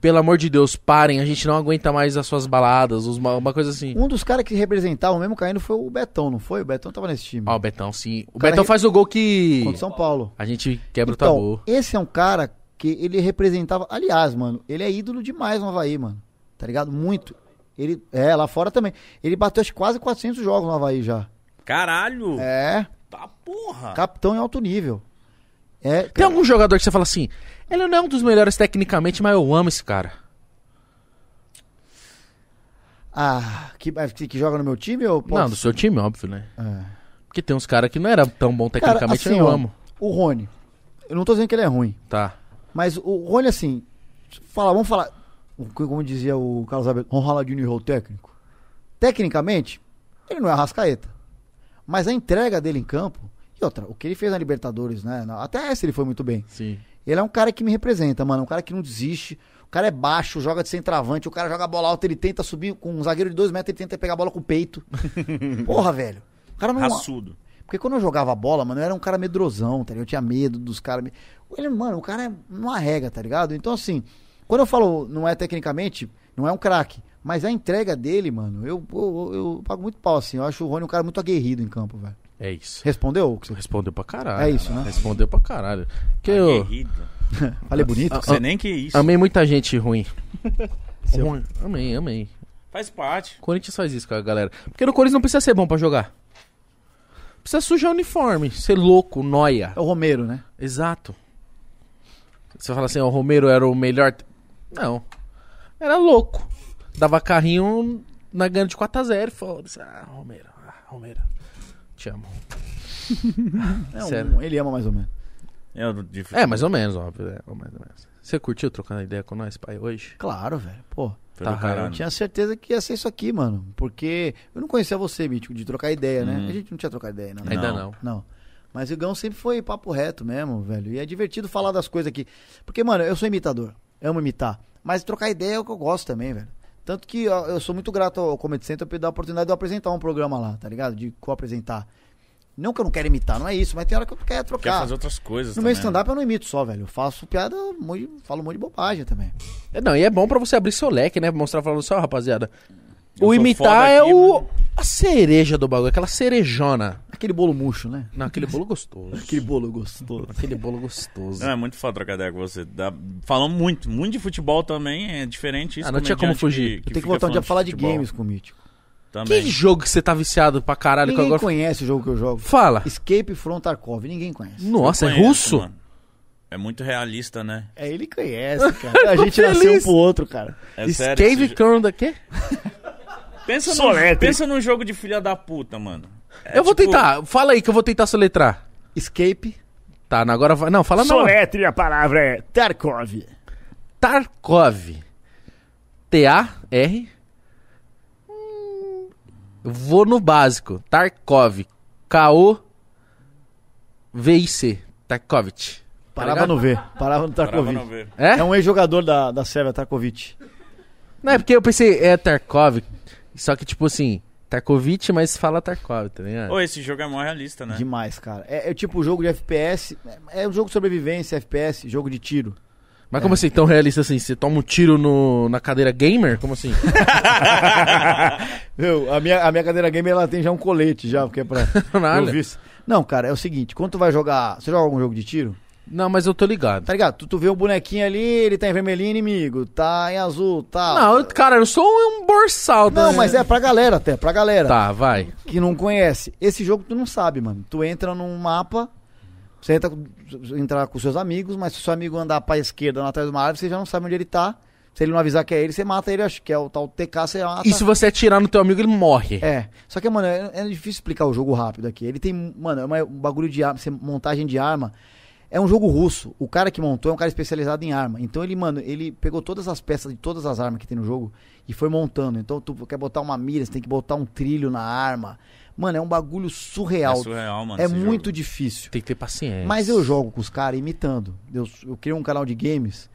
Pelo amor de Deus, parem, a gente não aguenta mais as suas baladas, os- uma, coisa assim. Um dos caras que representavam mesmo caindo foi o Betão, não foi? O Betão tava nesse time. Ó, o Betão, sim. O, cara Betão re- faz o gol que Contra o São Paulo. a gente quebra o Então, tabu. esse é um cara que ele representava. Aliás, mano, ele é ídolo demais no Havaí, mano. Tá ligado? Muito. Ele, é, lá fora também. Ele bateu quase 400 jogos no Havaí já. Caralho. É, Tá porra. capitão em alto nível. É, Tem cara, algum jogador que você fala assim, ele não é um dos melhores tecnicamente, mas eu amo esse cara. Ah, que, que, joga no meu time ou posso- Não, do seu time, óbvio, né? É. Porque tem uns caras que não era tão bom Cara, tecnicamente, assim, eu ó, amo. O Rony. Eu não tô dizendo que ele é ruim. Tá. Mas o Rony, assim. Fala, vamos falar. Como dizia o Carlos Alberto, falar de nível técnico. Tecnicamente, ele não é arrascaeta. Mas a entrega dele em campo. E outra, o que ele fez na Libertadores, né? Até essa ele foi muito bem. Sim. Ele é um cara que me representa, mano. Um cara que não desiste. O cara é baixo, joga de centroavante. O cara joga a bola alta, ele tenta subir com um zagueiro de dois metros, ele tenta pegar a bola com o peito. [laughs] Porra, velho. O cara não. Raçudo. Porque quando eu jogava bola, mano, eu era um cara medrosão, tá ligado? Eu tinha medo dos caras. Ele, mano, o cara é uma rega, tá ligado? Então, assim, quando eu falo não é tecnicamente, não é um craque. Mas a entrega dele, mano, eu, eu, eu pago muito pau, assim. Eu acho o Rony um cara muito aguerrido em campo, velho. É isso. Respondeu? você- Respondeu pra caralho. É isso, né? Respondeu pra caralho. Que eu Aguerrido. [laughs] Falei bonito? Ah, Você nem que isso. amei muita gente ruim. [laughs] Seu- Ruim. Amei, amei. Faz parte. O Corinthians faz isso com a galera. Porque no Corinthians não precisa ser bom pra jogar. Precisa sujar o uniforme, ser louco, noia. É o Romero, né? Exato. Você fala assim, ó, o Romero era o melhor. Não. Era louco. Dava carrinho na ganho de 4x0. Foda-se. Ah, Romero. Ah, Romero. Te amo. [laughs] É Sério. um, ele ama mais ou menos. É, o de É, mais ou menos, óbvio. É, mais ou menos. Você curtiu trocando ideia com nós, pai, hoje? Claro, velho. Pô, Foi Tá caralho. eu tinha certeza que ia ser isso aqui, mano. Porque eu não conhecia você, Mítico, de trocar ideia, né? Uhum. A gente não tinha trocado ideia, não. Ainda Não. não. Não. Mas o Igão sempre foi papo reto mesmo, velho. E é divertido falar das coisas aqui. Porque, mano, eu sou imitador. Eu amo imitar. Mas trocar ideia é o que eu gosto também, velho. Tanto que ó, eu sou muito grato ao Comedy Center por dar a oportunidade de eu apresentar um programa lá, tá ligado? De co-apresentar. Não que eu não quero imitar, não é isso, mas tem hora que eu quero Quer trocar. fazer outras coisas No meu também, né? stand-up eu não imito só, velho. Eu faço piada, falo um monte de bobagem também. É, Não, e é bom pra você abrir seu leque, né? Mostrar falando só, rapaziada. Eu o imitar é aqui, o. mano. A cereja do bagulho, aquela cerejona. Aquele bolo murcho, né? Não, aquele bolo gostoso. Aquele bolo gostoso. Aquele bolo gostoso. Não, é muito foda trocar ideia com você. Dá... Falamos muito, muito de futebol também, é diferente isso. Ah, não tinha como fugir. Eu tenho que voltar um dia falar de futebol games com o Mítico. Também. Que jogo que você tá viciado pra caralho que Ninguém agora. conhece o jogo que eu jogo. Fala. Escape from Tarkov, ninguém conhece. Nossa, é conheço, russo? mano. É muito realista, né? É, ele conhece, cara. A [laughs] gente feliz. nasceu um pro outro, cara. É sério. Escape jo- from da quê? [laughs] Pensa, Soletre. num, pensa num jogo de filha da puta, mano. É eu vou tipo- tentar. Fala aí que eu vou tentar soletrar. Escape, Tá, agora vai. Não, fala não. Soletre, a palavra é Tarkov. Tarkov. T-A-R. Hum, Vou no básico. Tarkov. K-O-V-I-C. Tarkovich. Tá Parava ligado? no V. Parava no Tarkovic. ver. É? É um ex-jogador da, da Sérvia, Tarkovic. Não, é porque eu pensei, é Tarkov. Só que, tipo assim, Tarkovich, mas fala Tarkov, tá ligado? Ô, esse jogo é mó realista, né? Demais, cara. É, é tipo jogo de FPS. É, é um jogo de sobrevivência, FPS, jogo de tiro. Mas como assim, tão realista assim? Você toma um tiro no, na cadeira gamer? Como assim? [laughs] Meu, a minha, a minha cadeira gamer ela tem já um colete já, porque é pra. [laughs] Não, cara, é o seguinte, quando tu vai jogar. Você joga algum jogo de tiro? Não, mas eu tô ligado. Tá ligado? Tu, tu vê um bonequinho ali, ele tá em vermelhinho inimigo, tá em azul, tá. Não, eu- cara, eu sou um borsal. Não, né? mas é pra galera até, pra galera Tá, vai. que não conhece. Esse jogo tu não sabe, mano. Tu entra num mapa, você entra, entra com seus amigos, mas se o seu amigo andar pra esquerda, atrás de uma árvore, você já não sabe onde ele tá. Se ele não avisar que é ele, você mata ele, acho que é o tal TK, você mata. E se você atirar no teu amigo, ele morre. É. Só que, mano, é, é difícil explicar o jogo rápido aqui. Ele tem, mano, é um bagulho de arma, montagem de arma. É um jogo russo. O cara que montou é um cara especializado em arma. Então ele, mano, ele pegou todas as peças de todas as armas que tem no jogo e foi montando. Então tu quer botar uma mira, você tem que botar um trilho na arma. Mano, é um bagulho surreal. É surreal, mano. É muito jogo. difícil. Tem que ter paciência. Mas eu jogo com os caras imitando. Eu, eu criei um canal de games.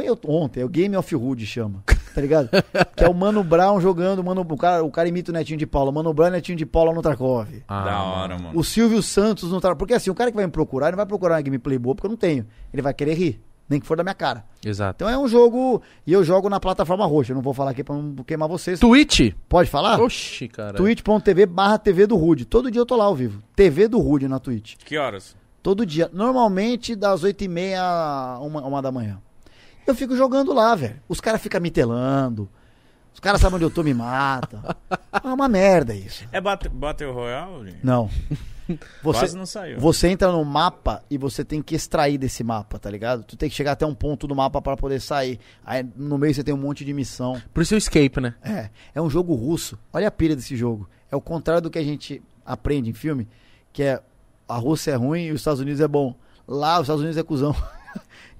Eu, ontem, é o Game of Hood chama, tá ligado? que é o Mano Brown jogando, o Mano, o, cara, o cara imita o Netinho de Paula. O Mano Brown e o Netinho de Paula no Tarkov. Ah, Da mano. hora, mano. O Silvio Santos no Tarkov. Porque assim, o cara que vai me procurar, ele não vai procurar uma gameplay boa, porque eu não tenho. Ele vai querer rir, nem que for da minha cara. Exato. Então é um jogo, e eu jogo na plataforma roxa. Eu não vou falar aqui pra não queimar vocês. Twitch? Pode falar? Oxi, cara. twitch.tv barra TV do Rude. Todo dia eu tô lá ao vivo. TV do Rude na Twitch. Que horas? Todo dia. Normalmente das 8h30 a uma, uma da manhã. Eu fico jogando lá, velho. Os caras ficam me telando. Os caras sabem onde eu tô, me matam. É uma merda isso. É bate, Battle Royale? gente? Não. [laughs] Quase Você, não saiu. você entra no mapa e você tem que extrair desse mapa, tá ligado? Tu tem que chegar até um ponto do mapa pra poder sair. Aí no meio você tem um monte de missão. Por isso o escape, né? É, é um jogo russo. Olha a pilha desse jogo. É o contrário do que a gente aprende em filme, que é a Rússia é ruim e os Estados Unidos é bom. Lá os Estados Unidos é cuzão. [laughs]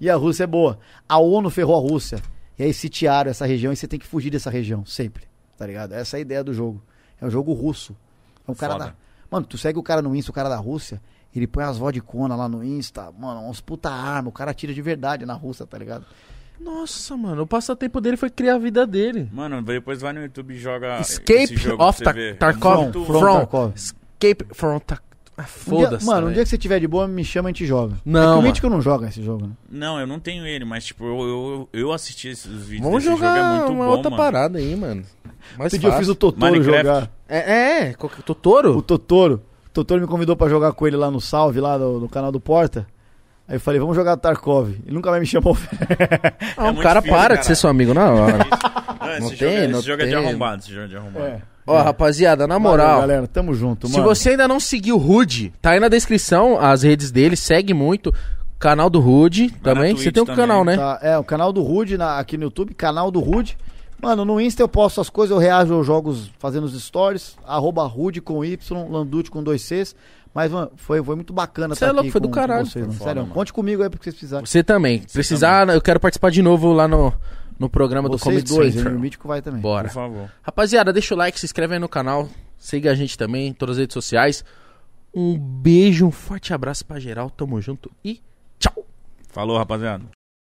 e a Rússia é boa. A ONU ferrou a Rússia. E aí sitiaram essa região e você tem que fugir dessa região, sempre. Tá ligado? Essa é a ideia do jogo. É um jogo russo. É um cara Foda. da. Mano, tu segue o cara no Insta, o cara da Rússia, ele põe as vodicona lá no Insta, mano, uns puta arma, o cara tira de verdade na Rússia, tá ligado? Nossa, mano, o passatempo dele foi criar a vida dele. Mano, depois vai no YouTube e joga Escape esse jogo of. Tarkov. Muito- From From. Tarkov. Escape from Tar... Ah, Um Foda-se. mano, um dia que você tiver de boa, me chama e a gente joga. Não, é que o. Mítico não joga esse jogo, né? Não, eu não tenho ele, mas tipo, eu, eu, eu assisti esses vídeos Vamos desse jogar jogo, é muito uma bom, outra mano. parada aí, mano. Mais Esse dia eu fiz o. Totoro Minecraft. jogar. É, é, que- Totoro? O Totoro. O Totoro me convidou pra jogar com ele lá no Salve, lá no, no canal do Porta. Aí eu falei, vamos jogar Tarkov. Ele nunca mais me chamou. [laughs] Ah, É o muito cara difícil, para de cara. ser seu amigo na hora. Não, esse Não jogo, tem, é- não esse jogo é de tem. arrombado, esse jogo é de arrombado. Ó, rapaziada, na moral, Valeu, galera, tamo junto, se mano. você ainda não seguiu o Rude, tá aí na descrição as redes dele, segue muito. Canal do Rude também. Você tem um também. canal, né? Tá, é, o canal do Rude na- aqui no YouTube, canal do Rude. Mano, no Insta eu posto as coisas, eu reajo aos jogos fazendo os stories. Arroba Rude com Y, Landute com dois Cs. Mas, mano, foi, foi muito bacana Cê estar é louco, aqui foi do caralho. vocês, Foi mano. foda, Sério, mano. conte comigo aí porque vocês precisarem. Você também. Precisar, eu quero participar de novo lá no, no programa do Vocês Comedy dois, Central. o Mítico vai também. Bora. Por favor. Rapaziada, deixa o like, se inscreve aí no canal, siga a gente também em todas as redes sociais. Um beijo, um forte abraço pra geral, tamo junto e tchau! Falou, rapaziada.